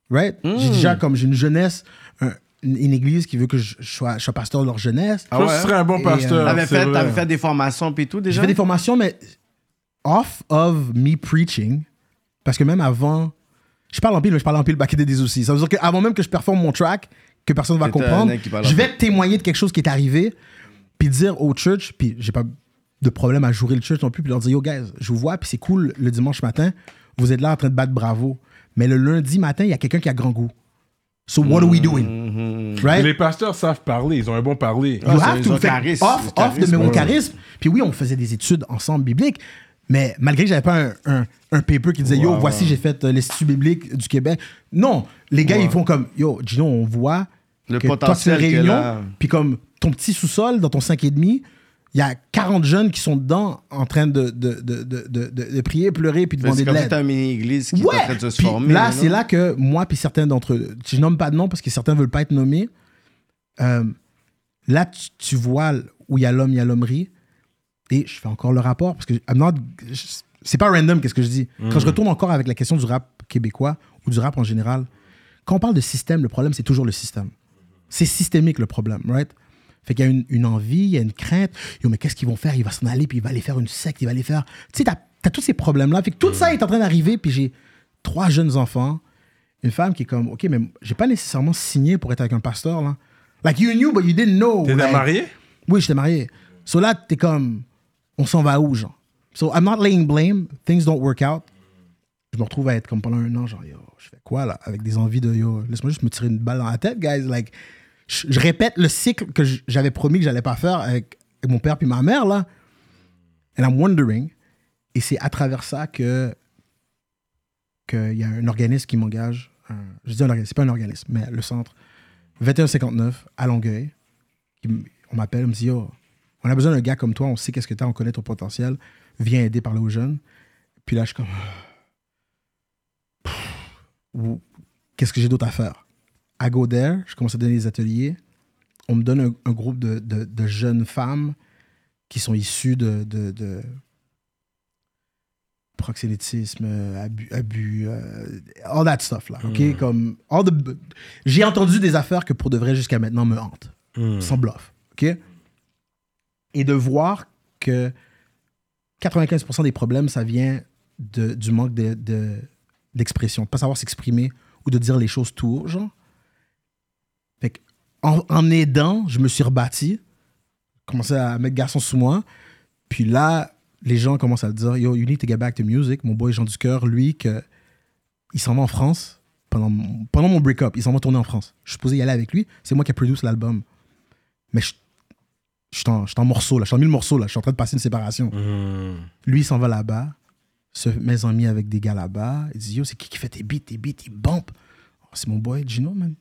Right? J'ai déjà, comme, j'ai une jeunesse, un- une, une église qui veut que je, je sois, je sois pasteur de leur jeunesse. Je que ouais? tu serais un bon pasteur. euh, T'avais fait, t'avais fait des formations puis tout J'ai déjà fait des formations, mais off of me preaching, parce que même avant, je parle en pile, mais je parle en pile back days aussi. Ça veut dire qu'avant même que je performe mon track, que personne ne va comprendre, je vais témoigner de quelque chose qui est arrivé, puis dire au church, puis j'ai pas de problème à jouer le church non plus, puis leur dire, yo guys, je vous vois, puis c'est cool le dimanche matin, vous êtes là en train de battre bravo. Mais le lundi matin, il y a quelqu'un qui a grand goût. So what are we doing? Mm-hmm. Right? Les pasteurs savent parler, ils ont un bon parler. Ah, You c'est- have to. charisme, off, off de charisme, mon ouais. charisme. Puis oui, on faisait des études ensemble bibliques, mais malgré que j'avais pas un, un, un paper qui disait Yo, voici, j'ai fait euh, l'Institut biblique du Québec. Non, les gars, ils font comme Yo, Gino, on voit Le que toi, tu potentiel une que réunion, puis comme ton petit sous-sol dans ton 5,5, il y a 40 jeunes qui sont dedans en train de, de, de, de, prier, pleurer, puis de C'est demander de comme si l'aide. t'as une mini-église qui est en train de se Puis former. Là, c'est là que moi, puis certains d'entre eux, je nomme pas de nom parce que certains veulent pas être nommés. Euh, là, tu, tu vois où il y a l'homme, il y a l'hommerie. Et je fais encore le rapport parce que c'est pas random qu'est-ce que je dis. Quand je retourne encore avec la question du rap québécois ou du rap en général, quand on parle de système, le problème, c'est toujours le système. C'est systémique le problème, right? Fait qu'il y a une, une envie, il y a une crainte. Yo, mais qu'est-ce qu'ils vont faire? Il va s'en aller, puis il va aller faire une secte, il va aller faire. Tu sais, t'as as tous ces problèmes-là. Fait que tout ça est en train d'arriver, puis j'ai trois jeunes enfants, une femme qui est comme, OK, mais j'ai pas nécessairement signé pour être avec un pasteur, là. Like, you knew, but you didn't know. T'étais Like, marié? oui, j'étais marié. So là, t'es comme, on s'en va où, genre? So I'm not laying blame. Things don't work out. Je me retrouve à être comme pendant un an, genre, yo, je fais quoi, là? Avec des envies de, yo, laisse-moi juste me tirer une balle dans la tête, guys. Like, je, répète le cycle que j'avais promis que j'allais pas faire avec, mon père puis ma mère, là. And I'm wondering. Et c'est à travers ça que qu'il y a un organisme qui m'engage. Je dis un organisme, c'est pas un organisme, mais le centre 2159 à Longueuil. on m'appelle, on me dit on a besoin d'un gars comme toi, on sait qu'est-ce que tu as, on connaît ton potentiel, viens aider, parler aux jeunes. Puis là, je suis comme. Qu'est-ce que j'ai d'autre à faire? I go there, je commence à donner des ateliers. On me donne un, un groupe de, de- de jeunes femmes qui sont issues de, de, proxénétisme, abus, abus euh, all that stuff, là, OK? Comme, all the- j'ai entendu des affaires que pour de vrai, jusqu'à maintenant, me hantent, sans bluff, OK? Et de voir que 95% des problèmes, ça vient de, du manque de- de- d'expression, de pas savoir s'exprimer ou de dire les choses tout genre. Fait que, en, en aidant, je me suis rebâti, commencé à mettre garçon sous moi, puis là, les gens commencent à dire Yo, you need to get back to music. Mon boy Jean du Cœur, lui, que, il s'en va en France pendant, mon- pendant mon break-up. Il s'en va tourner en France. Je suis supposé y aller avec lui. C'est moi qui ai produit l'album. Mais je, je suis en, en morceaux, là. Je suis en mille morceaux, là. Je suis en train de passer une séparation. Lui, il s'en va là-bas, se met amis avec des gars là-bas. Il dit Yo, c'est qui qui fait tes beats Tes beats, il bump. Oh, c'est mon boy Gino, man.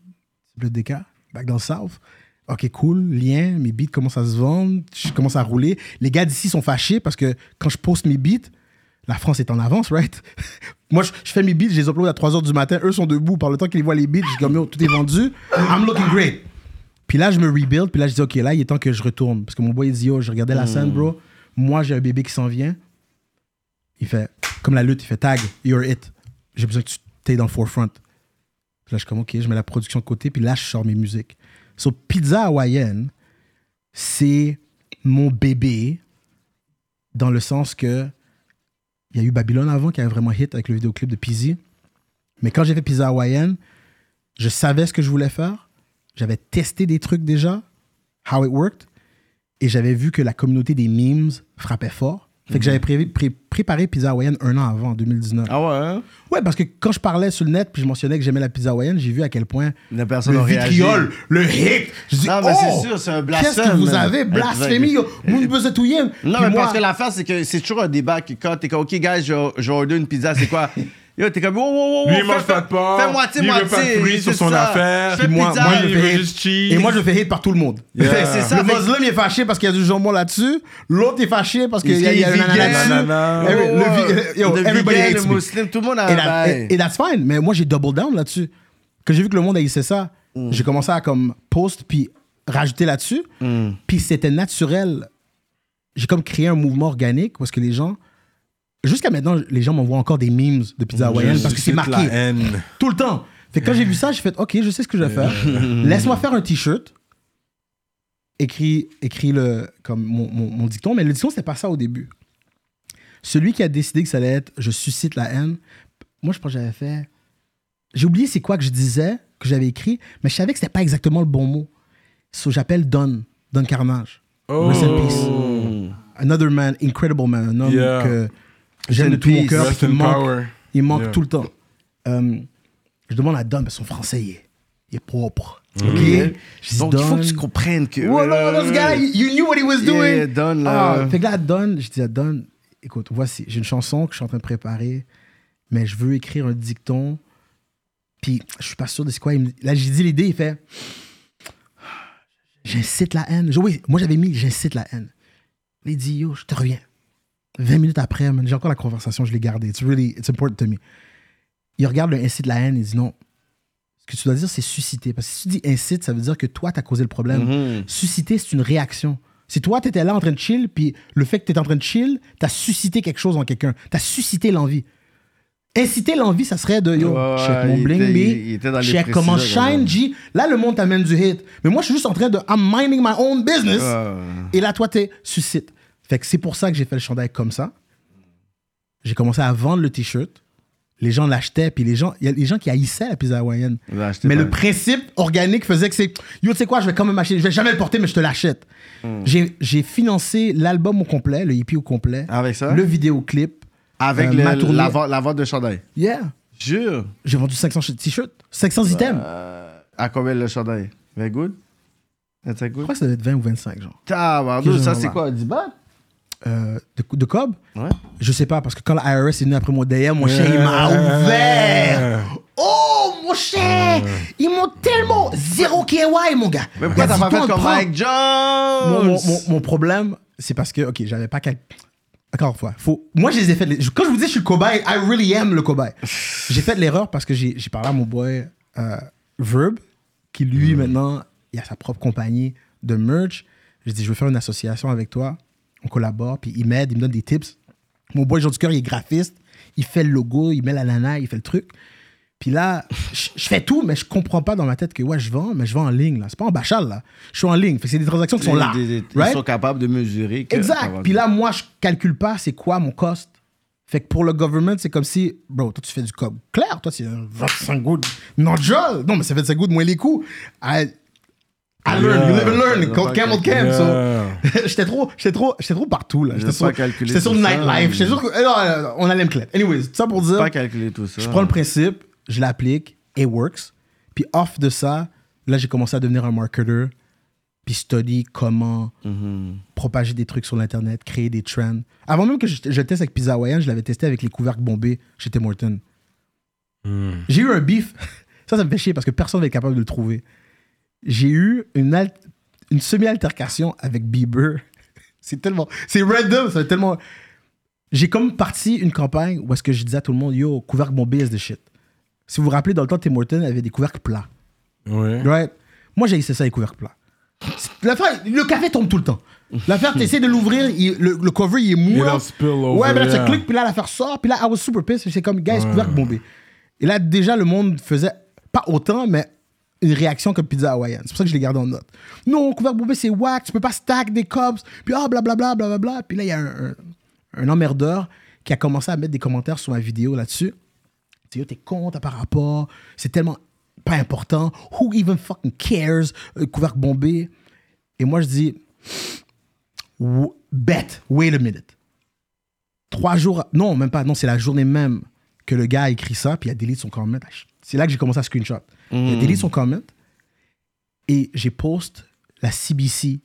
C'est le DK, back dans le South. Ok, cool, lien, mes beats commencent à se vendre, je commence à rouler. Les gars d'ici sont fâchés parce que quand je poste mes beats, la France est en avance, right? Moi, je, je fais mes beats, je les upload à 3 h du matin, eux sont debout. Par le temps qu'ils voient les beats, je dis comme Yo, tout est vendu. I'm looking great. Puis là, je me rebuild, puis là, je dis, OK, là, il est temps que je retourne. Parce que mon boy, il dit, yo, je regardais la scène, bro. Moi, j'ai un bébé qui s'en vient. Il fait, comme la lutte, il fait tag, you're it. J'ai besoin que tu t'es dans le forefront. Là, je suis comme, OK, je mets la production de côté, puis là, je sors mes musiques. So, Pizza Hawaïenne, c'est mon bébé dans le sens que il y a eu Babylone avant qui avait vraiment hit avec le vidéoclip de Pizzy. Mais quand j'ai fait Pizza Hawaïenne, je savais ce que je voulais faire. J'avais testé des trucs déjà, how it worked, et j'avais vu que la communauté des memes frappait fort. Fait que j'avais pré- pré- préparé Pizza Hawaïenne un an avant, en 2019. Ah ouais, hein? Ouais, parce que quand je parlais sur le net, puis je mentionnais que j'aimais la pizza hawaïenne, j'ai vu à quel point La personne le vitriol, le hit. Je dis, Non, mais oh, c'est sûr, c'est un Qu'est-ce blasphème. que vous avez? Blasphémie, yo? Vous faisiez touiller. Non, mais moi- parce que l'affaire, c'est que c'est toujours un débat que quand t'es comme, OK, guys, vais order une pizza, c'est quoi? Yo, t'es comme, wow, wow, wow, Lui, il mange pas de porc. Fais moitié, lui, il veut moitié. pas de fruits sur son ça. affaire. Fais Puis moi- pizza, moi, il veut juste cheese. Et moi, je fais hate par tout le monde. Yeah. C'est ça, le fait- Muslim il est fâché parce qu'il y a du jambon là-dessus. L'autre est fâché parce qu'il y a, il y a qu'il est un ananas vegan? dessus. Nanana. Every- le vi- Ouais. yo, Le everybody vegan, hates le me. muslim, tout le monde a Et, un bail. et- et that's fine. Mais moi, j'ai double down là-dessus. Quand j'ai vu que le monde haïssait ça, Mm. j'ai commencé à comme post puis rajouter là-dessus. Mm. Puis c'était naturel. J'ai comme créé un mouvement organique parce que les gens. Jusqu'à maintenant, les gens m'envoient encore des memes de pizza hawaïenne parce que c'est marqué la haine. tout le temps. Fait que quand j'ai vu ça, j'ai fait OK, je sais ce que je vais faire. Laisse-moi faire un t-shirt. Écrit, écrit le, comme mon, mon, mon dicton, mais le dicton, c'était pas ça au début. Celui qui a décidé que ça allait être je suscite la haine, moi, je pense que j'avais fait. J'ai oublié c'est quoi que je disais, que j'avais écrit, mais je savais que c'était pas exactement le bon mot. So, j'appelle Don, Don Carnage. Rest in peace. Another man, incredible man, un homme Yeah. que j'aime de tout mon cœur. Il manque, il manque Yeah. tout le temps. Euh, je demande à Don, mais son français, il est, il est propre. Mm. OK? Je dis, Donc, il faut que tu comprennes que. Oh no, this guy, you knew what he was doing. Yeah, Don, là. Ah, fait que là, Don, je dis à Don, écoute, voici, j'ai une chanson que je suis en train de préparer, mais je veux écrire un dicton, puis je suis pas sûr de c'est quoi. Il me- Là, j'ai dit l'idée, il fait, j'incite la haine. Je- oui, moi, j'avais mis, j'incite la haine. Il dit, yo, je te reviens. 20 minutes après, j'ai encore la conversation, je l'ai gardée. It's really, it's important to me. Il regarde le incite la haine, il dit non. Ce que tu dois dire, c'est susciter. Parce que si tu dis incite, ça veut dire que toi, tu as causé le problème. Mhm. Susciter, c'est une réaction. Si toi, tu étais là en train de chill, puis le fait que tu étais en train de chill, tu as suscité quelque chose en quelqu'un. Tu as suscité l'envie. Inciter l'envie, ça serait de yo, Ouais, check mon bling les check comment shine G. Là, le monde t'amène du hit. Mais moi, je suis juste en train de I'm minding my own business. Ouais. Et là, toi, t'es suscite. Fait que c'est pour ça que j'ai fait le chandail comme ça. J'ai commencé à vendre le t-shirt. Les gens l'achetaient, puis les gens, il y a les gens qui haïssaient la pizza hawaïenne. Mais le principe organique faisait que c'est Yo, tu sais quoi, je vais quand même acheter. Je vais jamais le porter, mais je te l'achète. Hmm. J'ai- financé l'album au complet, le hippie au complet, Avec ça? le vidéoclip. Avec euh, le- la, la vente de chandail? Yeah. Jure. J'ai vendu 500 t-shirts, 500 items. Euh, à combien le chandail? Very good? That's a Je good? crois que ça devait être 20 ou 25, genre. Quel ça c'est quoi? 10 bahts? Euh, de, de Cobb? Ouais. Je sais pas, parce que quand la IRS est venue après mon DM, mon cher, il m'a ouvert. Oh, mon cher Ils m'ont tellement zéro KY, mon gars. Mais pourquoi t'as dit, pas fait comme. Mike Jones? mon, mon- mon- mon problème, c'est parce que, ok, j'avais pas qu'à. Encore une fois, faut... moi, je les ai fait. les- Quand je vous dis je suis le cobaye, I really am le cobaye. j'ai fait l'erreur parce que j'ai j'ai parlé à mon boy euh, Verb, qui lui, maintenant, il a sa propre compagnie de merch. Je dis, je veux faire une association avec toi. On collabore, puis il m'aide, il me donne des tips. Mon boy Jean du cœur, il est graphiste. Il fait le logo, il met la nana, il fait le truc. Puis là, je je fais tout, mais je comprends pas dans ma tête que, ouais, je vends, mais je vends en ligne, là. C'est pas en bachal, là. Je suis en ligne. Fait c'est des transactions qui sont là. Des- des- right? Ils sont capables de mesurer. que Exact. Puis là, moi, je calcule pas c'est quoi mon cost. Fait que pour le government, c'est comme si, bro, toi, tu fais du cob clair. Toi, c'est un 25 good. Non, Joel. Non, mais c'est 25 good moins les coûts. I, I learn, you live and learn. Camel Camp. so. J'étais trop, j'étais trop, j'étais trop partout, là. J'ai J'étais sur, calculé j'étais sur Nightlife. J'étais sûr que, non, non, on allait me clap. Anyways, ça pour dire. Pas calculer tout ça. Je prends le principe, je l'applique, it works. Puis off de ça, là, j'ai commencé à devenir un marketer, puis study comment Mhm. propager des trucs sur l'Internet, créer des trends. Avant même que je, teste avec Pizza Hawaiian, je l'avais testé avec les couvercles bombés chez Tim Hortons. Hmm. J'ai eu un beef. Ça, ça me fait chier parce que personne n'est capable de le trouver. J'ai eu une, al- une semi-altercation avec Bieber. C'est tellement... C'est random, c'est tellement... J'ai comme parti une campagne où est-ce que je disais à tout le monde, yo, couvercle bombé is the shit. Si vous vous rappelez, dans le temps, Tim Hortons avait des couvercles plats. Ouais. Right? Moi, j'ai essayé ça, les couvercles plats. L'affaire, le café tombe tout le temps. L'affaire, tu essaies de l'ouvrir, il- le, le cover, il est mou. Over, Ouais, mais là, tu cliques, puis là, l'affaire sort, puis là, I was super pissed. C'est comme, guys, couvercle bombé. Et là, déjà, le monde faisait pas autant, mais une réaction comme pizza hawaïenne. C'est pour ça que je l'ai gardé en note. Non, couvercle bombé, c'est whack, tu peux pas stack des cups, puis ah, blablabla, blablabla. Puis là, il y a un, un, emmerdeur qui a commencé à mettre des commentaires sur ma vidéo là-dessus. Tu sais, t'es con, t'as pas rapport, c'est tellement pas important. Who even fucking cares? Euh, couvercle bombé? Et moi, je dis, bet, wait a minute. Trois jours, non, même pas, non, c'est la journée même que le gars a écrit ça, puis il a delete son comment. C'est là que j'ai commencé à screenshot. Il a delete son comment, et j'ai post la CBC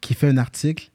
qui fait un article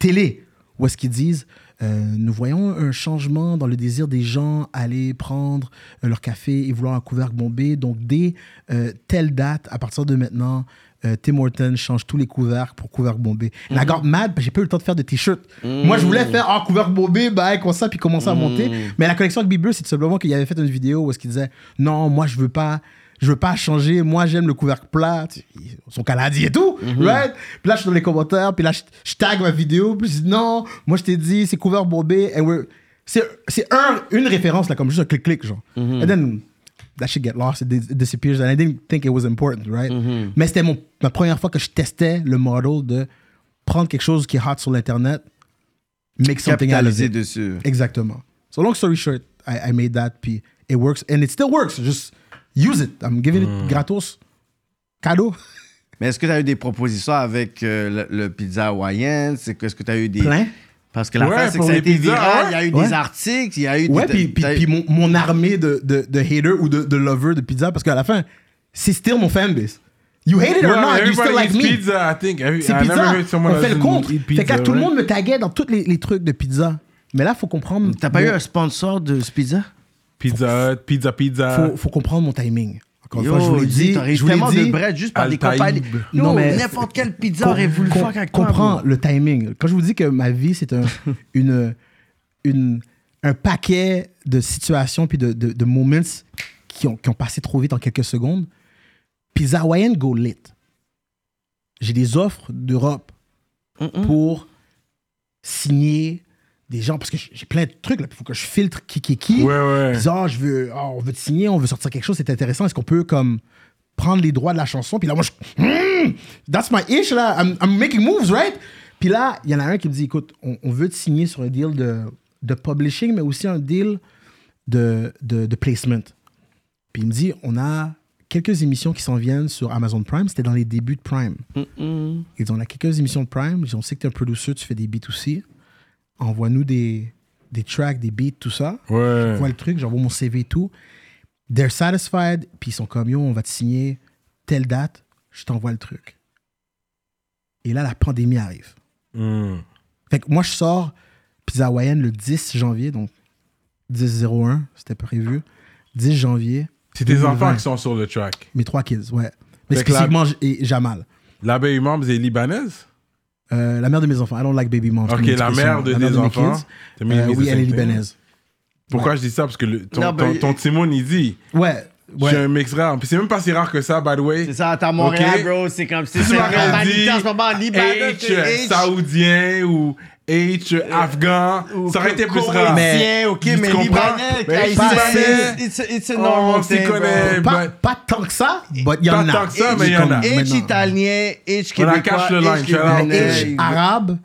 télé où est-ce qu'ils disent euh, nous voyons un changement dans le désir des gens à aller prendre leur café et vouloir un couvercle bombé. Donc, dès euh, telle date, à partir de maintenant, euh, Tim Hortons change tous les couvercles pour couvercle bombé. And I got mad, parce que j'ai pas eu le temps de faire de t-shirt. Moi, je voulais faire ah, couvercle bombé, bah, comme ça, puis commencer à monter. Mais la connexion avec Bieber, c'est tout simplement qu'il avait fait une vidéo où est-ce qu'il disait non, moi, je veux pas. Je veux pas changer, moi j'aime le couvercle plat, ils sont canadiens et tout, right? Puis là je suis dans les commentaires, puis là je, je tag ma vidéo, puis je dis non, moi je t'ai dit c'est couvercle bombé, and c'est un, une référence là, comme juste un clic-clic, genre. And then that shit get lost, it, it disappears, and I didn't think it was important, right? Mais c'était ma première fois que je testais le model de prendre quelque chose qui est hot sur l'internet, make something out of it. dessus. Exactement. So long story short, I, I made that, puis it works, and it still works. Just use it. I'm giving it gratos. Cadeau. Mais est-ce que tu as eu des propositions avec euh, le, le pizza hawaïen? Est-ce que tu as eu des. Plein. Parce que la Ouais, fin, c'est que ça a été pizzas, viral. ouais. Il y a eu Ouais. des articles, il y a eu Ouais, des. puis, puis, mon, mon armée de, de, de haters ou de, de lovers de pizza, parce qu'à la fin, c'est still mon fanbase. You hate it or not, you still like me. pizza, I think. Every- C'est I never pizza. On fait le compte. eat Fait que pizza, tout le monde me taguait dans tous les, les trucs de pizza. Mais là, faut comprendre. T'as pas eu un sponsor de ce pizza? Pizza Hut, pizza, pizza. faut, faut comprendre mon timing. Encore une Yo, fois, je vous l'ai dis, dit. t'aurais Je vous tellement dit. de bread juste par des. Yo, Non, mais- n'importe quelle pizza aurait voulu avec toi. comprends le timing. Quand je vous dis que ma vie, c'est un, une, une, un paquet de situations puis de, de, de moments qui ont, qui ont passé trop vite en quelques secondes, Pizza Hawaiian go lit. J'ai des offres d'Europe pour signer des gens parce que j'ai plein de trucs là. Il faut que je filtre qui qui est qui. Ouais, ouais. Puis, ah, je veux, ah, on veut te signer, on veut sortir quelque chose, c'est intéressant. Est-ce qu'on peut comme prendre les droits de la chanson? Puis là, moi, je, Hmm, that's my ish là. I'm, I'm making moves, right? Puis là, il y en a un qui me dit, écoute, on, on veut te signer sur un deal de, de publishing, mais aussi un deal de, de, de placement. Puis il me dit, on a quelques émissions qui s'en viennent sur Amazon Prime. C'était dans les débuts de Prime. Ils disent, on a quelques émissions de Prime. Ils disent, on sait que tu es un producer, tu fais des beats aussi. Envoie-nous des, des tracks, des beats, tout ça. Ouais. Je vois le truc, j'envoie mon CV et tout. They're satisfied, puis ils sont comme yo, on va te signer telle date, je t'envoie le truc. Et là, la pandémie arrive. Mm. Fait que moi, je sors Pizza Hawaïenne le 10 janvier, donc 10-01, c'était prévu. 10 janvier. C'est tes 2020. enfants qui sont sur le track. Mes trois kids, ouais. Mais Fait la- spécifiquement, Jamal. La baby mom, c'est libanaise? Euh, la mère de mes enfants. I don't like baby moms. Ok, la mère de tes mes enfants. Euh, oui, elle est libanaise. Pourquoi je dis ça? Parce que le- ton, Non, ton, ben, ton Timon, il dit Ouais. Ouais. J'ai un mix rare. Puis c'est même pas si rare que ça, by the way. C'est ça, t'as Montréal, Ok. bro. C'est comme si c'est dit en ce moment. Libanais, H, c'est H. saoudien ou H, afghan, Ou ça aurait été plus rare. Mais- ok, tu mais libanais, Mais haïtien, libanais, it's a- it's a on normal s'y connaît. Pas, ben- pas tant que ça, but il y en Pas a. tant que ça, mais y en a. H italien, H québécois, H arabe,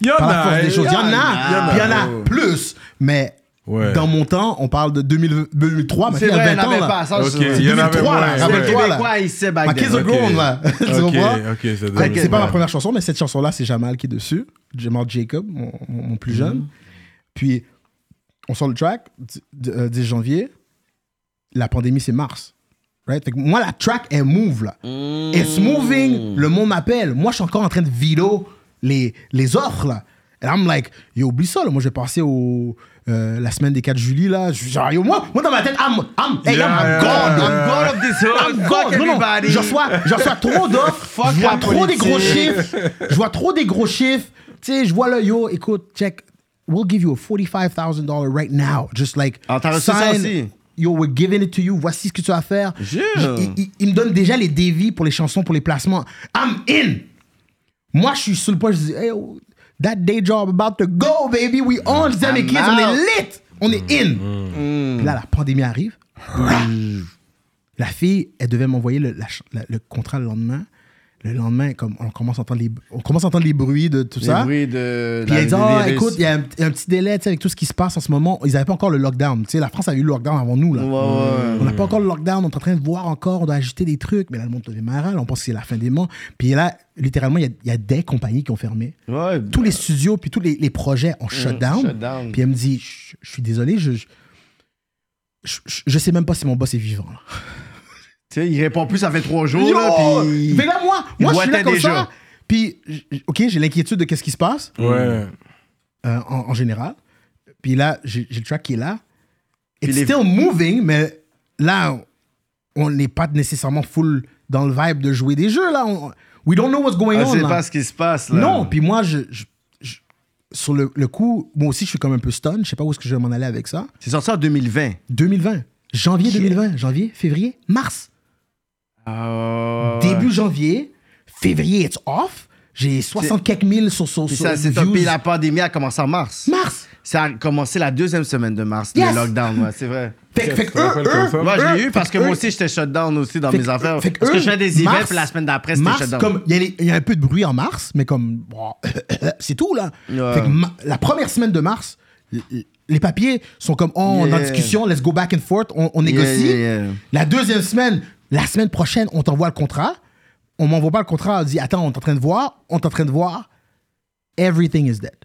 Il y en a. Il y en a, il y en a plus. Mais Ouais. dans mon temps, on parle de 2000 2003, mais C'est il y a vrai, 20 il ans. pas ça. C'est il y en avait 2003, là, C'est québécois, il sait back My then. kids are Ok. grown, là. Tu comprends? ok, c'est pas ma première chanson, mais cette chanson-là, c'est Jamal qui est dessus. Jamal Jacob, mon, mon- mon plus jeune. Puis, on sort le track, d- d- euh, 10 janvier. La pandémie, c'est mars. Right? Fait que moi, la track, elle move, là. It's moving. Le monde m'appelle. Moi, je suis encore en train de vidéo les, les offres, là. Et I'm like, yo, oublie ça, là. Moi, je vais passer au, euh, la semaine des 4 juillet, là. Je- Genre, yo, moi, moi, dans ma tête, I'm, I'm, hey, Yeah, I'm yeah. I'm gone of this hood. I'm gone. Non, non. Je reçois, je reçois trop d'offres. Je vois trop des gros chiffres. Je vois trop des gros chiffres. Tu sais, je vois le yo, écoute, check. We'll give you a $45,000 right now. Just like. Ah, t'as reçu ça aussi? Yo, we're giving it to you. Voici ce que tu vas faire. Yeah. Il, il- il me donne déjà les dévis pour les chansons, pour les placements. I'm in. Moi, je suis sur le point. Je dis, hey, yo, that day job about to go, baby. We on. Mes I'm kids, on est lit. On est in. Puis là, la pandémie arrive. La fille, elle devait m'envoyer le contrat le lendemain. Le lendemain, comme on commence à entendre les, on commence à entendre les bruits de tout Les ça. bruits de. Puis des Ah, virus. écoute, il y, a un il y a un petit délai avec tout ce qui se passe en ce moment. Ils n'avaient pas encore le lockdown. Tu sais, la France avait eu le lockdown avant nous. Là. Ouais, ouais. On n'a pas encore le lockdown, on est en train de voir encore, on doit ajouter des trucs. Mais là, le monde devient malade, on pense que c'est la fin des mois. Puis là, littéralement, il y a- y, a des compagnies qui ont fermé. Ouais, Tous les studios, puis tous les, les projets ont shut down. shut down. Puis elle me dit, je je suis désolé, je, je, je, je sais même pas si mon boss est vivant. là. Tu sais, il répond plus, ça fait trois jours. Yo! là, puis... Là, moi, moi je suis là comme déjà. ça. Puis, OK, j'ai l'inquiétude de qu'est-ce qui se passe Ouais. euh, en, en général. Puis là, j'ai le track qui est là. It's les- still moving, mais là, on n'est pas nécessairement full dans le vibe de jouer des jeux. Là. On- we don't know what's going Ah, on. c'est là. pas ce qui se passe, là. Non, puis moi, je, je- je- sur le, le coup, moi aussi, je suis comme un peu stun. Je sais pas où est-ce que je vais m'en aller avec ça. C'est sorti en 2020. 2020. Janvier 2020. Janvier, février, mars. Ouais. Début janvier, février, it's off. J'ai 60 quelques mille sur, sur, Puis sur ça, c'est views. la pandémie a commencé en mars. Mars. Ça a commencé la deuxième semaine de mars, Yes. le lockdown, ouais, c'est vrai. Fait, que- fait que eux? Moi, je l'ai eu parce que moi aussi, j'étais shut down aussi dans fait mes que- affaires. fait que Parce que eux, je fais des events, mars- puis la semaine d'après, c'était mars, shut down. comme il y, a les- il y a un peu de bruit en mars, mais comme bon, c'est tout là. Ouais. Fait que ma- la première semaine de mars, l- les papiers sont comme oh, on est en Yeah. discussion, let's go back and forth, on, on Yeah, négocie. yeah, yeah. La deuxième semaine, la semaine prochaine, on t'envoie le contrat. On m'envoie pas le contrat, on dit attends, on est en train de voir, on est en train de voir. Everything is dead.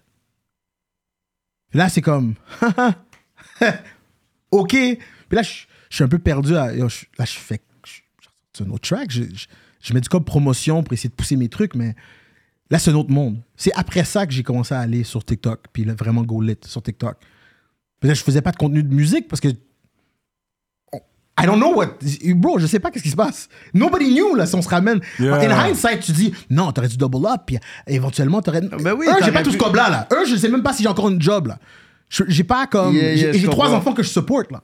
Là, c'est comme OK. Puis là, je suis un peu perdu. là, je fais un autre track. Je mets du code promotion pour essayer de pousser mes trucs, mais là, c'est un autre monde. C'est après ça que j'ai commencé à aller sur TikTok, puis là, vraiment go lit sur TikTok. Puis là, je faisais pas de contenu de musique parce que I don't know what. Bro, je sais pas qu'est-ce qui se passe. Nobody knew, là, si on se ramène. Yeah. In hindsight, tu dis, non, t'aurais dû double up, puis éventuellement, t'aurais. Ben oui, Eux, j'ai pas tout ce cob-là, là. Eux, je sais même pas si j'ai encore une job, là. J'ai pas comme. Yeah, yeah, j'ai trois enfants que je supporte, là.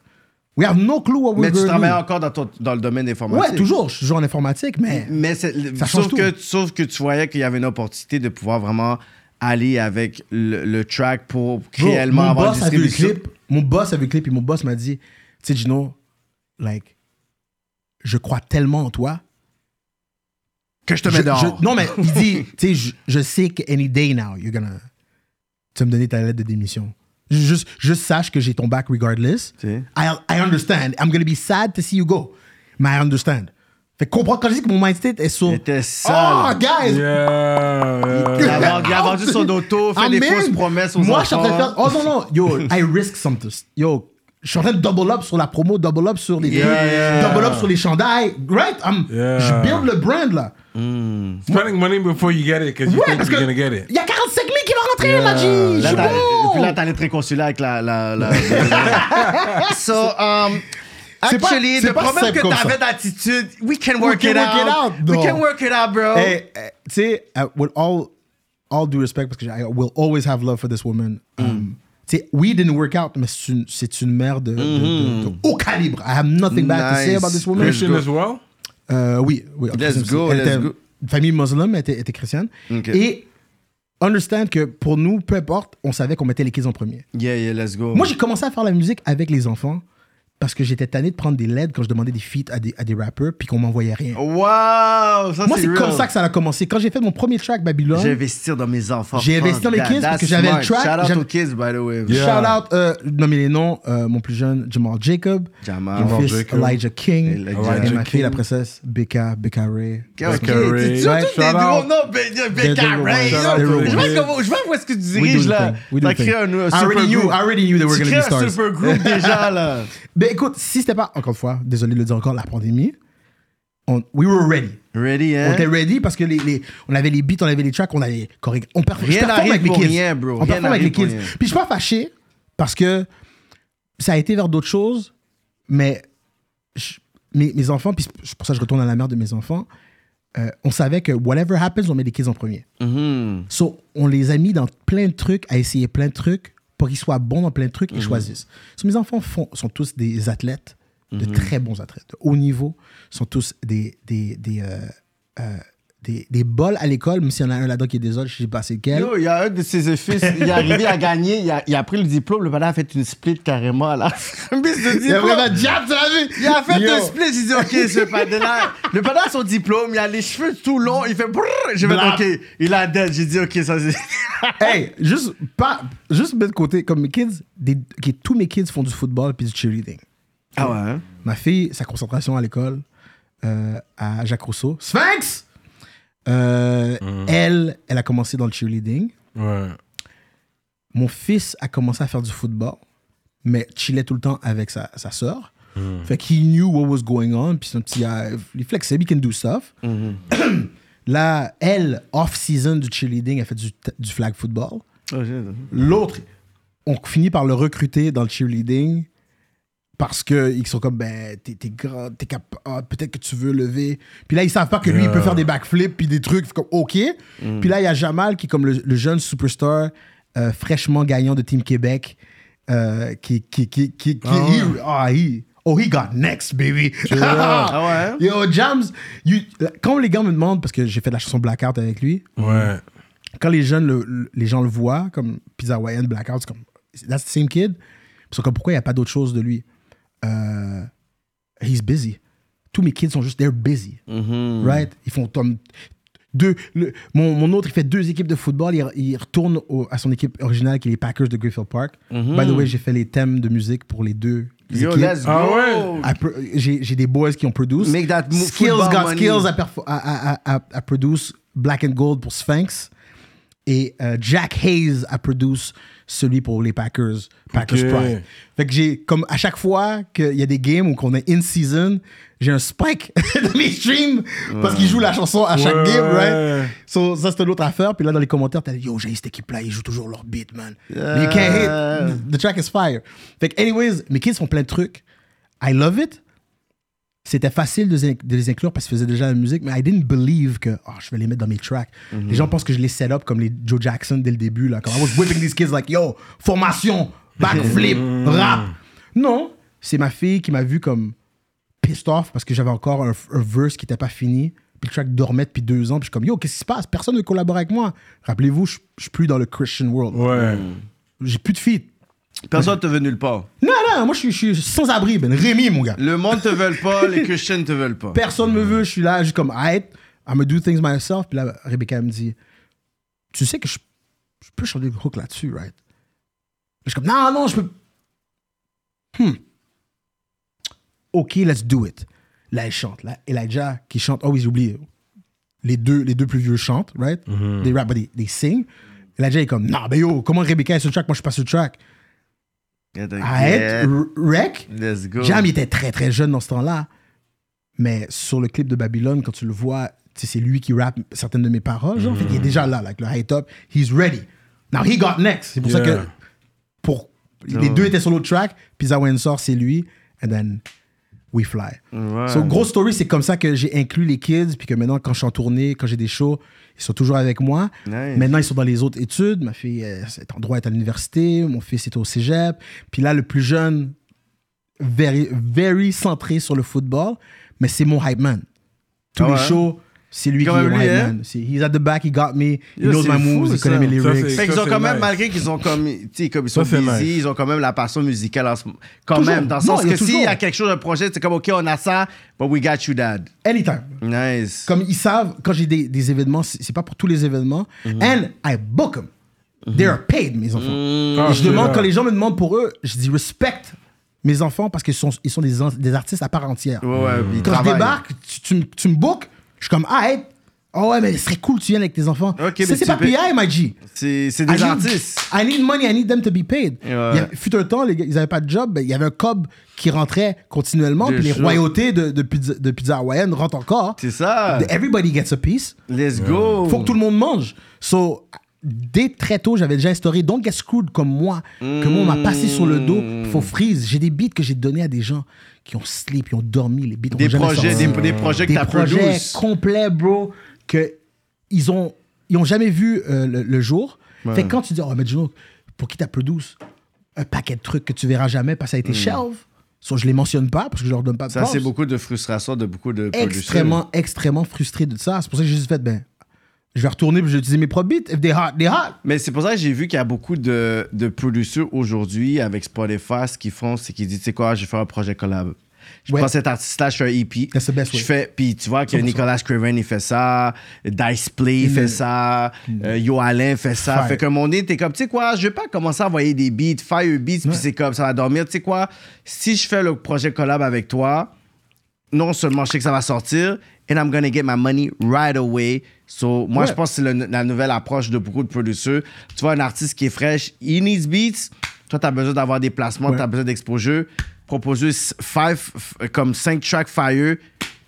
We have no clue what we're Mais tu travailles do. encore dans, ton- dans le domaine informatique. Ouais, toujours. Je suis toujours en informatique, mais. Mais c'est- Ça change sauf, tout. que, sauf que tu voyais qu'il y avait une opportunité de pouvoir vraiment aller avec le, le track pour réellement avoir boss une distribution. Mon boss a vu le clip et mon boss m'a dit, tu sais, Gino, like, je crois tellement en toi. Que je te Je- mets dehors. je- non, mais il dit, tu sais, je, je sais que any day now, you're gonna, tu vas me donner ta lettre de démission. Juste, juste sache que j'ai ton back regardless. Sais. I, I understand. I'm gonna be sad to see you go. Mais I understand. Fait que comprends, quand je dis que mon mindset est sur. Il était Oh, guys! Yeah, Il yeah. a, il a vendu son auto, fait I'm des in. fausses promesses aux Moi, enfants. je suis en train de faire. Oh non, non, yo, I risk something. Yo, je suis en train de double up sur la promo, double up sur les Yeah, yeah. double up sur les chandails. Right? I'm- Yeah. Je build le brand, là. Spending money before you get it, because you Ouais, think parce you're gonna get it. il y a 45 000 qui vont rentrer, Yeah. m'a dit. Je Là, suis t'as- bon. Puis là, t'allais te réconcilier avec la. la, la, la- so, um, C'est pas- actually, c'est le pas problème que t'avais d'attitude, we can work, can it, work it out. out, We can work it out, bro. Hey, eh, tu sais, uh, with all, all due respect, parce que I will always have love for this woman. Mm. um, Tu sais, we didn't work out, mais c'est une, c'est une mère de, de- de- de haut calibre. I have nothing bad to say Nice. about this woman. Christian as well? Euh, oui, oui. Let's go, elle let's était- go. Famille musulmane, elle était, était chrétienne. Ok. Et understand que pour nous, peu importe, on savait qu'on mettait les kids en premier. Yeah, yeah, let's go. Moi, j'ai commencé à faire la musique avec les enfants parce que j'étais tanné de prendre des LED quand je demandais des feats à des, à des rappers puis qu'on m'envoyait rien. Wow! Ça, Moi, c'est comme ça que ça a commencé. Quand j'ai fait mon premier track Babylone, J'ai investi dans mes enfants. J'ai investi dans mes Fuck kids that. parce que j'avais le track, Shout out aux kids, by the way. Yeah. shout out, euh, nommer les noms, euh, mon plus jeune, Jamal Jacob, Jamal. mon fils Jacob. Elijah King, Elijah et ma fille, la princesse Becca, Becca Ray. Becca Ray. tu- tous des gros noms, Be- Becca Ray. Je to vois où est-ce que tu diriges là. T'as créé un super already knew, group. I already knew they were gonna crées be un stars. super group déjà là. Écoute, si c'était pas, encore une fois, désolé de le dire encore, la pandémie, on, we were ready. Ready, On hein? était ready parce que les, les- on avait les beats, on avait les tracks, on avait correct. On Rien performe n'arrive avec les kids. rien, bro. On Rien performe avec les kids. rien. Puis je suis pas fâché parce que ça a été vers d'autres choses, mais je- mes, mes enfants, puis c'est pour ça que je retourne à la mère de mes enfants, euh, on savait que whatever happens, on met les kids en premier. Mhm. So, on les a mis dans plein de trucs, à essayer plein de trucs pour qu'ils soient bons dans plein de trucs Mhm. et choisissent. So, mes enfants font, sont tous des athlètes, Mhm. de très bons athlètes, de haut niveau, sont tous des, des, des, euh, euh, des, des bols à l'école, même s'il y en a un là-dedans qui est désolé, je sais pas c'est lequel. Yo, il y a un de ses fils, il est arrivé à gagner, il a, il a pris le diplôme, le padre a fait une split carrément là. Un bis de Il y a diplôme. vraiment diable, tu l'as vu? Il a fait Yo. un split, j'ai dit ok, ce padre là. Le padre a son diplôme, il a les cheveux tout longs, il fait brrr, j'ai fait ok, il a dead, j'ai dit ok, ça c'est. Hey, juste, pas, juste mettre de côté, comme mes kids, des, tous mes kids font du football puis du cheerleading. Ah ouais, hein? Ma fille, sa concentration à l'école, euh, à Jacques Rousseau. Sphinx! Euh, Elle, elle a commencé dans le cheerleading. Ouais. Mon fils a commencé à faire du football, mais chillait tout le temps avec sa, sa sœur. Fait qu'il knew what was going on. Puis c'est un petit gars, il est flexible, he can do stuff. Là, elle, off-season du cheerleading, elle fait du, du flag football. Oh, L'autre, on finit par le recruter dans le cheerleading parce qu'ils sont comme, ben, t'es, t'es grand, t'es capable, peut-être que tu veux lever. Puis là, ils savent pas que lui, il peut faire des backflips puis des trucs, comme, OK. Puis là, il y a Jamal qui est comme le, le jeune superstar euh, fraîchement gagnant de Team Québec euh, qui, qui, qui, qui, qui- Ah he- ah, he- oh, he got next, baby. Ah ouais? Yo, Jams, you- quand les gars me demandent, parce que j'ai fait la chanson Blackout avec lui, Ouais. quand les jeunes, le- le- les gens le voient, comme Pizza Hawaiian, Blackout, c'est comme, that's the same kid. Ils sont comme, pourquoi il n'y a pas d'autre chose de lui? Euh, he's busy. Tous mes kids sont juste, they're busy. Mhm. Right? Ils font comme deux. le- mon, mon autre, il fait deux équipes de football. Il, il retourne au- à son équipe originale, qui est les Packers de Greenfield Park. By the way, j'ai fait les thèmes de musique pour les deux Yo, let's go! Ah ouais? J'ai j'ai des boys qui ont produit. Make that mo- Skills football got money. skills à, perfo- à, à, à, à produce Black and Gold pour Sphinx. Et euh, Jack Hayes a produit celui pour les Packers, Packers Ok. Pride. Fait que j'ai, comme à chaque fois qu'il y a des games où qu'on est in season, j'ai un spike dans mes streams parce qu'ils jouent la chanson à chaque Ouais. game, right? So, ça, c'était l'autre affaire. Puis là, dans les commentaires, t'as dit, yo, j'ai cette équipe-là, ils jouent toujours leur beat, man. You can't hit. The track is fire. Fait que, anyways, mes kids font plein de trucs. I love it. C'était facile de, les- de les inclure parce qu'ils faisaient déjà la musique, mais I didn't believe que oh, je vais les mettre dans mes tracks. Les gens pensent que je les set up comme les Joe Jackson dès le début. Là, comme I was whipping these kids like, yo, formation, backflip, rap. Non, c'est ma fille qui m'a vu comme pissed off parce que j'avais encore un, un verse qui n'était pas fini. Puis le track dormait depuis deux ans. Puis je suis comme, yo, qu'est-ce qui se passe? Personne ne collabore avec moi. Rappelez-vous, je je suis plus dans le Christian world. Ouais. J'ai plus de feat. Personne te veut nulle part. Non, non, moi je suis, je suis sans abri, ben. Rémi, mon gars. Le monde te veut pas, les Christians te veulent pas. Personne me veut, je suis là, je suis comme, alright, I'm gonna do things myself. Puis là, Rebecca me dit, tu sais que je, je peux chanter le hook là-dessus, right? Je suis comme, non, non, je peux. Hmm. Ok, let's do it. Là, elle chante. Là, Elijah qui chante, oh oui, j'ai oublié. Les deux, les deux plus vieux chantent, right? They rap, but they, they sing. Elijah est comme, non, ben yo, comment Rebecca est sur le track? Moi, je suis pas sur le track. Arrête, R- Rec? Let's go. Jam il était très très jeune dans ce temps-là. Mais sur le clip de Babylone, quand tu le vois, c'est lui qui rappe certaines de mes paroles. Genre, Fait qu'il est déjà là, avec le high top. He's ready. Now he got next. C'est pour ça que pour, les deux étaient sur l'autre track. Puis Zawen sort, c'est lui. And then we fly. Ouais. So, grosse story, c'est comme ça que j'ai inclus les kids, puis que maintenant, quand je suis en tournée, quand j'ai des shows, ils sont toujours avec moi. Nice. Maintenant, ils sont dans les autres études. Ma fille euh, est en droit, est à l'université. Mon fils est au cégep. Puis là, le plus jeune, very, very centré sur le football, mais c'est mon hype man. Tous Ah les shows, c'est lui qui Quand est même mon lui, hein? man. C'est- He's at the back, he got me, he Yo, knows my fou, moves, il connaît mes lyrics. Fait qu'ils ont quand même, nice. malgré qu'ils ont comme, tu sais, comme ils sont Ça, busy, nice. ils ont quand même la passion musicale en ce moment. Quand Toujours. même, dans le Non, sens que s'il y a quelque chose, un projet, c'est comme, OK, on a ça, but we got you, dad. Anytime. Nice. Comme ils savent, quand j'ai des, des événements, c'est pas pour tous les événements. Mhm. And I book them. They are paid, mes enfants. Ah, Et je c'est demande, quand les gens me demandent pour eux, je dis respect mes enfants parce qu'ils sont, ils sont des, des artistes à part entière. Ouais, ouais, Quand je débarque, tu, tu me bookes, je suis comme, ah, hey, oh ouais, mais ce serait cool que tu viennes avec tes enfants. Ok, Ça, mais c'est pas PI, my G. C'est I des need- artistes. I need money, I need them to be paid. Ouais. Il y a- fut un temps, les gars, ils n'avaient pas de job, ben, il y avait un cob qui rentrait continuellement, puis les royautés de, de, pizza, de pizza hawaïenne rentrent encore. C'est ça. Everybody gets a piece. Let's go. Faut que tout le monde mange. So, dès très tôt, j'avais déjà instauré Don't get screwed comme moi, que moi, on m'a passé sur le dos. Faut freeze. J'ai des beats que j'ai donnés à des gens qui ont sleep, qui ont dormi. Les beats ont Des jamais projets, sorti. des, des projets que Des projets complets, bro, que ils ont, ils ont jamais vu euh, le, le jour. Fait que quand tu dis, oh, mais Juno, pour qui t'as produit un paquet de trucs que tu verras jamais parce que ça a été shelve. So, je les mentionne pas parce que je leur donne pas de. Ça, c'est beaucoup de frustration de beaucoup de extrêmement, extrêmement frustré de ça. C'est pour ça que j'ai juste fait, ben, je vais retourner puis je vais utiliser mes propres beats. If they hot, they hot. Mais c'est pour ça que j'ai vu qu'il y a beaucoup de, de producers aujourd'hui avec Spotify. Ce qu'ils font, c'est qu'ils disent, tu sais quoi, je vais faire un projet collab. Je Ouais. prends cet artiste-là, je fais un EP. That's the best je way. fais, puis tu vois que 100%. Nicolas Craven, il fait ça. Dice Play fait ça. euh, Yo Alain fait ça. Fire. Fait que mon nez, t'es comme, tu sais quoi, je vais pas commencer à envoyer des beats, fire beats, puis c'est comme, ça va dormir. Tu sais quoi, si je fais le projet collab avec toi, non seulement je sais que ça va sortir, and I'm gonna get my money right away. So, moi, Ouais. je pense que c'est le- la nouvelle approche de beaucoup de producteurs. Tu vois, un artiste qui est fraîche, he needs beats. Toi, tu as besoin d'avoir des placements, Ouais. tu as besoin d'exposure. Propose five, comme 5 tracks fire,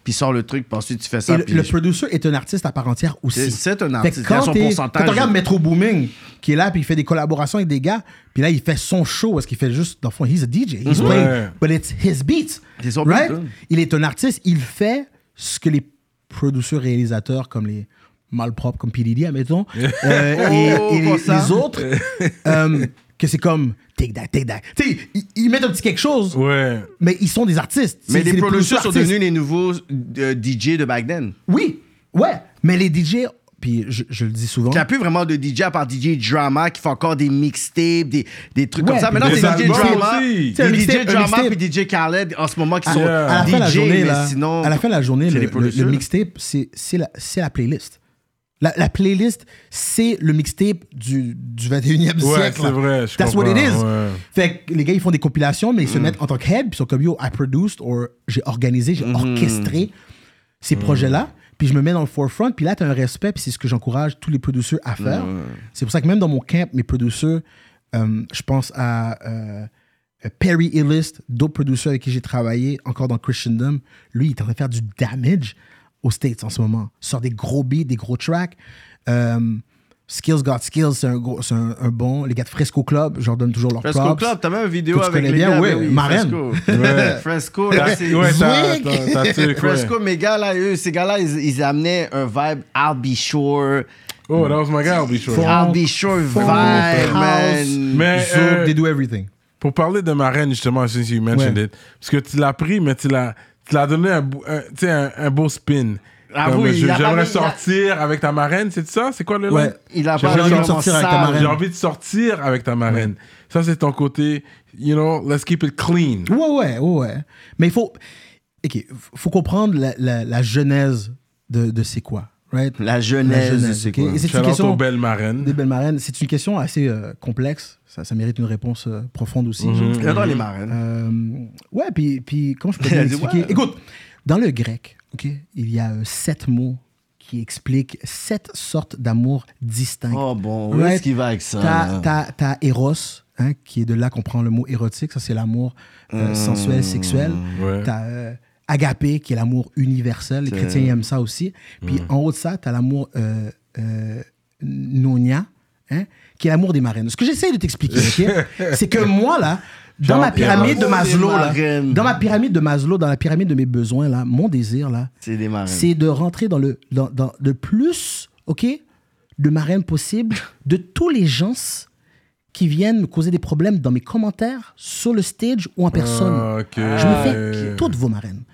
puis sors le truc, puis ensuite tu fais ça. Et le, puis le producer est un artiste à part entière aussi. C'est- un artiste. Il a Quand, son pourcentage. quand tu regardes Metro Booming, qui est là, puis il fait des collaborations avec des gars, puis là, il fait son show, est-ce qu'il fait juste, dans le fond, he's a DJ, he's Ouais. playing, but it's his beats. C'est son right? beat, hein. Il est un artiste, il fait ce que les producteurs réalisateurs, comme les malpropres, comme P. Diddy, admettons, euh, et, Oh, et les, comme ça. les autres, euh, que c'est comme take that, take that. Tu sais, ils, ils mettent un petit quelque chose, Ouais. mais ils sont des artistes. Mais les des producers sont devenus les nouveaux euh, DJ de back then. Oui, ouais. Mais les DJ, puis je, je le dis souvent. Il n'y a plus vraiment de DJ à part DJ Drama qui fait encore des mixtapes, des, des trucs Ouais, comme ça. Maintenant, c'est DJ Drama, aussi. Des DJ mixtape, un Drama puis DJ Khaled en ce moment qui sont Yeah. à la fin de la DJ, journée, mais là, sinon. à la fin de la journée, le, les le- le mixtape, c'est la, c'est la playlist. La, la playlist, c'est le mixtape du, du 21e Ouais, siècle. c'est vrai, je That's what it comprends, is. ouais. Fait que les gars, ils font des compilations, mais ils Mm. se mettent en tant que head, puis ils sont comme yo, I produced, or j'ai organisé, j'ai Mm-hmm. orchestré ces projets-là. Puis je me mets dans le forefront, puis là, tu as un respect, puis c'est ce que j'encourage tous les producers à faire. C'est pour ça que même dans mon camp, mes producers, euh, je pense à euh, Perry Illist, d'autres producers avec qui j'ai travaillé, encore dans Christendom. Lui, il est en train de faire du damage aux States en ce moment. Il sort des gros beats, des gros tracks. Euh, Skills Got Skills, c'est un, gros- c'est un, un bon. Les gars de Fresco Club, je leur donne toujours leur Fresco props. Club, t'as même une vidéo avec les bien, gars. ouais, ben oui, Marraine. Fresco. Ouais. Fresco, là, c'est. Ouais. Fresco, mes gars, là, eux, ces gars-là, ils, ils amenaient un vibe I'll be sure. Oh, that was my guy, I'll be sure. Funk, I'll be sure vibe, funk, man. Mais euh, they do everything. pour parler de ma reine, justement, since you mentioned Ouais. it, parce que tu l'as pris, mais tu l'as, tu l'as donné un, beau- un- tu sais, un, un beau spin. Ah Comme, je- j'aimerais sortir avec ta marraine, c'est ça? C'est quoi le Ouais. Il a J'ai pas envie de vraiment sortir avec ta sale. marraine. J'ai envie de sortir avec ta marraine. Ça, c'est ton côté, you know, let's keep it clean. Ouais, ouais, ouais, ouais. Mais il faut. OK, faut comprendre la, la, la genèse de, de c'est quoi, right? La jeunesse, c'est c'est une question. aux belles marraines. Des belles marraines. C'est une question assez euh, complexe. Ça, ça mérite une réponse euh, profonde aussi. Mhm. J'adore les marraines. Euh, ouais, puis, puis comment je peux Il a bien dit, expliquer ouais. Écoute, dans le grec, ok, il y a euh, sept mots qui expliquent sept sortes d'amour distincts. Oh bon, où Right. est-ce qu'il va avec ça? T'as, Eros, hein, qui est de là qu'on prend le mot érotique, ça c'est l'amour euh, sensuel, sexuel. Ouais. T'as euh, Agapé, qui est l'amour universel, les chrétiens aiment ça aussi. Puis en haut de ça, t'as l'amour euh, euh, Nonia, hein, qui est l'amour des marraines. Ce que j'essaie de t'expliquer, c'est que moi, là, dans ma pyramide de Maslow, là, dans ma pyramide de Maslow, dans la pyramide de mes besoins, là, mon désir, là, c'est de rentrer dans le, dans, dans le plus, OK, de marraines possible de tous les gens qui viennent me causer des problèmes dans mes commentaires, sur le stage ou en personne. Ah. Je me fais toutes vos marraines.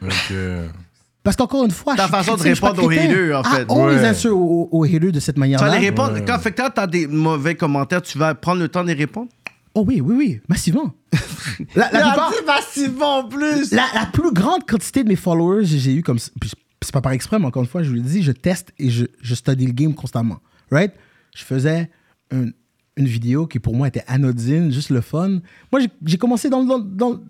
Parce qu'encore une fois, Ta je suis façon de répondre aux haters, en fait. I always Ouais. answer aux, aux haters de cette Tu vas manière-là. les répondre. Quand, fait quand t'as des mauvais commentaires, tu vas prendre le temps de les répondre? Oh oui, oui, oui, massivement. la, la plupart- massivement en plus. la, la plus grande quantité de mes followers, j'ai eu comme. puis C'est pas par exprès, mais encore une fois, je vous le dis, je teste et je, je study le game constamment. Right? Je faisais un- une vidéo qui pour moi était anodine, juste le fun. Moi, j'ai- commencé dans, dans, dans-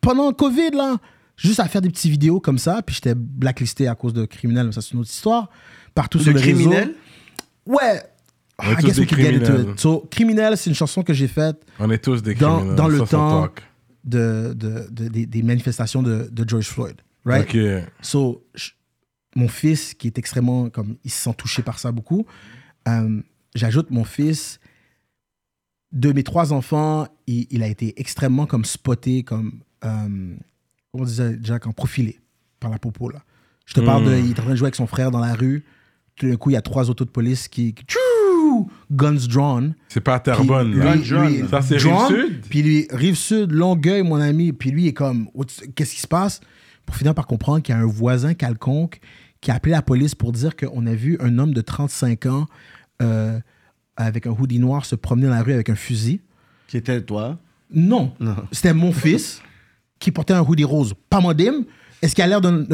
pendant COVID, là, juste à faire des petites vidéos comme ça, puis j'étais blacklisté à cause de criminels, mais ça, c'est une autre histoire. Partout sur De le criminel? réseau. Ouais. On est I tous guess des criminels. it. So, Criminel, c'est une chanson que j'ai faite On est tous des dans, criminels. dans le temps de, de- de- des, des manifestations de, de George Floyd. Right? Ok. So, je- mon fils, qui est extrêmement, comme, il se sent touché par ça beaucoup, euh, j'ajoute mon fils, de mes trois enfants, il, il a été extrêmement comme spoté, comme, euh, comment on disait, Jack, en profilé par la popo, là. Je te parle de, il est en train de jouer avec son frère dans la rue, tout d'un coup, il y a trois autos de police qui, qui- tchou, guns drawn. C'est pas à Terrebonne, là. lui- lui- Ça, c'est Rive-Sud? Puis lui, Rive-Sud, Longueuil, mon ami. Puis lui est comme, What's- qu'est-ce qui se passe? Pour finir par comprendre qu'il y a un voisin quelconque qui a appelé la police pour dire qu'on a vu un homme de 35 ans euh, avec un hoodie noir se promener dans la rue avec un fusil. Qui était toi? Non, Non. c'était mon fils qui portait un hoodie rose. Pas mon. Est-ce qu'il a l'air d'un-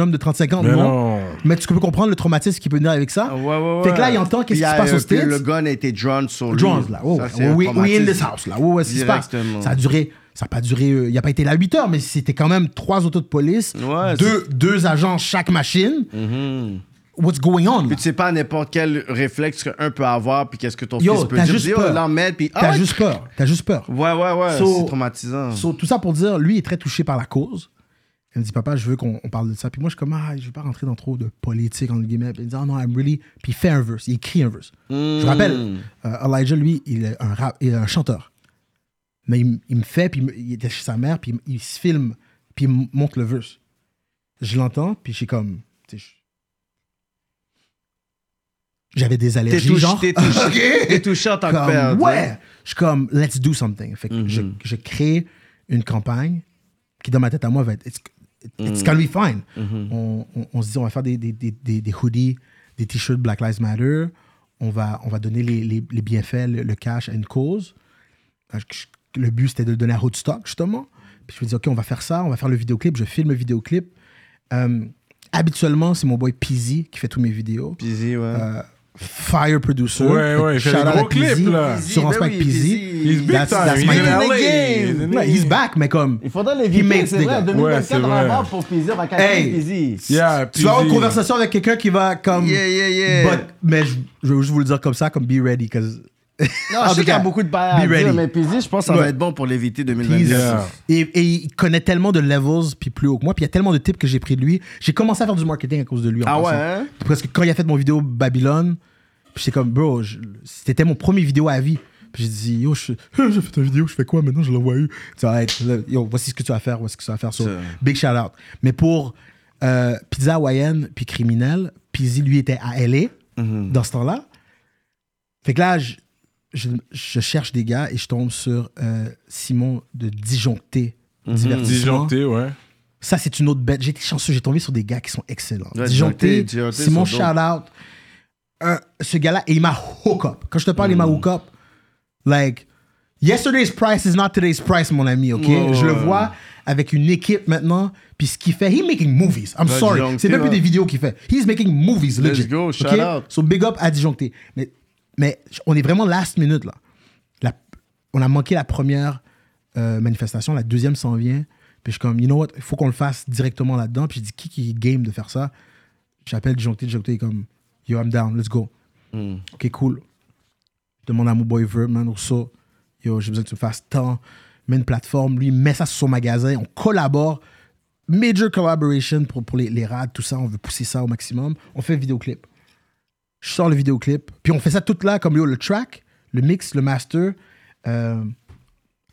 homme de 35 ans? Mais non. non. Mais tu peux comprendre le traumatisme qui peut venir avec ça. Ah, ouais, ouais, Fait ouais. que là, il entend qu'est-ce qui se a, passe euh, au States. Le gun a été drawn sur lui. Jones, là. Oh, Ça, we, we in this house, là. Oh, ce qui se passe. Ça a duré, ça n'a pas duré, euh, il n'a pas été là 8 heures, mais c'était quand même trois autos de police, Ouais, deux, deux agents chaque machine. Mhm. What's going on? Puis tu sais pas n'importe quel réflexe qu'un peut avoir, puis qu'est-ce que ton Yo, fils peut dire. juste peur. l'emmène, puis T'as ah, juste peur. T'as juste peur. Ouais, ouais, ouais, So- c'est traumatisant. So, tout ça pour dire, lui est très touché par la cause. Il me dit, papa, je veux qu'on on parle de ça. Puis moi, je suis comme, ah, je veux pas rentrer dans trop de politique, entre guillemets. Puis il me dit, oh non, I'm really. Puis il fait un verse. Il écrit un verse. Je rappelle, euh, Elijah, lui, il est un, rap, il est un chanteur. Mais il, me fait, puis il, était chez sa mère, puis il, se filme, puis il me montre le verse. Je l'entends, puis je suis comme. tu sais, J'avais des T'es allergies, touché, genre. t'es touché, Ok. t'es touché en tant que père. ouais. Je suis comme, let's do something. Fait que Mhm. je, je crée une campagne qui, dans ma tête à moi, va être It's, it's gonna be fine. Mhm. on, on- on se dit, on va faire des, des, des, des, hoodies, des t-shirts Black Lives Matter. On va, on va donner les, les, les bienfaits, le, le cash à une cause. Euh, Le but, c'était de le donner à Woodstock, justement. Puis je me dis, OK, on va faire ça, on va faire le vidéoclip. Je filme le vidéoclip. Euh, habituellement, c'est mon boy Peasy qui fait tous mes vidéos. Peasy, ouais. Euh, Fire producer. Ouais, ouais, il fait des gros clips, là. Sur un ben spec Peasy. He's big That's- time. that's He's my in game. LA. Game. He's in Ouais, he's back, mais comme. Il faudrait He l'éviter, makes c'est vrai. gars. 2024, Ouais, c'est on va avoir pour plaisir, on va casser. Yeah, Tu vas avoir une conversation avec quelqu'un qui va comme. Yeah, yeah, yeah. But- mais je, je veux juste vous le dire comme ça, comme be ready, cause Non, En je tout sais qu'il y a beaucoup de bails à be dire, ready. mais Peasy, je pense que ça va être bon pour l'éviter Please. 2024. Yeah. Et, et il connaît tellement de levels puis plus haut que moi, puis il y a tellement de tips que j'ai pris de lui. J'ai commencé à faire du marketing à cause de lui. en Ah ouais, hein? Parce que quand il a fait mon vidéo Babylone, j'étais comme, bro, c'était mon premier vidéo à vie. Puis j'ai dit, yo, je- j'ai fait une vidéo, je fais quoi maintenant? Je l'envoie eu. Tu vas être, là, yo, voici ce que tu vas faire, voici ce que tu vas faire. So, big shout out. Mais pour euh, Pizza Hawaïenne puis Criminel, Pizzy, lui, était à LA Mhm. dans ce temps-là. Fait que là, je, cherche des gars et je tombe sur euh, Simon de Disjoncté. Divertissement. Disjoncté, ouais. Ça, c'est une autre bête. J'ai été chanceux, j'ai tombé sur des gars qui sont excellents. Ouais, Disjoncté, Disjoncté, Disjoncté Simon shout out. Un- ce gars-là, et il m'a hook up. Quand je te parle, il m'a Mm. hook up. Like, yesterday's price is not today's price, mon ami, ok? Ouais, je le vois avec une équipe maintenant, puis ce qu'il fait, he's making movies. I'm sorry. C'est même plus des vidéos qu'il fait. He's making movies, Let's legit. go, shout out. So big up à Disjoncté. Mais, mais on est vraiment last minute, là. La- on a manqué la première euh, manifestation, la deuxième s'en vient. Puis je suis comme, you know what, il faut qu'on le fasse directement là-dedans. Puis je dis, qui qui game de faire ça? J'appelle Disjoncté, Disjoncté est comme, yo, I'm down, let's go. Mm. Ok, cool. Je demande à mon boy Verb, man, Urso, yo, j'ai besoin que tu me fasses tant. Mets une plateforme, lui, met ça sur son magasin, on collabore. Major collaboration pour, pour les, les rats, tout ça, on veut pousser ça au maximum. On fait un vidéoclip. Je sors le vidéoclip. Puis on fait ça tout là, comme yo, le track, le mix, le master. Euh,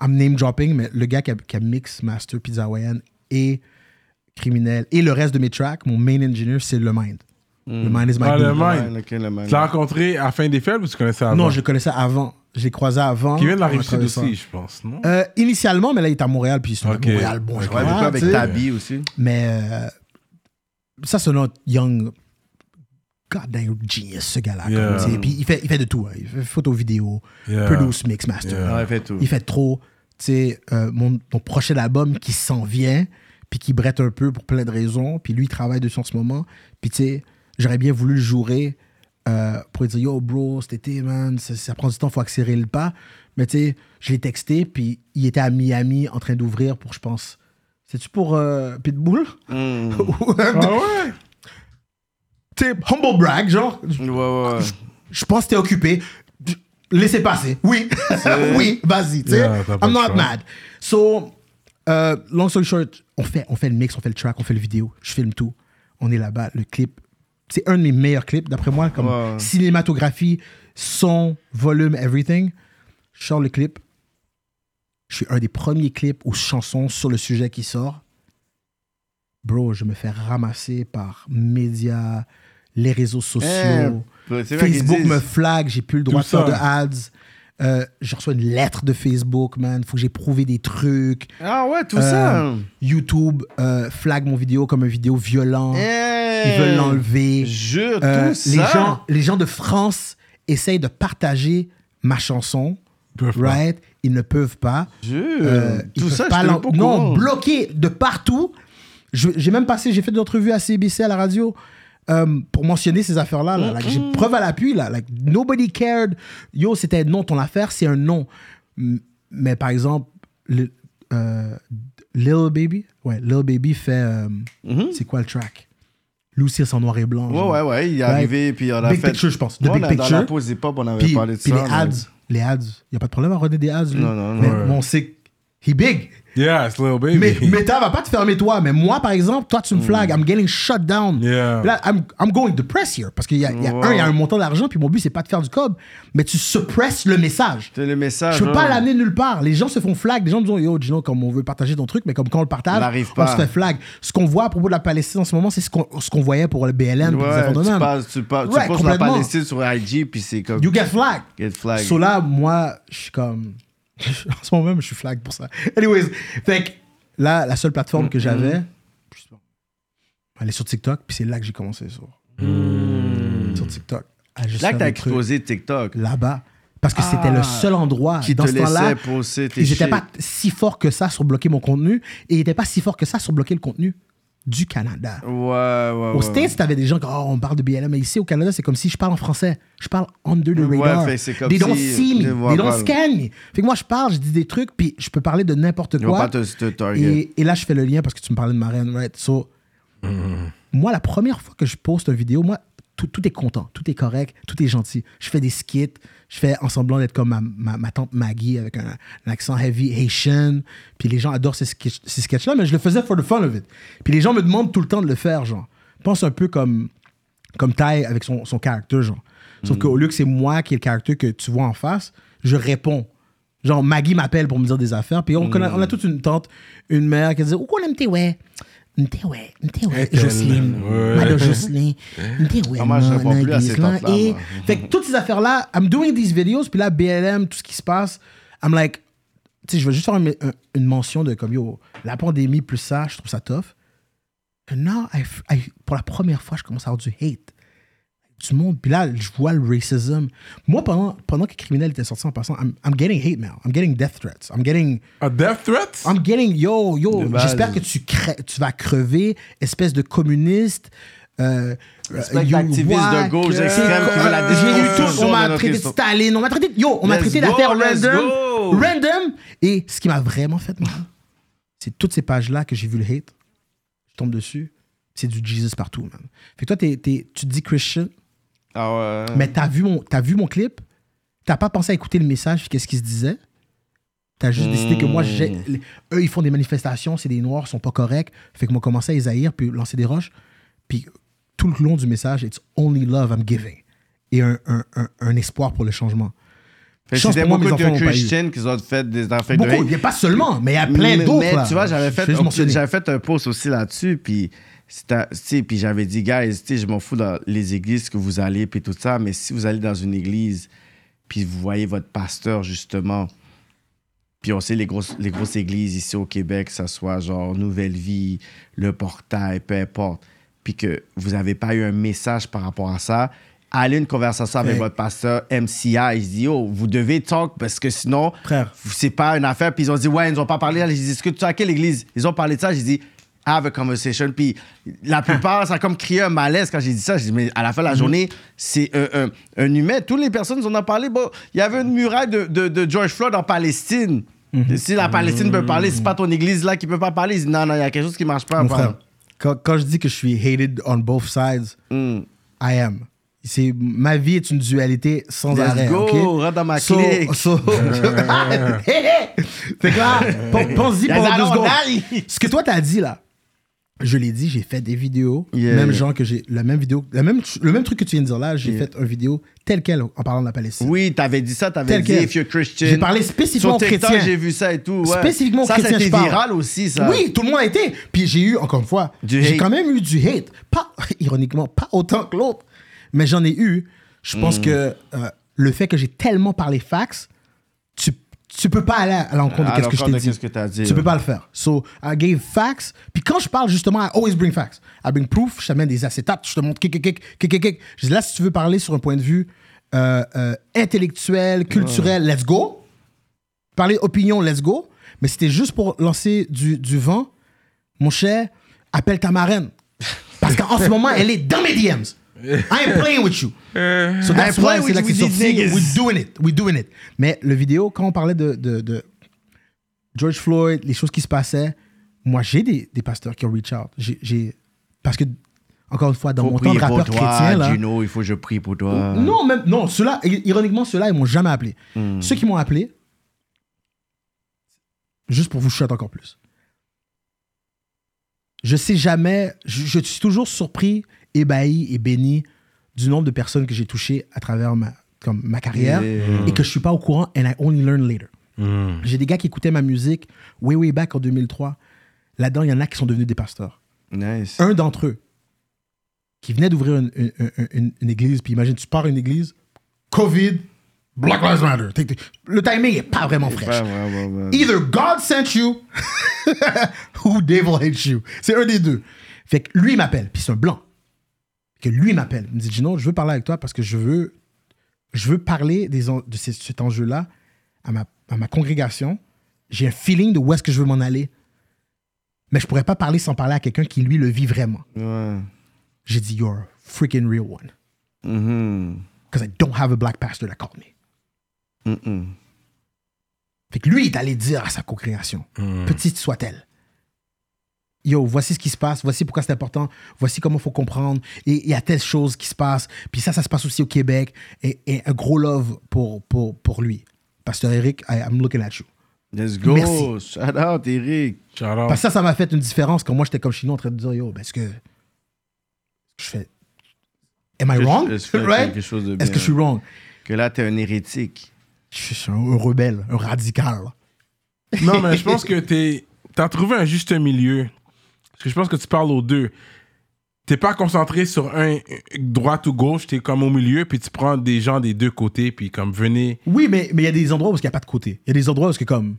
I'm name dropping, mais le gars qui a, qui a mix, master, pizza hawaïenne et criminel et le reste de mes tracks, mon main engineer, c'est le Mind. Le Mind is my Ah, le Mind. Ouais, ok, le Mind. Tu l'as rencontré à fin des fêtes ou tu connaissais avant? Non, je le connaissais avant. Je l'ai croisé avant. Qui vient de la On a rive sud travaillé ça. aussi, je pense, non? Euh, initialement, mais là, il est à Montréal, puis c'est Ok. à Montréal, bon, je crois, avec. Tabi aussi. Mais euh, ça, c'est notre young goddamn genius, ce gars-là. Yeah. Puis il fait, il fait de tout. hein. Il fait photo, vidéo, Yeah. produce, mix, master. Yeah. Il fait tout. Il fait trop. Tu sais, euh, mon, mon prochain album qui s'en vient, puis qui brette un peu pour plein de raisons. Puis lui, il travaille dessus en ce moment. Puis tu sais, j'aurais bien voulu le jouer euh, pour lui dire Yo, bro, cet été, man, ça, ça prend du temps, faut accélérer le pas. Mais tu sais, je l'ai texté, puis il était à Miami en train d'ouvrir pour, je pense. C'est-tu pour euh, Pitbull? Mm. Ah ouais? Tu sais, humble brag, genre. Ouais, ouais, ouais. Je pense que t'es occupé. Laissez passer. Oui. oui, vas-y. tu sais. Yeah, I'm not choix. mad. So, euh, long story short, on fait, on fait le mix, on fait le track, on fait le vidéo. Je filme tout. On est là-bas. Le clip, c'est un de mes meilleurs clips, d'après moi, comme Ouais. cinématographie, son, volume, everything. Je sors le clip. Je suis un des premiers clips ou chansons sur le sujet qui sort. Bro, je me fais ramasser par médias, les réseaux sociaux. Eh, Facebook me flag, j'ai plus le droit de faire de ads. Euh, je reçois une lettre de Facebook, man. Faut que j'ai prouvé des trucs. Ah ouais, tout Euh, ça. YouTube euh, flag mon vidéo comme une vidéo violent. Eh, Ils veulent l'enlever. Jure, Euh, tout les, ça. gens, les gens de France essayent de partager ma chanson. Ils peuvent pas. Right? Ils ne peuvent pas. Jure. Euh, ils tout peuvent ça, pas je Non, bloqué de partout. J'ai même passé, j'ai fait des entrevues à CBC à la radio euh, pour mentionner ces affaires-là. Là, Like, j'ai preuve à l'appui. Là. Like, nobody cared. Yo, c'était non, ton affaire, c'est un non. Mais par exemple, le- euh, Lil Baby, ouais, Lil Baby fait. euh, C'est quoi le track? Lucy en noir et blanc. Ouais, genre. ouais, ouais. Il est Right. arrivé, puis on a Big fait. Picture, je pense. The Ouais, Big on a- Dans Picture. la pause hip-hop, on avait Puis, parlé de puis ça. les mais- ads, les ads, il n'y a pas de problème à redonner des ads. lui. Non, non, non. Mais Ouais. bon, on sait he big. Yeah, it's little baby. Mais Meta va pas te fermer toi. Mais moi, par exemple, toi, tu me flags. I'm getting shut down. Mm. Yeah. Là, I'm, I'm going to press here. Parce qu'il y a, y a Wow. un, il y a un montant d'argent, puis mon but, c'est pas de faire du cob. Mais tu suppresses le message. C'est le message. Je peux pas ouais. l'amener nulle part. Les gens se font flag. Les gens me disent Yo, Gino, comme on veut partager ton truc, mais comme quand on le partage, On se fait flag. Ce qu'on voit à propos de la Palestine en ce moment, c'est ce qu'on ce qu'on voyait pour le BLM. Ouais, affaires de tu, passes, tu, passes, Ouais, tu postes la complètement. Palestine sur IG, puis c'est comme. You get flag. Get flag. So là, moi, je suis comme. en ce moment même, je suis flag pour ça. Anyways, fait que là, la seule plateforme que j'avais, sais pas, elle est sur TikTok, puis c'est là que j'ai commencé sur, sur TikTok. juste Là que t'as explosé TikTok. Là-bas. Parce que c'était le seul endroit Qui dans te ce laissait poster tes shit. pas si forts que ça sur bloquer mon contenu et ils n'étaient pas si forts que ça sur bloquer le contenu du Canada. Ouais, ouais, Au ouais. States, t'avais des gens qui oh, on parle de BLM, mais ici au Canada, c'est comme si je parle en français. Je parle under the Ouais, radar. c'est comme They don't si- see me, they don't scan me. Fait que moi, je parle, je dis des trucs, puis je peux parler de n'importe quoi. te, te. Et, et là, je fais le lien parce que tu me parlais de marraine, right? So, moi, la première fois que je poste une vidéo, moi, tout, tout est content, tout est correct, tout est gentil. Je fais des skits, je fais en semblant d'être comme ma, ma, ma tante Maggie avec un, un accent heavy Haitian. Puis les gens adorent ces, sketch- ces sketchs-là, mais je le faisais for the fun of it. Puis les gens me demandent tout le temps de le faire, genre. Pense un peu comme, comme Ty avec son, son caractère, genre. Sauf qu'au lieu que c'est moi qui ai le caractère que tu vois en face, je réponds. Genre, Maggie m'appelle pour me dire des affaires. Puis on, on a toute une tante, une mère qui dit Où qu'on aime tes ouais? M'te ouais, m'te ouais, Elle, Jocelyne, ouais. Madame Jocelyne, plus à l'église, là. Et fait que toutes ces affaires-là, I'm doing these videos, puis là, BLM, tout ce qui se passe, I'm like, tu sais, je veux juste faire une, un- une mention de comme, yo, la pandémie plus ça, je trouve ça tough. And now, I f- I- pour la première fois, je commence à avoir du hate. Du monde. Puis là, je vois le racism. Moi, pendant, pendant que Criminel était sorti en passant, I'm, I'm getting hate mail. I'm getting death threats. I'm getting. A death threat? I'm getting. Yo, yo, De j'espère que tu, crè- tu vas crever, espèce de communiste. Euh, whack. de gauche C'est- extrême qui veut la J'ai eu destruction tout. On de m'a traité de. Staline. On m'a traité. Yo, on m'a traité let's random. go. Random. Et ce qui m'a vraiment fait mal, c'est toutes ces pages-là que j'ai vu le hate. Je tombe dessus. C'est du Jesus partout, man. Fait que toi, t'es- t'es- tu te dis Christian, Ah ouais. mais t'as vu, mon, t'as vu mon clip, t'as pas pensé à écouter le message, qu'est-ce qu'il se disait? T'as juste décidé que moi, les- eux, ils font des manifestations, c'est des noirs, ils sont pas corrects. Fait que moi, commencé à les haïr, puis lancer des roches. Puis tout le long du message, it's only love I'm giving. et un, un- un- un espoir pour le changement. Fait que Chance C'était moi, beaucoup enfants de. Christians qui ont fait des affaires de Beaucoup, il n'y a pas seulement, mais il y a plein d'autres. Mais tu vois, j'avais fait, fait un post aussi là-dessus, puis puis j'avais dit, guys, je m'en fous dans les églises que vous allez, puis tout ça, mais si vous allez dans une église, puis vous voyez votre pasteur, justement, puis on sait les grosses, les grosses églises ici au Québec, que ce soit genre Nouvelle Vie, Le Portail, peu importe, puis que vous n'avez pas eu un message par rapport à ça, allez une conversation avec votre pasteur MCI, il dit, oh, vous devez talk, parce que sinon, c'est pas une affaire. Puis ils ont dit, ouais, ils nous ont pas parlé. J'ai dit, est-ce que tu es à quelle église? Ils ont parlé de ça. J'ai dit, have a conversation. Puis la plupart, ça a comme créé un malaise quand j'ai dit ça. J'ai dit, mais à la fin de la journée, c'est un, un- un humain. Toutes les personnes nous en ont parlé. Bon, il y avait une muraille de, de- de George Floyd en Palestine. Si la Palestine peut parler, c'est pas ton église là qui peut pas parler. Ils disent, non, non, il y a quelque chose qui marche pas. Mon pardon. frère, quand, quand je dis que je suis hated on both sides, Mm. I am. C'est, ma vie est une dualité sans Let's arrêt. go, ok? rentre dans ma So- clique. so-! Fait que là, pen- pense-y pendant deux secondes. Ce que toi t'as dit là, je l'ai dit, j'ai fait des vidéos, Yeah. même genre que j'ai la même vidéo, la même, le même truc que tu viens de dire là, j'ai Yeah. fait une vidéo telle quelle en parlant de la Palestine. Oui, t'avais dit ça, t'avais dit quel. if you're Christian. J'ai parlé spécifiquement Sur aux TikTok, chrétiens. j'ai vu ça et tout. ouais. Spécifiquement aux ça, chrétiens, c'était je parle. viral aussi, ça. Oui, tout le monde a été. Puis j'ai eu, encore une fois, j'ai quand même eu du hate. Pas, ironiquement, pas autant que l'autre. Mais j'en ai eu. Je Mm. pense que euh, le fait que j'ai tellement parlé fax, tu, tu peux pas aller à l'encontre de qu'est-ce que je t'ai dit. que dit, Tu peux pas le faire. So, I gave facts. Puis quand je parle justement, I always bring facts. I bring proof, je t'amène des acétates, je te montre kick, kick, kick, kick, kick, kick. Je dis là, si tu veux parler sur un point de vue euh, euh, intellectuel, culturel, let's go. Parler opinion, let's go. Mais c'était juste pour lancer du, du vent. Mon cher, appelle ta marraine. Parce qu'en ce moment, elle est dans mes DMs. I ain't playing with you. So that's I'm why playing c'est with là que you c'est with these sorti. niggas. We doing it. We doing it. Mais le vidéo, quand on parlait de, de, de George Floyd, les choses qui se passaient, moi, j'ai des, des pasteurs qui ont reach out. J'ai- parce que, encore une fois, dans Faut mon temps de pour rappeur toi, chrétien, là, Gino, il faut que je prie pour toi. non, même, non, ceux-là, i- ironiquement, ceux-là, ils m'ont jamais appelé. Hmm. Ceux qui m'ont appelé, juste pour vous chuter encore plus. Je sais jamais, je, je suis toujours surpris, ébahi et béni du nombre de personnes que j'ai touchées à travers ma, comme ma carrière et que je suis pas au courant and I only learn later. Hmm. J'ai des gars qui écoutaient ma musique way, way back en 2003. Là-dedans, il y en a qui sont devenus des pasteurs Nice. un d'entre eux qui venait d'ouvrir une, une- une- église, puis imagine, tu pars une église, COVID, Black Lives Matter. Le timing est pas vraiment fraîche. Either God sent you ou devil hates you. C'est un des deux. Fait que lui, il m'appelle, puis c'est un blanc. Que lui m'appelle. Il me dit, Gino, je veux parler avec toi parce que je veux, je veux parler des en- de ces- cet enjeu-là à ma, à ma congrégation. J'ai un feeling de où est-ce que je veux m'en aller. Mais je pourrais pas parler sans parler à quelqu'un qui, lui, le vit vraiment. Ouais. J'ai dit, you're a freaking real one. Mhm. Because I don't have a black pastor that called me. Fait que lui, il est allé dire à sa co-création, petite soit-elle, Yo, voici ce qui se passe, voici pourquoi c'est important, voici comment il faut comprendre, et il y a telle chose qui se passe, puis ça, ça se passe aussi au Québec, et, et un gros love pour, pour, pour lui. Pasteur Eric, I, I'm looking at you. Let's go. Merci. Shout out, Eric. Shout out. Parce que ça, ça m'a fait une différence quand moi, j'étais comme chinois en train de dire, yo, ben, est-ce que je fais... Am I wrong? Est-ce que Right? que je suis wrong? Que là, t'es un hérétique. Je suis un, un rebelle, un radical. Non, mais je pense que t'es, t'as trouvé un juste milieu. Parce que je pense que tu parles aux deux. T'es pas concentré sur un droite ou gauche, t'es comme au milieu, puis tu prends des gens des deux côtés, puis comme venez. Oui, mais mais il y a des endroits où il n'y a pas de côté. Il y a des endroits où c'est comme.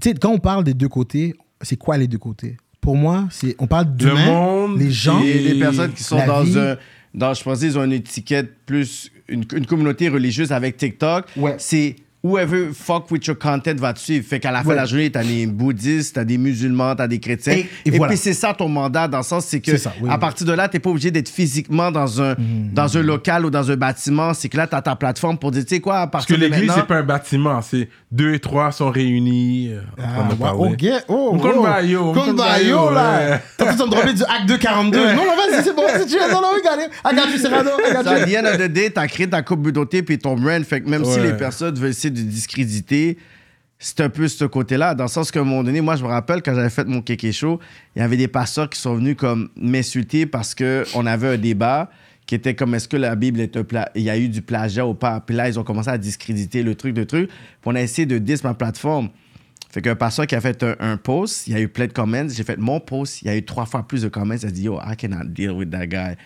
Tu sais, quand on parle des deux côtés, c'est quoi les deux côtés? Pour moi, c'est on parle Le d'humain, monde. les gens. Et les personnes qui sont dans vie. un. Dans, je pense qu'ils ont une étiquette plus. Une, une communauté religieuse avec TikTok. Ouais. C'est whoever fuck with your content va te suivre. Fait qu'à la fin Ouais. de la journée, t'as des bouddhistes, t'as des musulmans, t'as des chrétiens. Et- et voilà. puis c'est ça ton mandat, dans le sens, c'est que C'est ça, oui, à oui. partir de là, t'es pas obligé d'être physiquement dans un, dans un local ou dans un bâtiment. C'est que là, t'as ta plateforme pour dire, tu sais quoi, à Parce que partir l'église, c'est pas un bâtiment, c'est deux et trois sont réunis euh, en train de Ah, parler. ok. Oh, Comme oh. Bayo, Comme comme Bayo, Bayo, là. ouais. T'as tout en dropper du acte 242. Non, non, vas-y, c'est bon, c'est chill. Non, non, regardez. You, Serrano. Ça, à the end of the day, t'as créé ta communauté puis ton brand. Fait que même si Ouais. les personnes veulent de discréditer, c'est un peu ce côté-là. Dans le sens qu'à un moment donné, moi, je me rappelle quand j'avais fait mon kéké show, il y avait des pasteurs qui sont venus comme m'insulter parce qu'on avait un débat qui était comme est-ce que la Bible est un pla- il y a eu du plagiat ou pas? Puis là, ils ont commencé à discréditer le truc, le truc. Puis on a essayé de dis ma plateforme. Fait qu'un pasteur qui a fait un, post, il y a eu plein de comments. J'ai fait mon post, il y a eu trois fois plus de comments. Il a dit, yo, I cannot deal with that guy.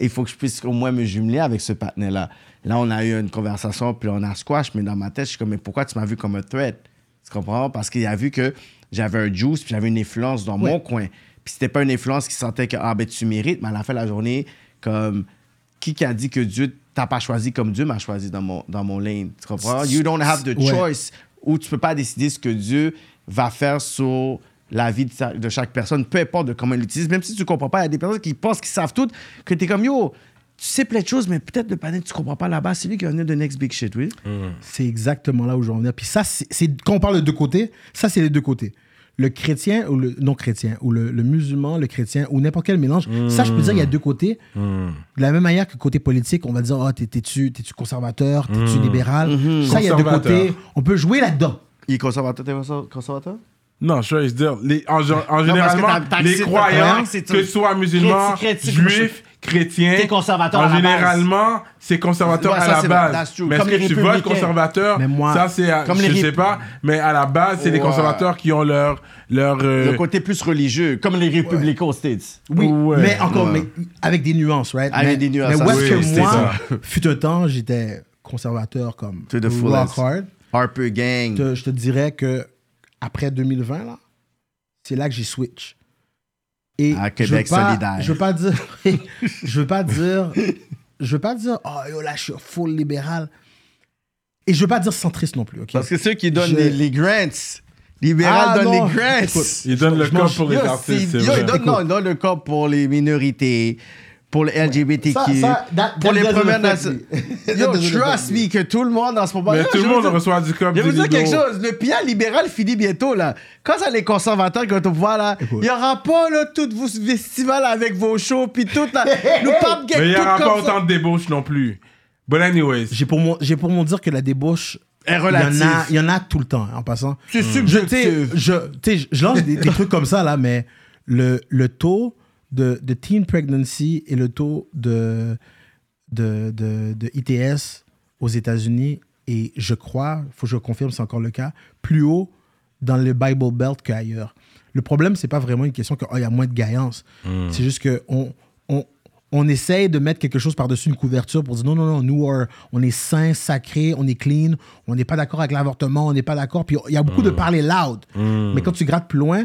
Il faut que je puisse au moins me jumeler avec ce partenaire-là. Là, on a eu une conversation, puis on a squash, mais dans ma tête, je suis comme, mais pourquoi tu m'as vu comme un threat? Tu comprends? Parce qu'il a vu que j'avais un juice, puis j'avais une influence dans mon coin. Puis c'était pas une influence qui sentait que, ah, ben, tu mérites, mais à la fin de la journée, comme, qui qui a dit que Dieu t'a pas choisi comme Dieu m'a choisi dans mon, dans mon lane? Tu comprends? You don't have the choice où tu peux pas décider ce que Dieu va faire sur la vie de, sa- de chaque personne, peu importe de comment il l'utilise. Même si tu comprends pas, il y a des personnes qui pensent qu'ils savent tout, que tu es comme yo, tu sais plein de choses, mais peut-être le panel, tu comprends pas là-bas. C'est lui qui va venir de next big shit, oui. C'est exactement là où je veux en venir. Puis ça, c'est quand on parle de deux côtés, ça, c'est les deux côtés. Le chrétien ou le non-chrétien, ou le, le musulman, le chrétien, ou n'importe quel mélange. Ça, je peux dire, il y a deux côtés. De la même manière que côté politique, on va dire, oh, t'es- t'es-tu conservateur, t'es-tu libéral? Ça, il y a deux côtés. On peut jouer là-dedans. Il est conservateur, t'es conservateur? Non, je veux dire, les, en, en généralement, les croyants, que ce soit musulmans, Chréti- chréti- juifs, chrétiens, T'es conservateur en à la base. généralement, c'est conservateur Ouais, à la base. Mais Comme est-ce les que tu votes conservateur? Mais moi- Ça, c'est, à- je les sais pas, mais à la base, c'est les Ouais. conservateurs qui ont leur, leur, euh, Le côté plus religieux, comme les républicains aux States. Oui, Ouais. mais encore, mais avec des nuances, right? Avec mais, des nuances, Mais où est-ce oui, que moi, fut un temps, j'étais conservateur comme To the rock fullest. hard. Harper Gang. je te dirais que après 2020, là, c'est là que j'ai switch. Et À Québec je veux pas, solidaire. Je veux pas dire. je veux pas dire. Je veux pas dire. Oh, yo, là, je suis full libéral. Et je veux pas dire centriste non plus, ok? Parce que ceux qui donnent Je- les, les grants, libéral Ah, donne non. les grants. Écoute, ils donnent le corps pour les artistes, c'est- c'est yo, vrai. ils donnent, non, ils donnent le corps pour les minorités, pour les LGBTQ, Ça- ça, that- pour that les premières nations. Yo, trust me que tout le monde en ce moment. Mais Yo, tout le je monde dire- reçoit du corps Je vais vous dire quelque chose, le pire libéral finit bientôt là. Quand ça les conservateurs qui vont au pouvoir là, il y aura pas là tous vos festivals avec vos shows puis tout là. Nous pas Mais il n'y tout aura pas comme autant de débauches non plus. But anyways, J'ai pour, mon, j'ai pour mon dire que la débauche, Est il y, en relative. a, il y en a tout le temps, hein, en passant. C'est Je, tu sais, subjectif. je, sais, je lance des, des trucs comme ça, là, mais le, le taux de, de teen pregnancy et le taux de, de, de, de ITS aux États-Unis est, je crois, il faut que je confirme, c'est encore le cas, plus haut dans le Bible Belt qu'ailleurs. Le problème, c'est pas vraiment une question qu'il y a moins de gaillance. C'est juste qu'on on, on essaye de mettre quelque chose par-dessus une couverture pour dire non, non, non, nous, are- on est saints, sacrés, on est clean, on n'est pas d'accord avec l'avortement, on n'est pas d'accord. Puis il y a beaucoup de parler loud. Mais quand tu grattes plus loin,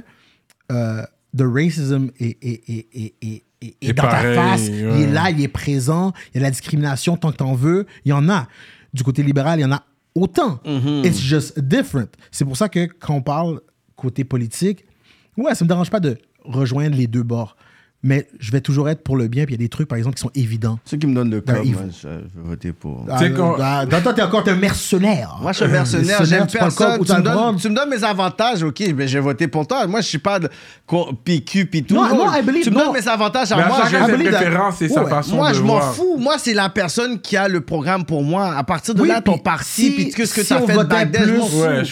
euh, the racism est, est, est, est, dans pareil, ta face. Il est là, il est présent. Il y a la discrimination tant que t'en veux. Il y en a. Du côté libéral, il y en a autant. It's just different. C'est pour ça que quand on parle côté politique, ouais, ça me dérange pas de rejoindre les deux bords. Mais je vais toujours être pour le bien. Puis il y a des trucs, par exemple, qui sont évidents. Ceux qui me donnent le moi, faut- je, vais voter pour. Ah, ah, toi, t'es encore un mercenaire. Moi, je suis un mercenaire, j'aime personne. Tu me, donnes, tu me donnes mes avantages, ok, ben, je vais voter pour toi. Moi, je suis pas de PQ puis tout. Non, non, I believe- tu me non. donnes mes avantages à mais moi. chacun je- ses préférences et sa Ouais. façon moi, de je m'en fous. Moi, c'est la personne qui a le programme pour moi. À partir de Oui, là, ton parti, puis qu'est-ce que on fait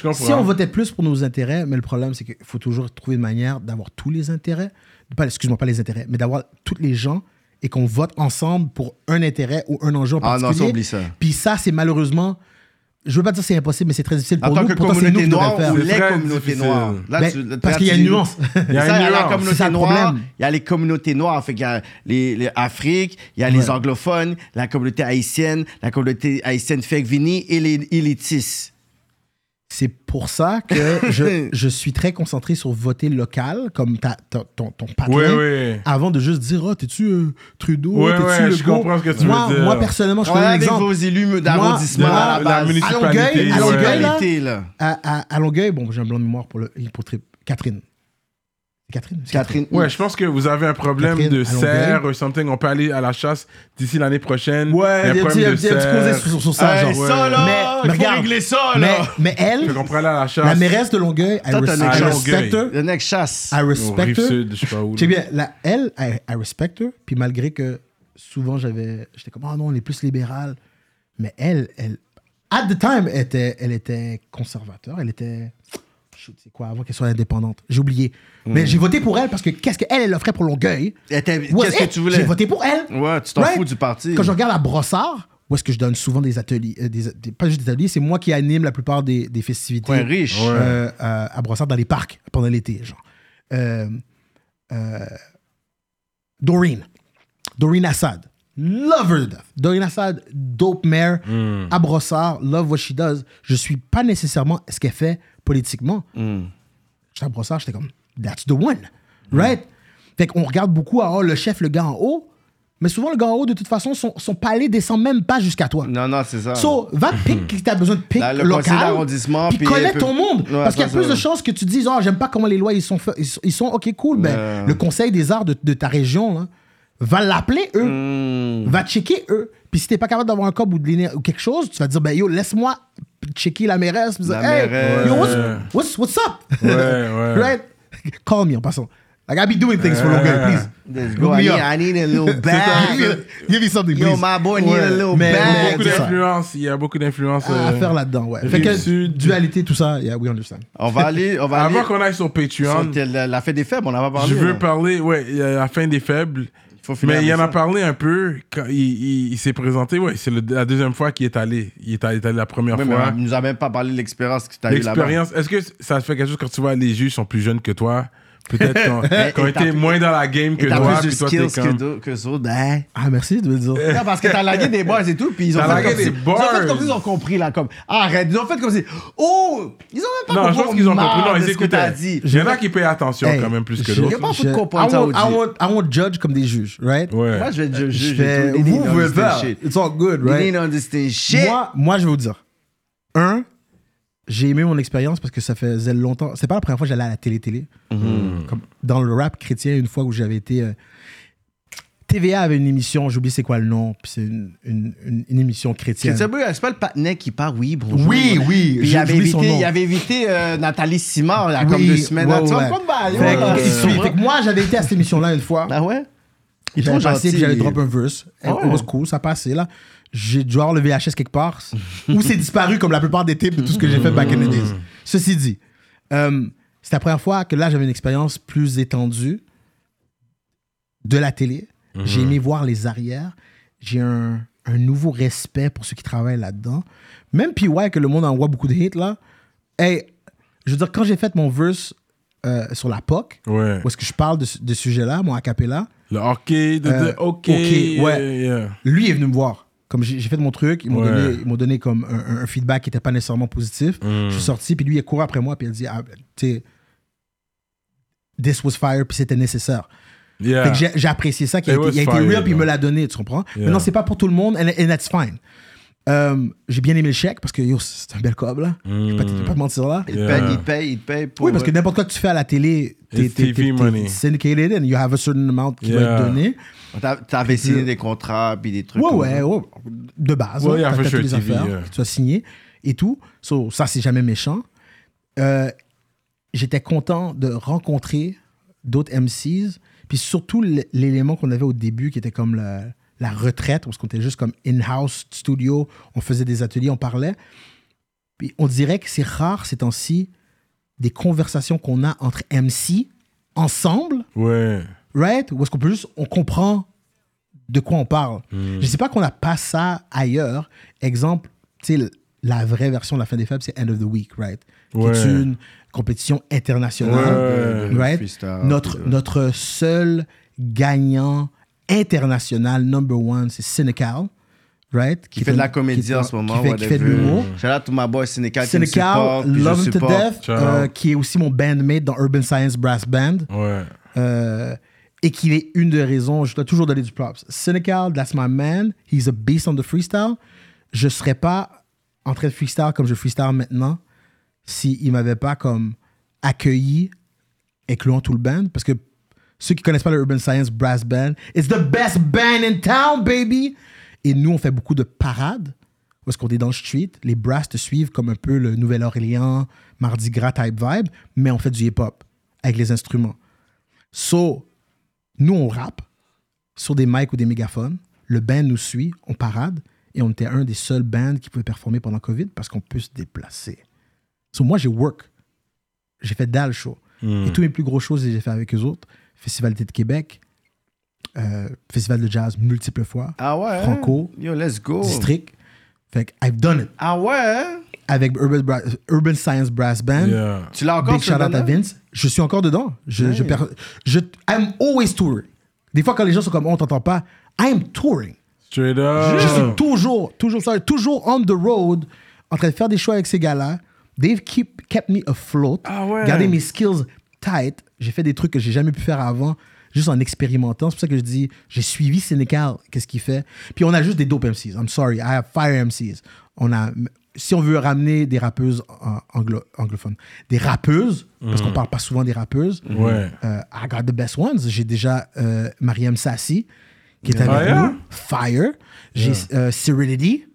comprends. Si on votait plus pour nos intérêts, mais le problème, c'est qu'il faut toujours trouver une manière d'avoir tous les intérêts, pas, excuse-moi, pas les intérêts, mais d'avoir tous les gens et qu'on vote ensemble pour un intérêt ou un enjeu en Ah non, particulier. ça, oublie ça. Puis ça, c'est malheureusement, je veux pas dire que c'est impossible, mais c'est très difficile En pour tant nous. que Pourtant, c'est nous qui noire faire. ou les communautés noires. Là, Ben, tu- parce qu'il y a une nuance. Il y a Ça, une il y a la nuance. communauté noire, il y a les communautés noires, fait qu'il y a les, les Afriques, il y a les anglophones, la communauté haïtienne, la communauté haïtienne Fekvini et les élitistes. C'est pour ça que je, je suis très concentré sur voter local, comme ta, ta- ton, ton patron, Oui, oui. avant de juste dire oh, t'es-tu euh, Trudeau Ouais, T'es-tu le je go? comprends ce que tu moi, veux dire. Moi, personnellement, je donne un avec exemple. vos élus d'arrondissement à la la base. municipalité, À Longueuil, à ouais. Longueuil, là, à, à- à Longueuil, bon, j'ai un blanc de mémoire pour, le, pour Catherine. Catherine Catherine. Ouais, je pense que vous avez un problème Catherine, de serre ou something. On peut aller à la chasse d'ici l'année prochaine. Ouais, un il y a un petit- problème un de petit un petit causé serre. sur, sur ça, Hey, genre. ça, là, Mais- mais regarde. régler ça, Mais, là. mais elle, pourrait aller à la chasse. la mairesse de Longueuil, I, Toi, t'as res- un I Longueuil. respect her. Le mec chasse. I respect rive her. sud, je sais pas où. Bien, la, elle, I, I respect her. Puis malgré que souvent j'avais, j'étais comme, ah non, on est plus libéral. Mais elle, elle, at the time, elle était, elle était conservateur. Elle était shoot, c'est quoi, avant qu'elle soit indépendante. J'ai oublié. Hmm. Mais j'ai voté pour elle parce que qu'est-ce qu'elle, elle offrait pour Longueuil Qu'est-ce que tu voulais? J'ai voté pour elle? Ouais, tu t'en Right? fous du parti. Quand je regarde à Brossard, où est-ce que je donne souvent des ateliers, euh, des, des- pas juste des ateliers, c'est moi qui anime la plupart des, des festivités. Coin riche. euh, à, à Brossard dans les parcs pendant l'été, genre. Euh, euh, Doreen. Doreen Assad. Love her to death. Doreen Assad, dope mayor. À Brossard, love what she does. Je suis pas nécessairement ce qu'elle fait politiquement. J'étais à Brossard, j'étais comme, that's the one. Right? Fait qu'on regarde beaucoup à oh, le chef, le gars en haut. Mais souvent, le gars en haut, de toute façon, son, son palais descend même pas jusqu'à toi. Non, non, c'est ça. So, va pick qui t'as besoin de pick Là, le local. conseil d'arrondissement, Puis puis- connais ton monde. Ouais, parce qu'il y a ça, plus de chances que tu dises, oh, j'aime pas comment les lois ils sont faits. Ils sont, ils sont- ok, cool. Ben, Ouais. le conseil des arts de, de ta région, là, va l'appeler eux. Hmm. Va checker eux. Puis si t'es pas capable d'avoir un cob ou, de l'éner- ou quelque chose, tu vas dire, ben yo, laisse-moi checker la mairesse. Puis La dire, hey, mairesse. yo, what's, what's, what's up? Ouais, ouais. right? Call me en passant. Like, I be doing things for Longueuil, please. Let's go. I me need, up. I need a little Give bag. me- Give me something, Yo, please. my boy need a little Mais- Il y a bag. beaucoup d'influence. Il y a beaucoup d'influence. à euh, faire là-dedans, ouais. Fait que dualité, tout ça, yeah, we understand. On va aller, on va. Avant qu'on aille sur Patreon, sur la, la fête des faibles, on en va parler. je veux là. parler, ouais, il y a la fin des faibles. Faut finir Mais il en a parlé un peu quand il, il- il s'est présenté. Ouais, c'est la deuxième fois qu'il est allé. Il est allé, il est allé la première Oui, mais fois. il nous a même pas parlé de l'expérience que tu as eu là-bas. L'expérience, est-ce que ça fait quelque chose quand tu vois les juges sont plus jeunes que toi? Peut-être qu'on Et été moins dans la game que toi, plus de puis toi t'es skills comme. que ça. Ben. Ah, merci de me le dire. Non, parce que t'as lagué des bars et tout, puis ils ont fait lagué comme des si- Ils ont fait comme s'ils ont compris, là, comme... Arrête, ils ont fait comme si... Oh! Ils ont même pas Non, je compris pense qu'ils ont compris. Non, ils de écoutaient. Il y en a qui payent attention Hey, quand même plus que je- d'autres. J'ai pas foutu de Je- comprendre I ça. I won't- judge comme des juges, right? Ouais. Moi, je vais te juger. They vous shit. It's all good, They right? need to understand shit. Moi, moi, je vais vous dire. Un, j'ai aimé mon expérience parce que ça faisait longtemps. C'est pas la première fois que j'allais à la télé-télé. Comme dans le rap chrétien, une fois où j'avais été. euh, TVA avait une émission, j'oublie c'est quoi le nom, puis c'est une, une, une- une émission chrétienne. C'est c'est pas le patinet qui part, oui, bonjour. Oui, oui, il avait oublié son évité, nom. il avait évité euh, Nathalie Simard, il y a Oui, comme deux semaines. ouais, là. Tu ouais. pas Euh, moi, j'avais été à cette émission-là une fois. Ah ouais? Il est J'avais trop passé, j'avais drop un verse. It Oh. was cool, ça passait là. J'ai dû avoir le VHS quelque part. ou c'est disparu comme la plupart des types de tout ce que j'ai fait back in the days. Ceci dit, euh, c'est la première fois que là, j'avais une expérience plus étendue de la télé. J'ai aimé voir les arrières. J'ai un, un nouveau respect pour ceux qui travaillent là-dedans. Même puis ouais, que le monde envoie beaucoup de hits là. Hey, je veux dire, quand j'ai fait mon verse euh, sur la POC, Ouais. où est-ce que je parle de, ce- de ce sujet-là, mon acapella, Le hockey, de, Euh, de- ok. ok, ouais. yeah. lui est venu me voir. Comme j'ai fait mon truc, ils m'ont Ouais. donné, ils donné comme un, feedback qui n'était pas nécessairement positif. Mm. Je suis sorti, puis lui, il a couru après moi, puis il a dit, ah, tu sais, this was fire, puis c'était nécessaire. Yeah. J'ai apprécié ça, qu'il a a été real, puis il me l'a donné, tu comprends? Yeah. Maintenant, c'est pas pour tout le monde, and, and that's fine. Euh, j'ai bien aimé le chèque, parce que yo, c'est un bel cob, là. Je vais pas, je vais pas te mentir, là. Il te Yeah. paye, il te paye, il te paye pour... Oui, parce que n'importe quoi que tu fais à la télé, t'es It's t'es- TV t'es- money. t'es syndicated and you have a certain amount qui va Yeah. être donné. T'as- T'avais signé des contrats, puis des trucs Ouais, comme ouais, ça. ouais, de base. Ouais, hein, il a t'as- fait t'as sur toutes les TV, affaires yeah. que tu as signé et tout. So, ça, c'est jamais méchant. Euh, J'étais content de rencontrer d'autres MCs, puis surtout l- l'élément qu'on avait au début qui était comme la, la retraite, parce qu'on était juste comme in-house studio, on faisait des ateliers, on parlait. Puis on dirait que c'est rare ces temps-ci des conversations qu'on a entre MC ensemble Ouais. right? Ou est-ce qu'on peut juste, on comprend de quoi on parle. Je sais pas qu'on n'a pas ça ailleurs. Exemple, tu sais, la vraie version de la fin des faibles, c'est End of the Week, right? Qui Ouais. est une compétition internationale, Ouais. right? Notre, notre seul gagnant international, number one, c'est Cynical, right? Qui fait de la comédie en ce moment, Qui fait, qui fait de whatever. l'humour. Shout out to my boy Sénécal qui me Cynical, je Love Him to. Death, euh, qui est aussi mon bandmate dans Urban Science Brass Band. Ouais. Euh, et qu'il est une des raisons, je dois toujours donner du props. Cynical, that's my man. He's a beast on the freestyle. Je serais pas en train de freestyle comme je freestyle maintenant s'il ne m'avait pas comme accueilli, incluant tout le band. Parce que ceux qui connaissent pas le Urban Science Brass Band, it's the best band in town, baby! Et nous, on fait beaucoup de parades. Parce qu'on est dans le street, les brass te suivent comme un peu le Nouvelle-Orléans, Mardi Gras type vibe, mais on fait du hip-hop avec les instruments. So, nous, on rappe sur des mics ou des mégaphones. Le band nous suit, on parade. Et on était un des seuls bands qui pouvait performer pendant COVID parce qu'on peut se déplacer. So, moi, j'ai work j'ai fait dalle show. Hmm. Et tous mes plus gros shows, j'ai fait avec eux autres. Festival d'été de Québec, euh, Festival de jazz multiples fois, Ah ouais? hein? Franco, Yo, let's go. District. Fait que I've done it. Ah ouais? hein? Avec Urban, Bra- Urban Science Brass Band. Yeah. Tu l'as encore Big shout out à Vince. Je suis encore dedans. Je, je, per- je, I'm always touring. Des fois, quand les gens sont comme, on t'entend pas, I'm touring. Straight up. Je suis toujours, toujours, sorry, toujours on the road, en train de faire des choix avec ces gars-là. They've keep, kept me afloat. Ah ouais. Garder mes skills tight. J'ai fait des trucs que j'ai jamais pu faire avant, juste en expérimentant. C'est pour ça que je dis, j'ai suivi Sénécal, qu'est-ce qu'il fait. Puis on a juste des dope MCs. I'm sorry, I have fire MCs. On a, si on veut ramener des rappeuses anglo- anglophones, des rappeuses, parce Mm. qu'on parle pas souvent des rappeuses, Ouais. euh, I got the best ones. J'ai déjà euh, Mariam Sassi, qui est avec Fire? nous. Fire. J'ai euh, Serenity.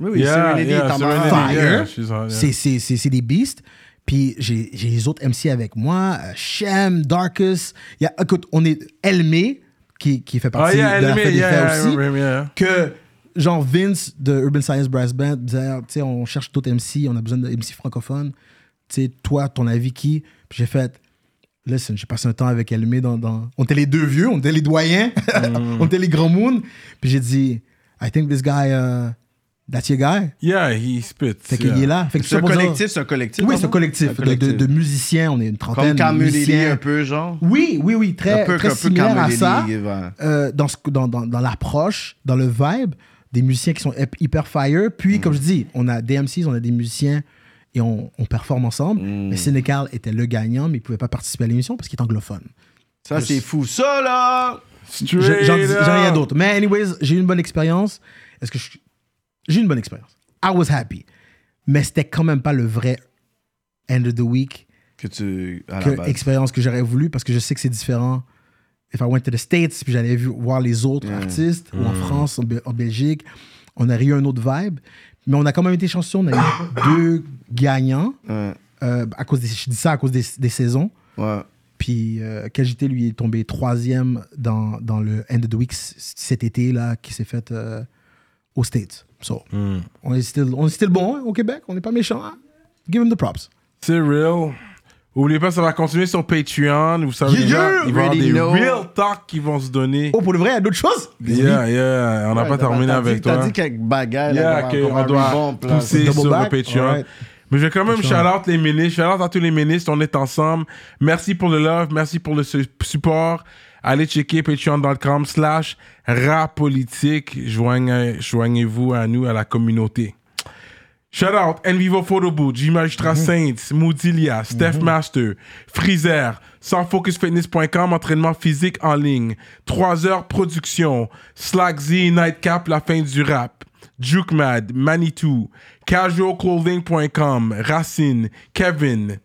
Oui, oui, Yeah, Serenity yeah, est en Serenity. Fire. yeah, she's on, yeah. C'est- C'est c'est- c'est des beasts. Puis j'ai j'ai les autres MC avec moi. euh, Shem, Darkus. Y a, écoute, on est Elmé, qui, qui fait Ah, partie yeah, de la Elmé, fête yeah, aussi. yeah. Que, genre, Vince de Urban Science Brass Band disait, tu sais, on cherche d'autres MC, on a besoin de MC francophones. Tu sais, toi, ton avis qui? Puis j'ai fait, listen, j'ai passé un temps avec Elmé dans, dans. On était les deux vieux, on était les doyens, Mm. on était les grands moons. Puis j'ai dit, I think this guy, uh, that's your guy. Yeah, he spits. Fait qu'il yeah. est là. Fait que C'est un collectif, c'est un collectif. Oui, c'est un collectif, Un de- De, de musiciens. On est une trentaine Comme de Camulili, musiciens. un peu, genre? Oui, oui, oui, très, Un peu- très un peu similaire à Camulili, ça. euh, dans, ce- dans, dans, dans l'approche, dans le vibe, des musiciens qui sont hyper fire. Puis, comme je dis, on a des MCs, on a des musiciens et on, on performe ensemble. Mais Sénécal était le gagnant, mais il pouvait pas participer à l'émission parce qu'il est anglophone. Ça, c'est fou. Ça, là! J'en ai rien d'autre. Mais, anyways, j'ai eu une bonne expérience. Est-ce que je- J'ai eu une bonne expérience. I was happy. Mais c'était quand même pas le vrai end of the week. Que tu. À la que base. expérience que j'aurais voulu parce que je sais que c'est différent. If I went to the States, puis j'allais voir les autres artistes, ou en France, en, Be- en Belgique, on aurait eu un autre vibe. Mais on a quand même été chanceux, on a eu deux gagnants. Ouais. euh, à cause des, je dis ça à cause des, des saisons. Ouais. Puis euh, KJT, lui, est tombé troisième dans, dans le End of the Week cet été, là, qui s'est fait euh, aux States. So, Mm. on est still, on est still bon hein, au Québec, on n'est pas méchant. hein. Give him the props. C'est real. Oubliez pas, ça va continuer sur Patreon. Vous savez, Yeah, déjà, il va y avoir des know. real talk qui vont se donner. Oh, pour le vrai, il y a d'autres choses? Yeah, yeah. On n'a Ouais, pas terminé avec dit- toi. T'as dit quelques bagailles. Yeah, là, qu'on qu'on va doit pousser sur back? le Patreon. Mais je vais quand même shout-out les ministres. Shout-out à tous les ministres. On est ensemble. Merci pour le love. Merci pour le su- support. Allez checker patreon.com slash rapolitique. Joignez- Joignez-vous à nous, à la communauté. Shout out Envivo Photo Booth, J Magistrat Saints, Moodilia, Steph Master, Freezer, sansfocusfitness.com, entraînement physique en ligne, 3 heures production, Slack Z, Nightcap, la fin du rap, Juke Mad, Manitou, casualclothing.com, Racine, Kevin,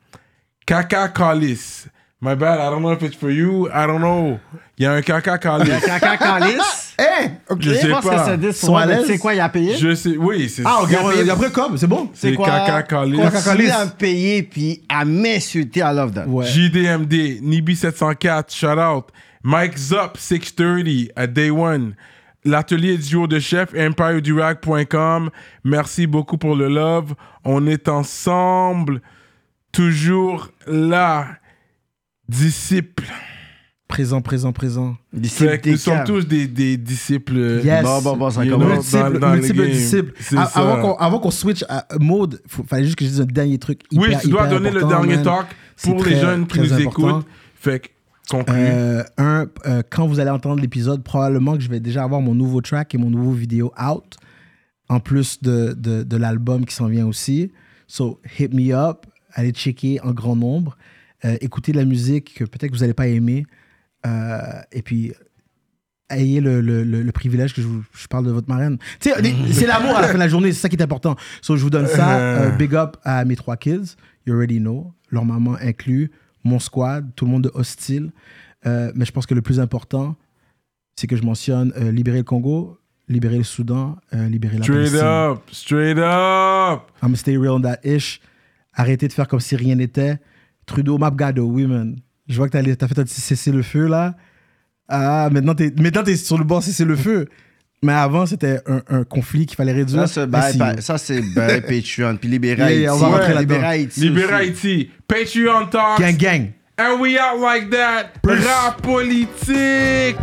Kaka Callis. My bad, I don't know if it's for you, I don't know. Il y a un Kaka Callis. Caca Calice? Hey, ok. Je sais Je pense pas. que c'est 10 Sont à l'aise? C'est quoi, il a payé? Je sais, oui, c'est Ah, ok, Il a après comme, c'est bon. C'est Caca Callis. Caca. Continue à me payer puis à m'insulter, I love that. Ouais. JDMD, Nibi704, shout out. Mike Zup, 630, à Day One. L'atelier duo de chef, EmpireDurag.com. Merci beaucoup pour le love. On est ensemble, toujours là. Disciples. Présent, présent, présent. Fait que nous sommes tous des, des disciples. Yes. Bon, bon, bon, ça You commence. know, Multiple, dans- dans le multiple game. disciples. A- ça. Avant qu'on, avant qu'on switch à mode, il fallait juste que je dise un dernier truc hyper, Oui, tu dois hyper donner le dernier man. talk pour les jeunes qui nous important. écoutent. Fait que, conclue. Euh, un, euh, quand vous allez entendre l'épisode, probablement que je vais déjà avoir mon nouveau track et mon nouveau vidéo out, en plus de, de, de l'album qui s'en vient aussi. So, hit me up, allez checker en grand nombre, euh, écoutez de la musique que peut-être que vous n'allez pas aimer, euh, et puis ayez le, le, le, le privilège que je, vous- je parle de votre marraine. Tu sais, les- c'est l'amour à la fin de la journée, c'est ça qui est important. So, je vous donne ça. euh, big up à mes trois kids, you already know, leur maman inclus, mon squad, tout le monde de hostile. Euh, mais je pense que le plus important, c'est que je mentionne euh, libérer le Congo, libérer le Soudan, libérer la Straight Palestine. up, straight up. I'm stay real on that ish. Arrêtez de faire comme si rien n'était. Trudeau, Mapgado, oui, man. Je vois que t'as, fait un petit cessez-le-feu, là. Ah, maintenant t'es, maintenant t'es sur le bord cessez-le-feu. Mais avant, c'était un, un conflit qu'il fallait réduire. Ça, c'est bail- SEO. pa- ça, c'est bail Patreon. Puis libérer Yeah, yeah, Haïti. on va rentrer Ouais, là-dedans. libérer Haïti. Libérer aussi. Haïti. Patreon Talks. Gang, gang. And we out like that. Rap politique.